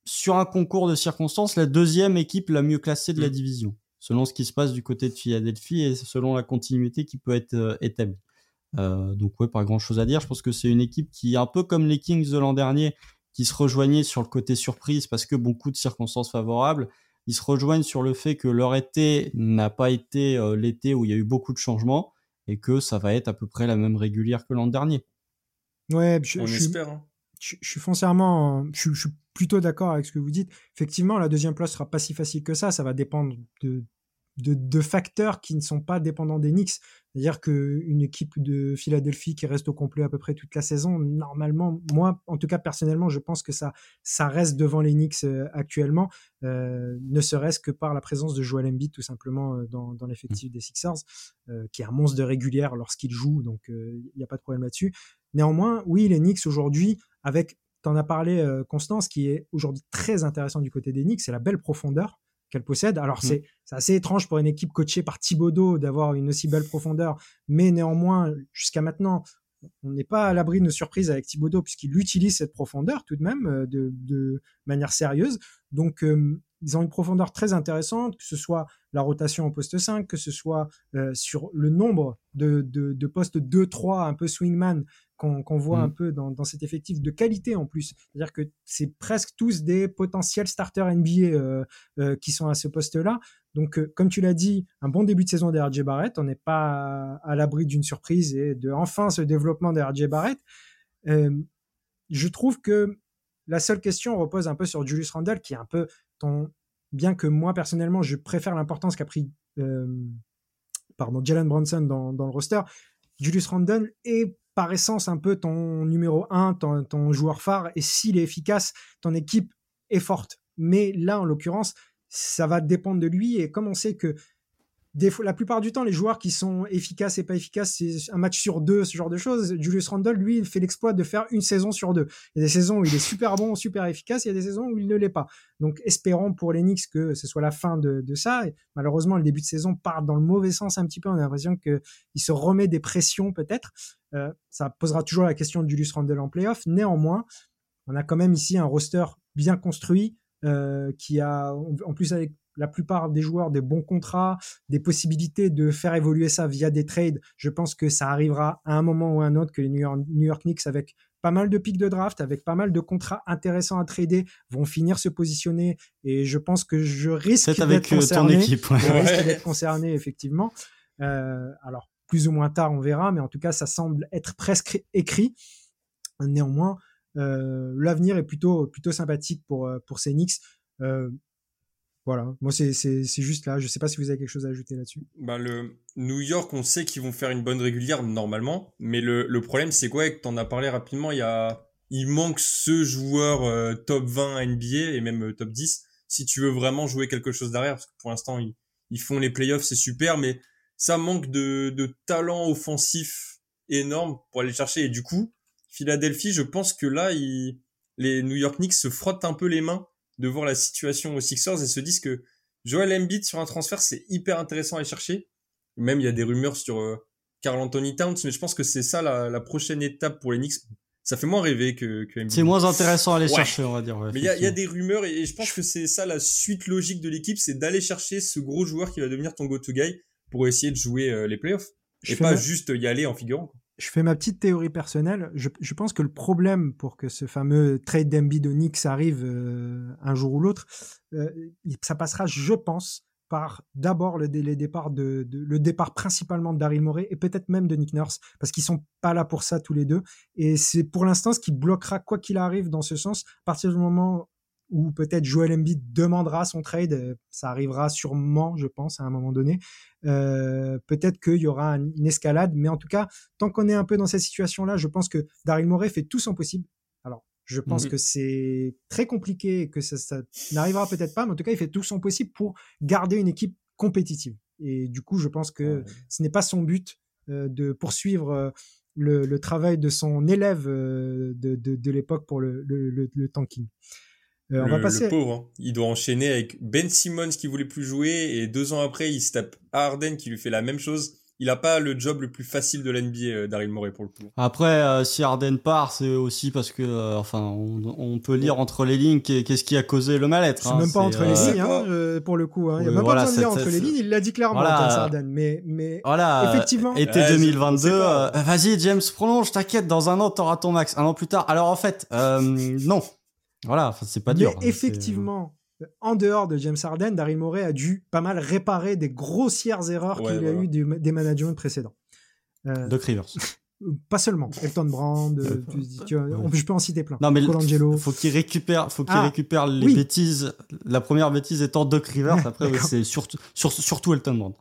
sur un concours de circonstances la deuxième équipe la mieux classée de la mm. division, selon ce qui se passe du côté de Philadelphie et selon la continuité qui peut être euh, établie. Euh, donc ouais, pas grand chose à dire. Je pense que c'est une équipe qui, un peu comme les Kings de l'an dernier, qui se rejoignait sur le côté surprise parce que beaucoup de circonstances favorables. Ils se rejoignent sur le fait que leur été n'a pas été euh, l'été où il y a eu beaucoup de changements et que ça va être à peu près la même régulière que l'an dernier. Ouais, je, on espère. Hein. Je, suis foncièrement, je, suis plutôt d'accord avec ce que vous dites. Effectivement, la deuxième place sera pas si facile que ça. Ça va dépendre de, de, facteurs qui ne sont pas dépendants des Knicks. C'est-à-dire qu'une équipe de Philadelphie qui reste au complet à peu près toute la saison, normalement, moi, en tout cas personnellement, je pense que ça, ça reste devant les Knicks euh, actuellement, euh, ne serait-ce que par la présence de Joel Embiid tout simplement euh, dans, l'effectif des Sixers, qui est un monstre de régulière lorsqu'il joue, donc il n'y a pas de problème là-dessus. Néanmoins, oui, les Knicks aujourd'hui, avec, t'en as parlé, Constance, qui est aujourd'hui très intéressant du côté des Knicks, c'est la belle profondeur qu'elle possède. Alors mmh. c'est assez étrange pour une équipe coachée par Thibodeau d'avoir une aussi belle profondeur, mais néanmoins, jusqu'à maintenant, on n'est pas à l'abri de surprises avec Thibodeau puisqu'il utilise cette profondeur tout de même euh, de, manière sérieuse. Donc euh, ils ont une profondeur très intéressante, que ce soit la rotation en poste 5, que ce soit euh, sur le nombre de, de postes 2-3, un peu swingman, qu'on voit un mmh. peu dans, cet effectif de qualité en plus. C'est-à-dire que c'est presque tous des potentiels starters NBA euh, euh, qui sont à ce poste-là. Donc, comme tu l'as dit, un bon début de saison des RJ Barrett. On n'est pas à, l'abri d'une surprise et de enfin ce développement des RJ Barrett. je trouve que la seule question repose un peu sur Julius Randle, qui est un peu ton. Bien que moi personnellement, je préfère l'importance qu'a pris pardon, Jalen Bronson dans, le roster. Julius Randle est par essence un peu ton numéro 1, ton, joueur phare, et s'il est efficace, ton équipe est forte. Mais là, en l'occurrence, ça va dépendre de lui, et comme on sait que la plupart du temps, les joueurs qui sont efficaces et pas efficaces, c'est un match sur deux, ce genre de choses. Julius Randle, lui, il fait l'exploit de faire une saison sur deux. Il y a des saisons où il est super bon, super efficace, il y a des saisons où il ne l'est pas. Donc, espérons pour les Knicks que ce soit la fin de, ça. malheureusement, le début de saison part dans le mauvais sens un petit peu. On a l'impression qu'il se remet des pressions, peut-être. Euh, ça posera toujours la question de Julius Randle en playoff. Néanmoins, on a quand même ici un roster bien construit, euh, qui a, en plus avec la plupart des joueurs des bons contrats, des possibilités de faire évoluer ça via des trades. Je pense que ça arrivera à un moment ou à un autre que les New York, Knicks, avec pas mal de pics de draft, avec pas mal de contrats intéressants à trader, vont finir se positionner. Et je pense que je risque d'être euh, concerné. Équipe, d'être concerné, effectivement. Euh, alors, plus ou moins tard, on verra, mais en tout cas, ça semble être presque écrit. Néanmoins, euh, l'avenir est plutôt, plutôt sympathique pour, pour ces Knicks. Voilà, moi c'est juste là. Je sais pas si vous avez quelque chose à ajouter là-dessus. Bah le New York, on sait qu'ils vont faire une bonne régulière normalement, mais le, le problème c'est quoi? Tu en as parlé rapidement. Il y a, il manque ce joueur euh, top 20 NBA et même euh, top 10 si tu veux vraiment jouer quelque chose derrière, parce que pour l'instant ils, ils font les playoffs, c'est super, mais ça manque de, de talent offensif énorme pour aller chercher. Et du coup, Philadelphie, je pense que là, les New York Knicks se frottent un peu les mains de voir la situation aux Sixers et se disent que Joel Embiid sur un transfert, c'est hyper intéressant à aller chercher. Même il y a des rumeurs sur euh, Carl Anthony Towns, mais je pense que c'est ça la, prochaine étape pour les Knicks. Ça fait moins rêver que, que C'est moins intéressant à aller chercher, on va dire. mais il y a, des rumeurs et, je pense que c'est ça la suite logique de l'équipe, c'est d'aller chercher ce gros joueur qui va devenir ton go-to guy pour essayer de jouer euh, les playoffs. et pas juste y aller en figurant je fais ma petite théorie personnelle. Je, pense que le problème pour que ce fameux trade d'Embiid arrive euh, un jour ou l'autre, euh, ça passera, je pense, par d'abord le, de, le départ principalement de Daryl Morey et peut-être même de Nick Nurse parce qu'ils sont pas là pour ça tous les deux. Et c'est pour l'instant ce qui bloquera quoi qu'il arrive dans ce sens. À partir du moment ou peut-être Joel Embiid demandera son trade. Euh, ça arrivera sûrement, je pense, à un moment donné. Euh, peut-être qu'il y aura une escalade, mais en tout cas, tant qu'on est un peu dans cette situation-là, je pense que Daryl Morey fait tout son possible. Alors, je pense mhm. que c'est très compliqué et que ça, n'arrivera peut-être pas, mais en tout cas, il fait tout son possible pour garder une équipe compétitive. Et du coup, je pense que ce n'est pas son but euh, de poursuivre le, travail de son élève de, l'époque pour le, le tanking. Euh, on le, va passer... pauvre, hein. il doit enchaîner avec Ben Simmons qui voulait plus jouer et deux ans après il se tape Harden qui lui fait la même chose. Il a pas le job le plus facile de l'NBA, euh, Daryl Morey pour le coup. Après, euh, si Harden part, c'est aussi parce que, enfin, on, peut lire entre les lignes qu'est-ce qui a causé le mal-être. C'est hein. même pas entre les lignes, hein, pour le coup. Il n'y a même pas besoin de lire entre les lignes. Il l'a dit clairement, voilà. Harden. Mais, mais voilà. effectivement. Été 2022. Vas-y, James, prolonge. T'inquiète, dans un an, t'auras ton max. Un an plus tard. Alors en fait, non. Voilà, c'est pas dur. Mais hein, effectivement, en dehors de James Harden, Daryl Morey a dû pas mal réparer des grossières erreurs qu'il a eues des managements précédents. Euh, Doc Rivers. Pas seulement, Elton Brand, euh, je peux en citer plein. Non mais Colangelo. faut qu'il récupère, faut qu'il ah, récupère les bêtises. La première bêtise étant Doc Rivers, après c'est surtout, surtout Elton Brand.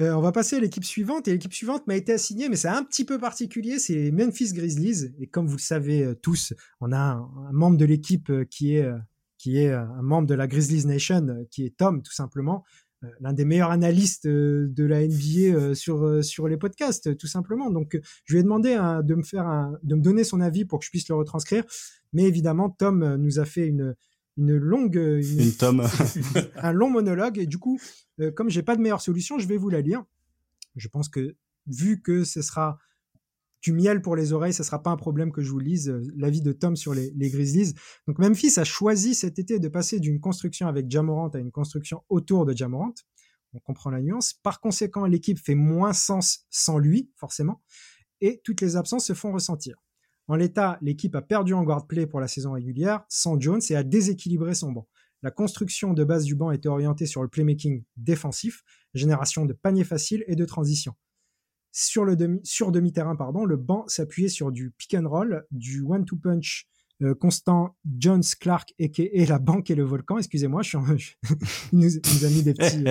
Euh, on va passer à l'équipe suivante. Et l'équipe suivante m'a été assignée, mais c'est un petit peu particulier. C'est Memphis Grizzlies. Et comme vous le savez euh, tous, on a un, membre de l'équipe euh, qui est qui est un membre de la Grizzlies Nation, qui est Tom, tout simplement, l'un des meilleurs analystes de la NBA sur sur les podcasts, tout simplement. Donc, je lui ai demandé de me faire de me donner son avis pour que je puisse le retranscrire. Mais évidemment, Tom nous a fait une une longue une, tome un long monologue et du coup euh, comme j'ai pas de meilleure solution je vais vous la lire je pense que vu que ce sera du miel pour les oreilles, ce sera pas un problème que je vous lise euh, l'avis de Tom sur les, les, Grizzlies. Donc Memphis a choisi cet été de passer d'une construction avec Jamorant à une construction autour de Jamorant. On comprend la nuance. Par conséquent, l'équipe fait moins sens sans lui, forcément, et toutes les absences se font ressentir. En l'état, l'équipe a perdu en guard play pour la saison régulière sans Jones et a déséquilibré son banc. La construction de base du banc était orientée sur le playmaking défensif, génération de paniers faciles et de transition. Sur, le demi, sur demi-terrain, pardon, le banc s'appuyait sur du pick and roll, du one-two punch euh, constant Jones Clark et la banque et le volcan. Excusez-moi, je suis il, nous, a mis des petits.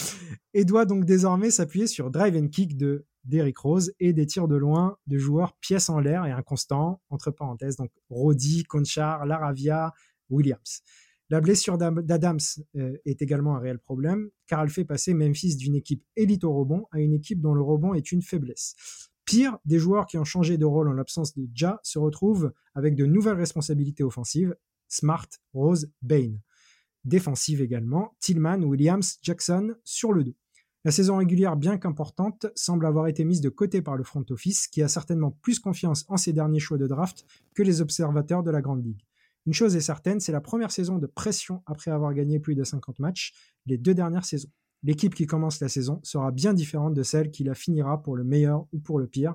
et doit donc désormais s'appuyer sur drive and kick de d'Eric Rose et des tirs de loin de joueurs pièces en l'air et inconstant, entre parenthèses, donc Roddy, Conchar, Laravia, Williams. La blessure d'Adams euh, est également un réel problème, car elle fait passer Memphis d'une équipe élite au rebond à une équipe dont le rebond est une faiblesse. Pire, des joueurs qui ont changé de rôle en l'absence de Ja se retrouvent avec de nouvelles responsabilités offensives, Smart, Rose, Bain. Défensive également, Tillman, Williams, Jackson sur le dos. La saison régulière, bien qu'importante, semble avoir été mise de côté par le front office, qui a certainement plus confiance en ses derniers choix de draft que les observateurs de la Grande Ligue. Une chose est certaine, c'est la première saison de pression après avoir gagné plus de 50 matchs les deux dernières saisons. L'équipe qui commence la saison sera bien différente de celle qui la finira pour le meilleur ou pour le pire.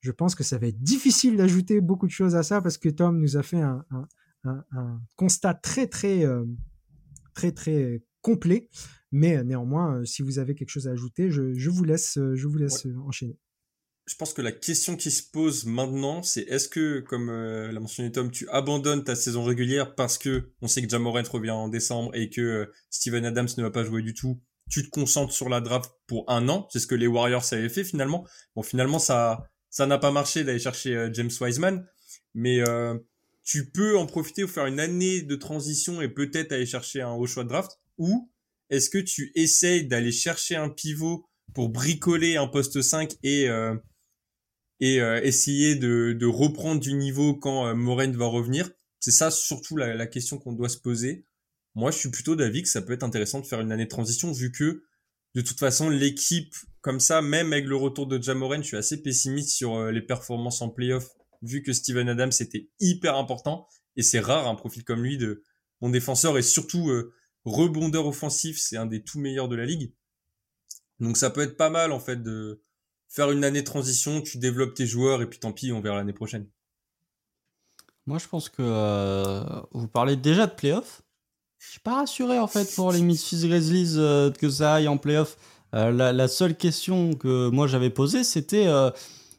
Je pense que ça va être difficile d'ajouter beaucoup de choses à ça parce que Tom nous a fait un, constat très très euh, très très complet. Mais euh, néanmoins, euh, si vous avez quelque chose à ajouter, je, vous laisse, je vous laisse enchaîner je pense que la question qui se pose maintenant, c'est est-ce que, comme euh, l'a mentionné Tom, tu abandonnes ta saison régulière parce que on sait que Jamorant revient en décembre et que euh, Steven Adams ne va pas jouer du tout. Tu te concentres sur la draft pour un an? C'est ce que les Warriors avaient fait finalement. Bon, finalement, ça, ça n'a pas marché d'aller chercher euh, James Wiseman, mais tu peux en profiter ou faire une année de transition et peut-être aller chercher un haut choix de draft. Ou est-ce que tu essayes d'aller chercher un pivot pour bricoler un poste 5 et et euh, essayer de, reprendre du niveau quand euh, va revenir? C'est ça surtout la, la question qu'on doit se poser. Moi, je suis plutôt d'avis que ça peut être intéressant de faire une année de transition vu que de toute façon l'équipe comme ça, même avec le retour de Jamoren, je suis assez pessimiste sur euh, les performances en playoff vu que Steven Adams était hyper important et c'est rare un profil comme lui de mon défenseur et surtout euh, rebondeur offensif, c'est un des tout meilleurs de la ligue. Donc ça peut être pas mal en fait de faire une année de transition, tu développes tes joueurs et puis tant pis, on verra l'année prochaine. Moi, je pense que euh, vous parlez déjà de playoffs. Je suis pas rassuré en fait pour les Memphis Grizzlies euh, que ça aille en playoff. Euh, la, seule question que moi j'avais posée, c'était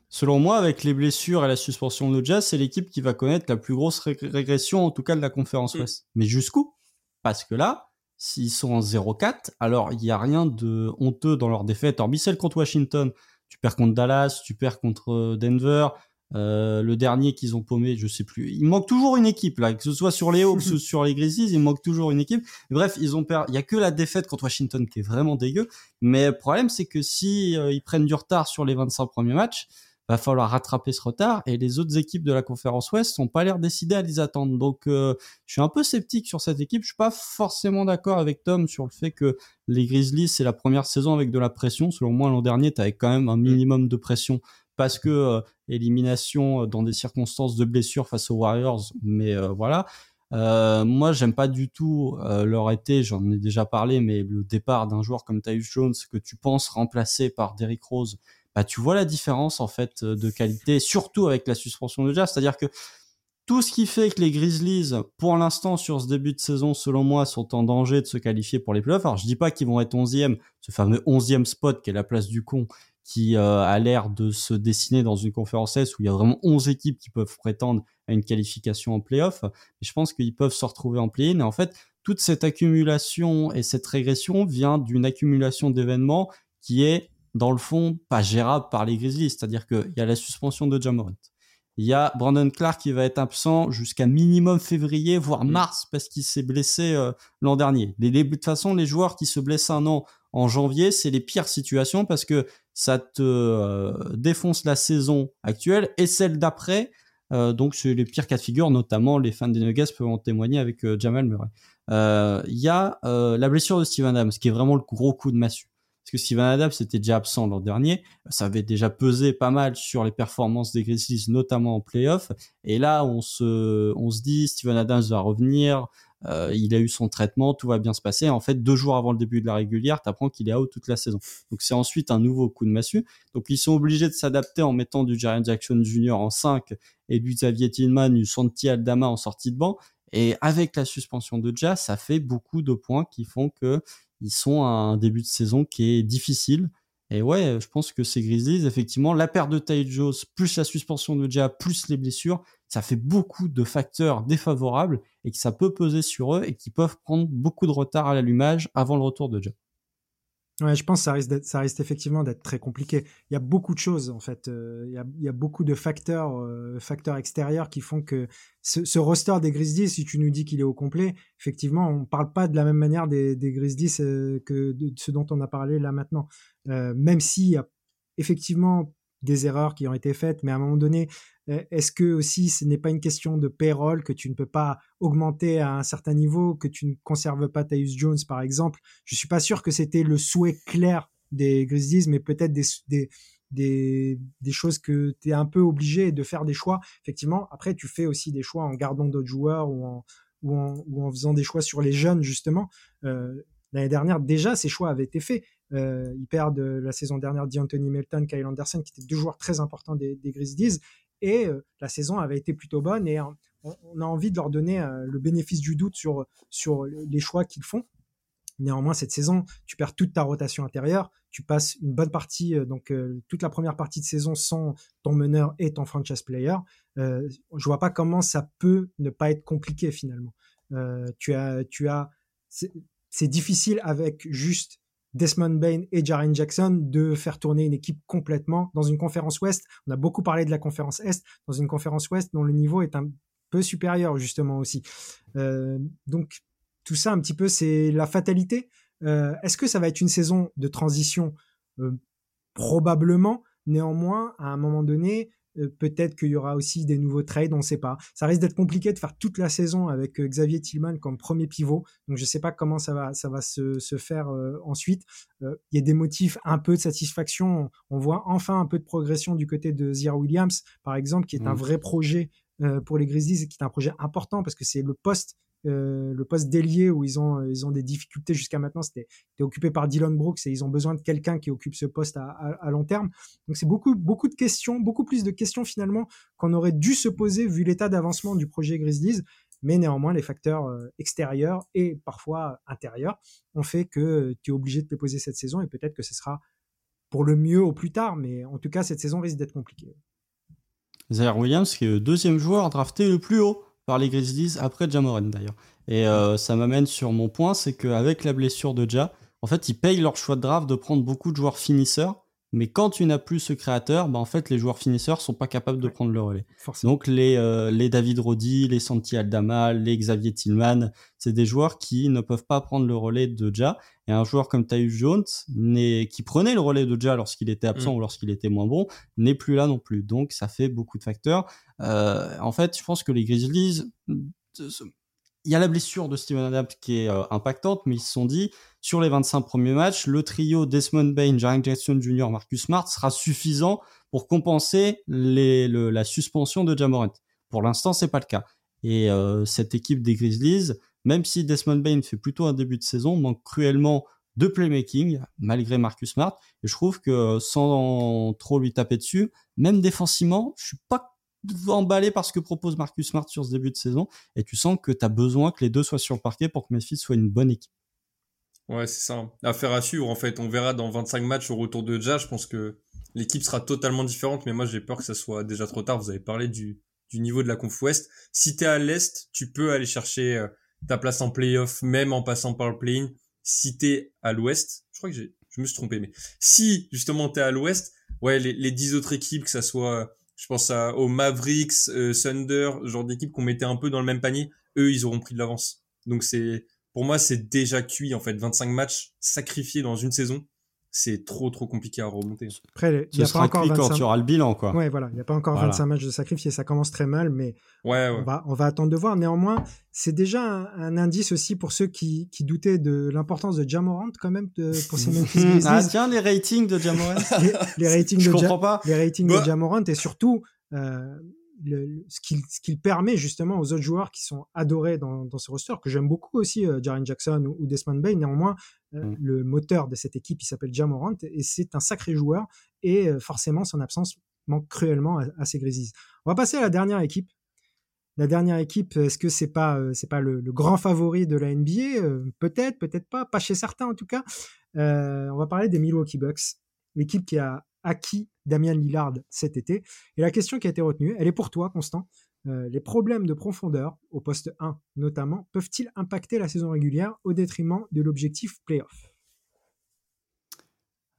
selon moi, avec les blessures et la suspension de Jazz, c'est l'équipe qui va connaître la plus grosse régression, en tout cas de la conférence mm. Ouest. Mais jusqu'où? Parce que là, s'ils sont en 0-4, alors il n'y a rien de honteux dans leur défaite, hormis celle contre Washington, tu perds contre Dallas, tu perds contre euh, Denver. Euh, le dernier qu'ils ont paumé, je sais plus. Il manque toujours une équipe là, que ce soit sur les Hawks ou sur les Grizzlies, il manque toujours une équipe. Bref, ils ont perdu. Il y a que la défaite contre Washington qui est vraiment dégueu. Mais le problème, c'est que si euh, ils prennent du retard sur les 25 premiers matchs, va falloir rattraper ce retard et les autres équipes de la conférence Ouest sont pas l'air décidées à les attendre. Donc euh, je suis un peu sceptique sur cette équipe. Je suis pas forcément d'accord avec Tom sur le fait que les Grizzlies c'est la première saison avec de la pression. Selon moi l'an dernier tu avais quand même un minimum de pression parce que euh, élimination euh, dans des circonstances de blessure face aux Warriors. Mais voilà. Euh, moi, j'aime pas du tout leur été, j'en ai déjà parlé, mais le départ d'un joueur comme Tyus Jones que tu penses remplacer par Derrick Rose, bah, tu vois la différence en fait euh, de qualité, surtout avec la suspension de Jazz. C'est-à-dire que tout ce qui fait que les Grizzlies, pour l'instant, sur ce début de saison, selon moi, sont en danger de se qualifier pour les playoffs. Alors, je dis pas qu'ils vont être 11e, ce fameux 11e spot qui est la place du con, qui euh, a l'air de se dessiner dans une conférence S où il y a vraiment 11 équipes qui peuvent prétendre à une qualification en playoff. Mais je pense qu'ils peuvent se retrouver en play-in. Et en fait, toute cette accumulation et cette régression vient d'une accumulation d'événements qui est dans le fond, pas gérable par les Grizzlies. C'est-à-dire qu'il y a la suspension de Jamorant. Il y a Brandon Clark qui va être absent jusqu'à minimum février, voire mm. mars, parce qu'il s'est blessé euh, l'an dernier. de toute façon, les joueurs qui se blessent un an en janvier, c'est les pires situations parce que ça te euh, défonce la saison actuelle et celle d'après. Euh, donc, c'est les pires cas de figure, notamment les fans des Nuggets peuvent en témoigner avec Jamal Murray. Il y a la blessure de Steven Adams, qui est vraiment le gros coup de massue parce que Steven Adams était déjà absent l'an dernier, ça avait déjà pesé pas mal sur les performances des Grizzlies, notamment en playoff. Et là, on se, on se dit, Steven Adams va revenir, euh, il a eu son traitement, tout va bien se passer. En fait, deux jours avant le début de la régulière, t'apprends qu'il est out toute la saison. Donc c'est ensuite un nouveau coup de massue. Donc ils sont obligés de s'adapter en mettant du Jaren Jackson Jr. en 5 et du Xavier Tillman, du Santi Aldama en sortie de banc. Et avec la suspension de Jazz, ça fait beaucoup de points qui font que ils sont à un début de saison qui est difficile. Et ouais, je pense que ces Grizzlies, effectivement, la perte de Ty Jones, plus la suspension de Ja, plus les blessures, ça fait beaucoup de facteurs défavorables et que ça peut peser sur eux et qui peuvent prendre beaucoup de retard à l'allumage avant le retour de Ja. Ouais, je pense que ça risque, ça risque effectivement d'être très compliqué. Il y a beaucoup de choses en fait. Euh, il, y a, beaucoup de facteurs, euh, facteurs extérieurs qui font que ce, roster des Grizzlies, si tu nous dis qu'il est au complet, effectivement, on parle pas de la même manière des, des Grizzlies euh, que ce dont on a parlé là maintenant. même s'il y a effectivement des erreurs qui ont été faites, mais à un moment donné, euh, est-ce que aussi ce n'est pas une question de payroll que tu ne peux pas augmenter à un certain niveau, que tu ne conserves pas Tyus Jones par exemple? Je suis pas sûr que c'était le souhait clair des Grizzlies, mais peut-être des, des, des choses que tu es un peu obligé de faire des choix. Effectivement, après, tu fais aussi des choix en gardant d'autres joueurs ou en, ou en, ou en faisant des choix sur les jeunes, justement. Euh, L'année dernière, déjà, ces choix avaient été faits. Euh, ils perdent la saison dernière d'Anthony Melton, Kyle Anderson, qui étaient deux joueurs très importants des, des Grizzlies. Et euh, la saison avait été plutôt bonne et on, a envie de leur donner euh, le bénéfice du doute sur, sur les choix qu'ils font. Néanmoins, cette saison, tu perds toute ta rotation intérieure, tu passes une bonne partie, euh, donc euh, toute la première partie de saison sans ton meneur et ton franchise player. Euh, je vois pas comment ça peut ne pas être compliqué finalement. Euh, tu as, tu as, c'est difficile avec juste Desmond Bain et Jaren Jackson de faire tourner une équipe complètement dans une conférence Ouest. On a beaucoup parlé de la conférence Est, dans une conférence Ouest dont le niveau est un peu supérieur justement aussi. Euh, donc tout ça un petit peu, c'est la fatalité. Euh, Est-ce que ça va être une saison de transition? Euh, Probablement. Néanmoins, à un moment donné, peut-être qu'il y aura aussi des nouveaux trades, on ne sait pas. Ça risque d'être compliqué de faire toute la saison avec euh, Xavier Tillman comme premier pivot. Donc je ne sais pas comment ça va, ça va se, se faire euh, ensuite. Il y a des motifs un peu de satisfaction. On voit enfin un peu de progression du côté de Zira Williams, par exemple, qui est mmh. un vrai projet pour les Grizzlies, qui est un projet important parce que c'est le poste euh, le poste d'ailier où ils ont, ils ont des difficultés jusqu'à maintenant, c'était occupé par Dylan Brooks et ils ont besoin de quelqu'un qui occupe ce poste à long terme. Donc c'est beaucoup, beaucoup de questions, beaucoup plus de questions finalement qu'on aurait dû se poser vu l'état d'avancement du projet Grizzlies. Mais néanmoins, les facteurs euh, extérieurs et parfois intérieurs ont fait que tu es obligé de te poser cette saison et peut-être que ce sera pour le mieux au plus tard. Mais en tout cas, cette saison risque d'être compliquée. Zaire Williams, qui est le deuxième joueur drafté le plus haut par les Grizzlies après Jamoran d'ailleurs. Et euh, ça m'amène sur mon point, c'est qu'avec la blessure de Ja, en fait, ils payent leur choix de draft de prendre beaucoup de joueurs finisseurs. Mais quand tu n'as plus ce créateur, bah en fait, les joueurs finisseurs sont pas capables de prendre le relais. Forcément. Donc les, euh, les David Roddy, les Santi Aldama, les Xavier Tillman, c'est des joueurs qui ne peuvent pas prendre le relais de Ja. Et un joueur comme Tyus Jones, qui prenait le relais de Ja lorsqu'il était absent mm. ou lorsqu'il était moins bon, n'est plus là non plus. Donc ça fait beaucoup de facteurs. Euh, en fait, je pense que les Grizzlies il y a la blessure de Steven Adams qui est euh, impactante, mais ils se sont dit, sur les 25 premiers matchs, le trio Desmond Bain, Jaren Jackson Jr., Marcus Smart sera suffisant pour compenser les, le, la suspension de Jamorant. Pour l'instant, c'est pas le cas. Et euh, cette équipe des Grizzlies, même si Desmond Bain fait plutôt un début de saison, manque cruellement de playmaking, malgré Marcus Smart. Et je trouve que sans trop lui taper dessus, même défensivement, je suis pas emballé par ce que propose Marcus Smart sur ce début de saison et tu sens que tu as besoin que les deux soient sur le parquet pour que Memphis soit une bonne équipe. Ouais, c'est ça. Affaire à suivre, en fait. On verra dans 25 matchs au retour de Ja. Je pense que l'équipe sera totalement différente, mais moi, j'ai peur que ça soit déjà trop tard. Vous avez parlé du, du niveau de la Conf Ouest. Si t'es à l'Est, tu peux aller chercher euh, ta place en playoff, même en passant par le play-in. Si t'es à l'Ouest, je crois que je me suis trompé, mais si, justement, t'es à l'Ouest, ouais, les, les 10 autres équipes, que ça soit je pense aux Mavericks, euh, Thunder, genre d'équipe qu'on mettait un peu dans le même panier. Eux, ils auront pris de l'avance. Donc c'est, pour moi, c'est déjà cuit en fait. 25 matchs sacrifiés dans une saison c'est trop trop compliqué à remonter. Après, il n'y a pas encore 25... quand tu auras le bilan quoi. Ouais, voilà, il n'y a pas encore voilà. 25 matchs de sacrifiés, ça commence très mal, mais ouais, ouais. On, va, on va attendre de voir. Néanmoins, c'est déjà un, un, indice aussi pour ceux qui, qui doutaient de l'importance de Jamorant quand même de, pour ces Memphis Grizzlies. ah tiens, les ratings de Jamorant. les, les, ratings Je de comprends pas. Les ratings bah. de Jamorant et surtout euh, le, ce qu'il qu permet justement aux autres joueurs qui sont adorés dans, dans ce roster, que j'aime beaucoup aussi, euh, Jaren Jackson ou, ou, Desmond Bay. Néanmoins, euh, mm. le moteur de cette équipe, il s'appelle Jamorant et c'est un sacré joueur. Et euh, forcément, son absence manque cruellement à, à ces Grizzlies. On va passer à la dernière équipe. La dernière équipe, est-ce que c'est pas euh, c'est pas le, le, grand favori de la NBA Peut-être, peut-être pas, pas chez certains en tout cas. on va parler des Milwaukee Bucks, l'équipe qui a acquis Damien Lillard cet été. Et la question qui a été retenue, elle est pour toi, Constant. Euh, les problèmes de profondeur, au poste 1 notamment, peuvent-ils impacter la saison régulière au détriment de l'objectif playoff?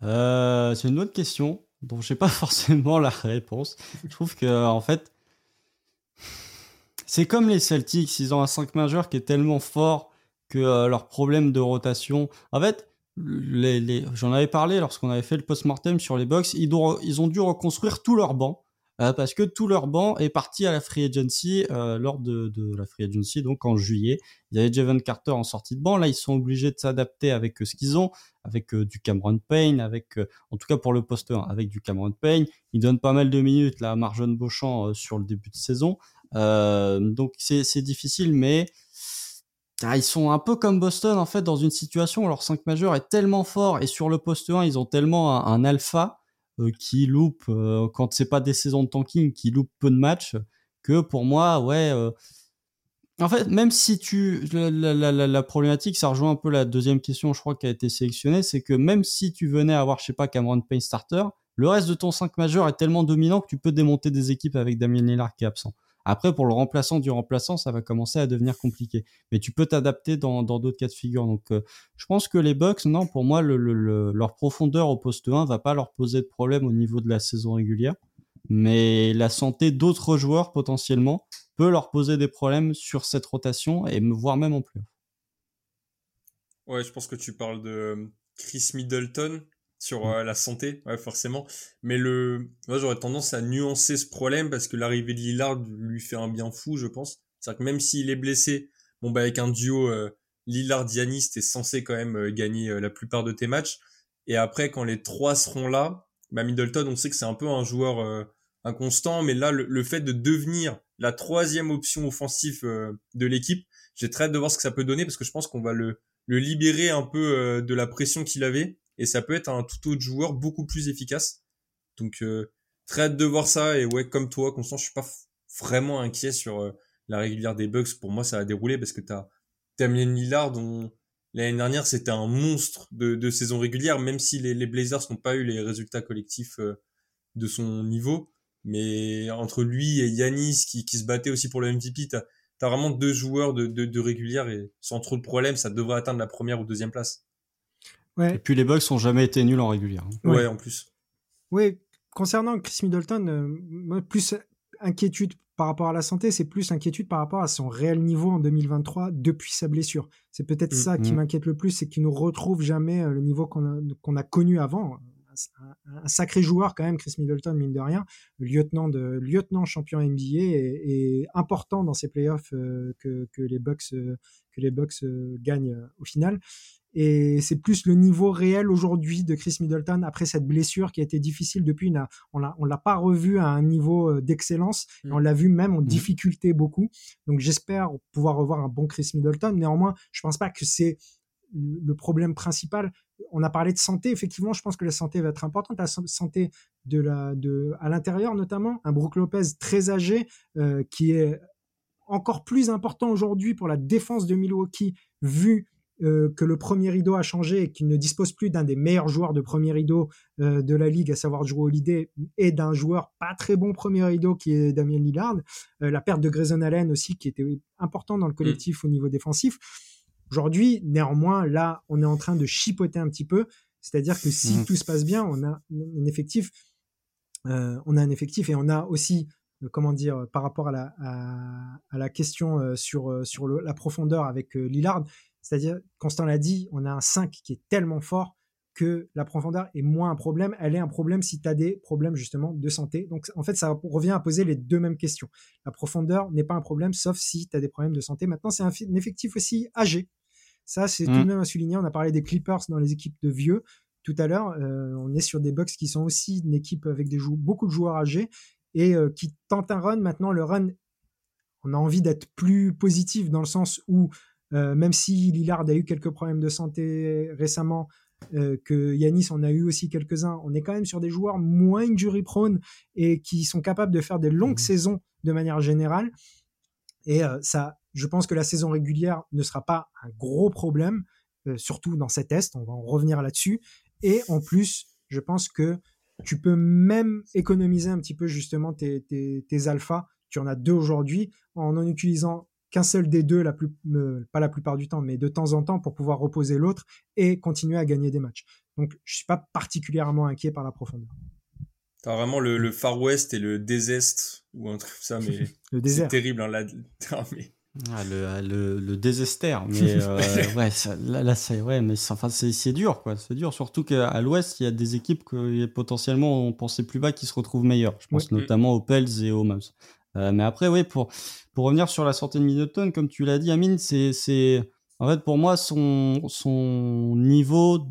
Euh, C'est une autre question dont je n'ai pas forcément la réponse. Je trouve que, en fait, c'est comme les Celtics, ils ont un 5 majeur qui est tellement fort que euh, leur problème de rotation. En fait, les, les, j'en avais parlé lorsqu'on avait fait le post-mortem sur les box, ils, ont, ils ont dû reconstruire tout leur banc. Euh, parce que tout leur banc est parti à la free agency euh, lors de, de, la free agency, donc en juillet. Il y avait Javon Carter en sortie de banc. Là, ils sont obligés de s'adapter avec ce qu'ils ont. avec du Cameron Payne, avec en tout cas pour le poste 1, avec du Cameron Payne. Il donne pas mal de minutes là à Marjon Beauchamp sur le début de saison. donc c'est difficile, mais ah, ils sont un peu comme Boston en fait dans une situation où leur 5 majeur est tellement fort et sur le poste 1 ils ont tellement un, alpha euh, qui loupe euh, quand c'est pas des saisons de tanking qui loupe peu de matchs que pour moi ouais euh, en fait même si tu la, la, la, problématique ça rejoint un peu la deuxième question je crois qui a été sélectionnée c'est que même si tu venais avoir je sais pas Cameron Payne starter le reste de ton 5 majeur est tellement dominant que tu peux démonter des équipes avec Damien Lillard qui est absent après, pour le remplaçant du remplaçant, ça va commencer à devenir compliqué. Mais tu peux t'adapter dans d'autres cas de figure. Donc, euh, je pense que les Bucks, non, pour moi, leur profondeur au poste 1 va pas leur poser de problème au niveau de la saison régulière. Mais la santé d'autres joueurs potentiellement peut leur poser des problèmes sur cette rotation et voire même en plus. Ouais, je pense que tu parles de Chris Middleton sur euh, la santé, ouais, forcément. Mais le, moi, j'aurais tendance à nuancer ce problème parce que l'arrivée de Lillard lui fait un bien fou, je pense. C'est-à-dire que même s'il est blessé, bon, bah, avec un duo euh, Lillard-Dianis, t'es censé quand même euh, gagner euh, la plupart de tes matchs. Et après, quand les trois seront là, bah, Middleton, on sait que c'est un peu un joueur inconstant, mais là, le, fait de devenir la troisième option offensive de l'équipe, j'ai très hâte de voir ce que ça peut donner parce que je pense qu'on va le, le libérer un peu de la pression qu'il avait et ça peut être un tout autre joueur beaucoup plus efficace. Donc euh, très hâte de voir ça. Et ouais comme toi Constant je suis pas vraiment inquiet sur euh, la régulière des Bucks. Pour moi ça a déroulé parce que t'as Damien Lillard dont l'année dernière c'était un monstre de, saison régulière même si les, Blazers n'ont pas eu les résultats collectifs euh, de son niveau. Mais entre lui et Yanis qui, se battait aussi pour le MVP t'as as vraiment deux joueurs de, de, de régulière. Et sans trop de problèmes ça devrait atteindre la première ou deuxième place et puis les Bucks ont jamais été nuls en régulière. Hein. Ouais. en plus. Oui, concernant Chris Middleton, euh, plus inquiétude par rapport à la santé, c'est plus inquiétude par rapport à son réel niveau en 2023 depuis sa blessure. C'est peut-être mm. ça qui mm. m'inquiète le plus, c'est qu'il ne retrouve jamais euh, le niveau qu'on a, connu avant. Un, sacré joueur quand même, Chris Middleton, mine de rien, lieutenant de lieutenant champion NBA et, important dans ces playoffs euh, que, que les Bucks que les Bucks gagnent au final. Et c'est plus le niveau réel aujourd'hui de Chris Middleton après cette blessure qui a été difficile depuis. On l'a, on l'a pas revu à un niveau euh, d'excellence. Mm. On l'a vu même en mm. difficulté beaucoup. Donc j'espère pouvoir revoir un bon Chris Middleton. Néanmoins, je pense pas que c'est le problème principal. On a parlé de santé. Effectivement, je pense que la santé va être importante. La santé de la, de, à l'intérieur notamment. Un Brook Lopez très âgé euh, qui est encore plus important aujourd'hui pour la défense de Milwaukee vu euh, que le premier rideau a changé et qu'il ne dispose plus d'un des meilleurs joueurs de premier rideau euh, de la ligue, à savoir Drew Holiday, et d'un joueur pas très bon premier rideau qui est Damien Lillard. Euh, la perte de Grayson Allen aussi, qui était important dans le collectif au niveau défensif. Aujourd'hui, néanmoins, là, on est en train de chipoter un petit peu. C'est-à-dire que si mmh. tout se passe bien, on a un effectif, on a un effectif et on a aussi comment dire, par rapport à la, à, la question sur, sur la profondeur avec Lillard, c'est-à-dire, Constant l'a dit, on a un 5 qui est tellement fort que la profondeur est moins un problème. Elle est un problème si tu as des problèmes justement de santé. Donc en fait, ça revient à poser les deux mêmes questions. La profondeur n'est pas un problème, sauf si tu as des problèmes de santé. Maintenant, c'est un, effectif aussi âgé. Ça, c'est tout de mmh. même à souligner. On a parlé des Clippers dans les équipes de vieux tout à l'heure. Euh, on est sur des Bucks qui sont aussi une équipe avec des beaucoup de joueurs âgés et euh, qui tentent un run. Maintenant, le run, on a envie d'être plus positif dans le sens où même si Lillard a eu quelques problèmes de santé récemment, euh, que Yanis en a eu aussi quelques-uns, on est quand même sur des joueurs moins injury prone et qui sont capables de faire des longues mmh. saisons de manière générale. Et euh, ça, je pense que la saison régulière ne sera pas un gros problème, surtout dans cet Est, on va en revenir là-dessus. Et en plus, je pense que tu peux même économiser un petit peu justement tes, tes, tes alphas. Tu en as deux aujourd'hui en en utilisant qu'un seul des deux, la plus, pas la plupart du temps, mais de temps en temps pour pouvoir reposer l'autre et continuer à gagner des matchs. Donc, je suis pas particulièrement inquiet par la profondeur. T'as vraiment le, Far West et le Désest ou un truc comme ça, mais c'est terrible. Hein, là, mais... Ah, le, le, le, désester, mais euh, ouais, là, là c'est ouais, mais enfin c'est dur quoi, c'est dur. Surtout qu'à l'Ouest, il y a des équipes que potentiellement on pensait plus bas qui se retrouvent meilleures. Je pense notamment aux Pels et aux Mavs. Euh, mais après, oui, pour, pour revenir sur la santé de Middleton, comme tu l'as dit, Amine, c'est, c'est, en fait, pour moi, son, son niveau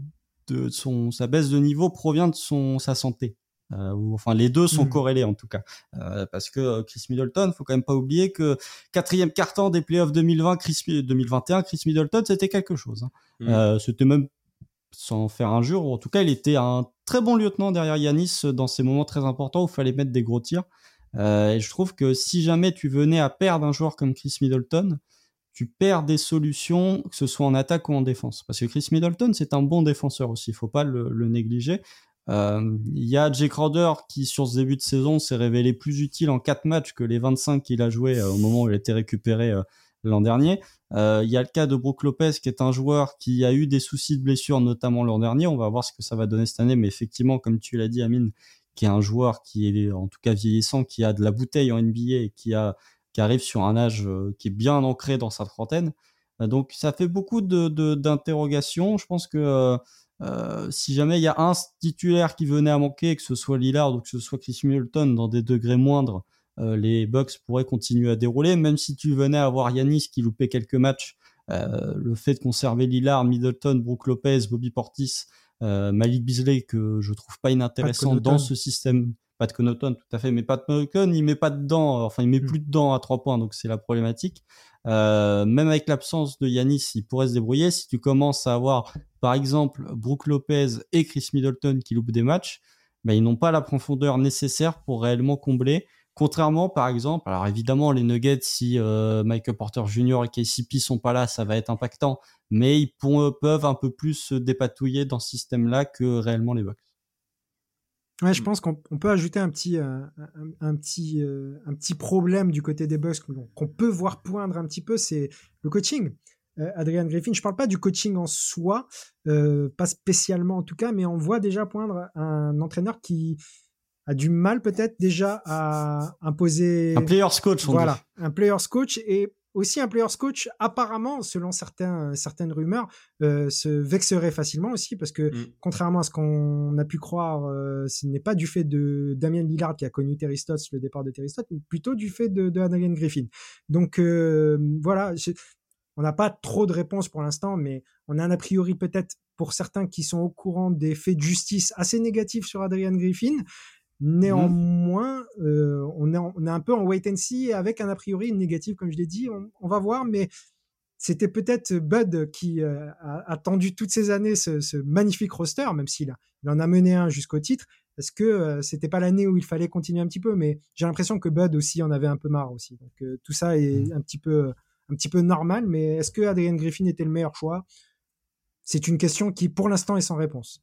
de son sa baisse de niveau provient de son sa santé. Euh, ou, enfin, les deux sont Mm. corrélés en tout cas, Euh, parce que Chris Middleton, faut quand même pas oublier que quatrième carton des playoffs 2020, Chris, 2021, Chris Middleton, c'était quelque chose. hein. Mm. Euh, c'était même sans faire injure, en tout cas, il était un très bon lieutenant derrière Yanis dans ces moments très importants où il fallait mettre des gros tirs. Euh, et je trouve que si jamais tu venais à perdre un joueur comme Chris Middleton, tu perds des solutions, que ce soit en attaque ou en défense. Parce que Chris Middleton, c'est un bon défenseur aussi, il faut pas le, négliger. Euh, Il y a Jake Crowder qui, sur ce début de saison, s'est révélé plus utile en 4 matchs que les 25 qu'il a joué euh, au moment où il a été récupéré euh, l'an dernier. Il y a le cas de Brook Lopez qui est un joueur qui a eu des soucis de blessure, notamment l'an dernier. On va voir ce que ça va donner cette année, mais effectivement, comme tu l'as dit, Amine, qui est un joueur qui est en tout cas vieillissant, qui a de la bouteille en NBA qui a qui arrive sur un âge euh, qui est bien ancré dans sa trentaine. Euh, donc ça fait beaucoup de de- d'interrogations. Je pense que euh, si jamais il y a un titulaire qui venait à manquer, que ce soit Lillard ou que ce soit Chris Middleton dans des degrés moindres, les Bucks pourraient continuer à dérouler. Même si tu venais à avoir Yanis qui loupait quelques matchs, le fait de conserver Lillard, Middleton, Brook Lopez, Bobby Portis, Malik Beasley que je trouve pas inintéressant dans ce système. Pat Connaughton, tout à fait, mais Pat Connaughton, il met pas dedans, enfin il met Mm. plus dedans à trois points, donc c'est la problématique. Euh, même avec l'absence de Yanis, il pourrait se débrouiller. Si tu commences à avoir, par exemple, Brook Lopez et Chris Middleton qui loupent des matchs, ben, ils n'ont pas la profondeur nécessaire pour réellement combler. Contrairement, par exemple, alors évidemment, les Nuggets, si euh, Michael Porter Jr. et KCP sont pas là, ça va être impactant, mais ils pon- peuvent un peu plus se dépatouiller dans ce système-là que réellement les Bucks. Ouais, je pense qu'on on peut ajouter un petit, euh, un, un petit, euh, un petit problème du côté des Bucks qu'on peut voir poindre un petit peu, c'est le coaching. Euh, Adrian Griffin, je parle pas du coaching en soi, euh, pas spécialement en tout cas, mais on voit déjà poindre un entraîneur qui a du mal peut-être déjà à imposer Un player's coach, on voilà, dit. un player's coach et aussi un player's coach apparemment, selon certains, certaines rumeurs, euh, se vexerait facilement aussi parce que Mm. contrairement à ce qu'on a pu croire, euh, ce n'est pas du fait de Damien Lillard qui a connu Terry Stotts, le départ de Terry Stotts, mais plutôt du fait de, de Adrian Griffin. Donc euh, voilà, on n'a pas trop de réponses pour l'instant, mais on a un a priori peut-être pour certains qui sont au courant des faits de justice assez négatifs sur Adrian Griffin. Néanmoins, euh, on, est en- on est un peu en wait and see avec un a priori négatif, comme je l'ai dit. On, on va voir, mais c'était peut-être Bud qui euh, a attendu toutes ces années ce, ce magnifique roster, même s'il a- il en a mené un jusqu'au titre. Est-ce que euh, c'était pas l'année où il fallait continuer un petit peu Mais j'ai l'impression que Bud aussi en avait un peu marre aussi. Donc euh, tout ça est un petit peu, un petit peu normal. Mais est-ce que Adrian Griffin était le meilleur choix? C'est une question qui, pour l'instant, est sans réponse.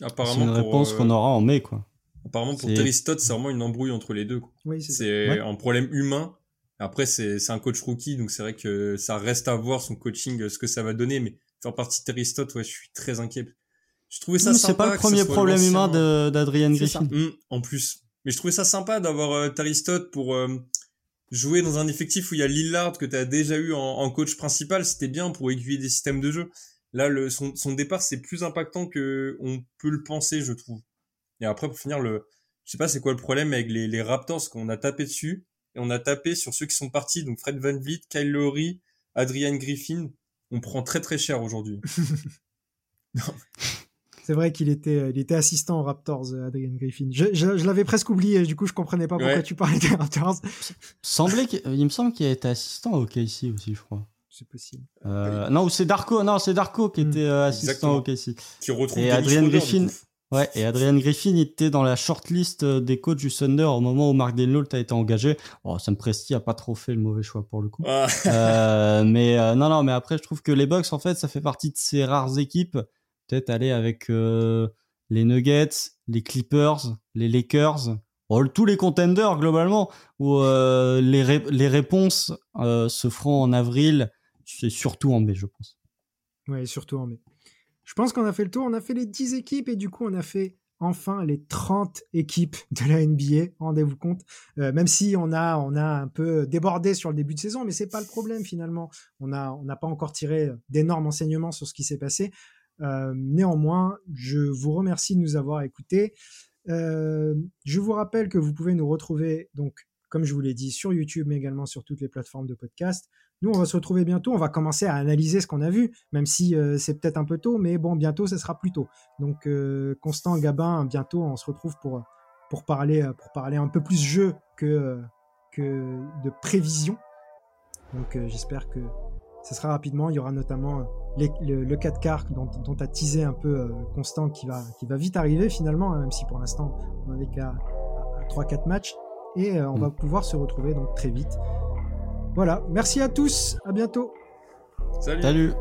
Apparemment, C'est une pour, réponse euh, qu'on aura en mai, quoi. Apparemment, pour Terry Stotts, c'est vraiment une embrouille entre les deux. quoi. Oui, c'est ça. C'est Ouais. un problème humain. Après, c'est c'est un coach rookie, donc c'est vrai que ça reste à voir son coaching, euh, ce que ça va donner. Mais faire partie de Terry Stotts, ouais, je suis très inquiet. Je trouvais ça sympa. c'est pas le premier problème humain de- d'Adrian C'est ça. Griffin. Hum, en plus. Mais je trouvais ça sympa d'avoir euh, Terry Stott pour euh, jouer dans un effectif où il y a Lillard que tu as déjà eu en, en coach principal. C'était bien pour aiguiller des systèmes de jeu. Là, le, son, son départ, c'est plus impactant que on peut le penser, je trouve. Et après, pour finir, le, je sais pas c'est quoi le problème avec les, les Raptors qu'on a tapé dessus. Et on a tapé sur ceux qui sont partis. Donc Fred Van Vliet, Kyle Lowry, Adrian Griffin. On prend très très cher aujourd'hui. C'est vrai qu'il était, il était assistant aux Raptors, euh, Adrian Griffin. Je, je, je l'avais presque oublié, du coup, je comprenais pas pourquoi Ouais. tu parlais des Raptors. Semblait qu'il- il me semble qu'il a été assistant au KC aussi, je crois. C'est possible. Euh, non, c'est Darko, non, c'est Darko qui Hmm. était euh, assistant Exactement. au KC. Qui retrouve Et Dennis Adrian Schroeder, du Griffin, coup. Ouais, et Adrian Griffin était dans la shortlist euh, des coachs du Thunder au moment où Mark Denholt a été engagé. Oh, Sam Presti a pas trop fait le mauvais choix pour le coup. Ah, Euh, mais euh, non, non, mais après, je trouve que les Bucks, en fait, ça fait partie de ces rares équipes. Peut-être aller avec euh, les Nuggets, les Clippers, les Lakers, oh, tous les contenders globalement, où euh, les, ré- les réponses euh, se feront en avril, c'est surtout en mai, je pense. Ouais, surtout en mai. Je pense qu'on a fait le tour. On a fait les 10 équipes et du coup, on a fait enfin les 30 équipes de la NBA. Rendez-vous compte. Euh, même si on a, on a un peu débordé sur le début de saison, mais c'est pas le problème finalement. On a, on n'a pas encore tiré d'énormes enseignements sur ce qui s'est passé. Euh, néanmoins, je vous remercie de nous avoir écoutés. Euh, je vous rappelle que vous pouvez nous retrouver donc comme je vous l'ai dit, sur YouTube, mais également sur toutes les plateformes de podcast. Nous, on va se retrouver bientôt. On va commencer à analyser ce qu'on a vu, même si c'est peut-être un peu tôt, mais bon, bientôt, ce sera plus tôt. Donc, Constant, Gabin, bientôt, on se retrouve pour, pour, parler, pour parler un peu plus jeu que, que de prévision. Donc, j'espère que ce sera rapidement. Il y aura notamment le, 4 car dont, dont a teasé un peu Constant qui va, qui va vite arriver finalement, hein, même si pour l'instant, on n'en est qu'à 3-4 matchs. Et on mm. va pouvoir se retrouver donc très vite voilà, merci à tous, à bientôt. Salut. Salut.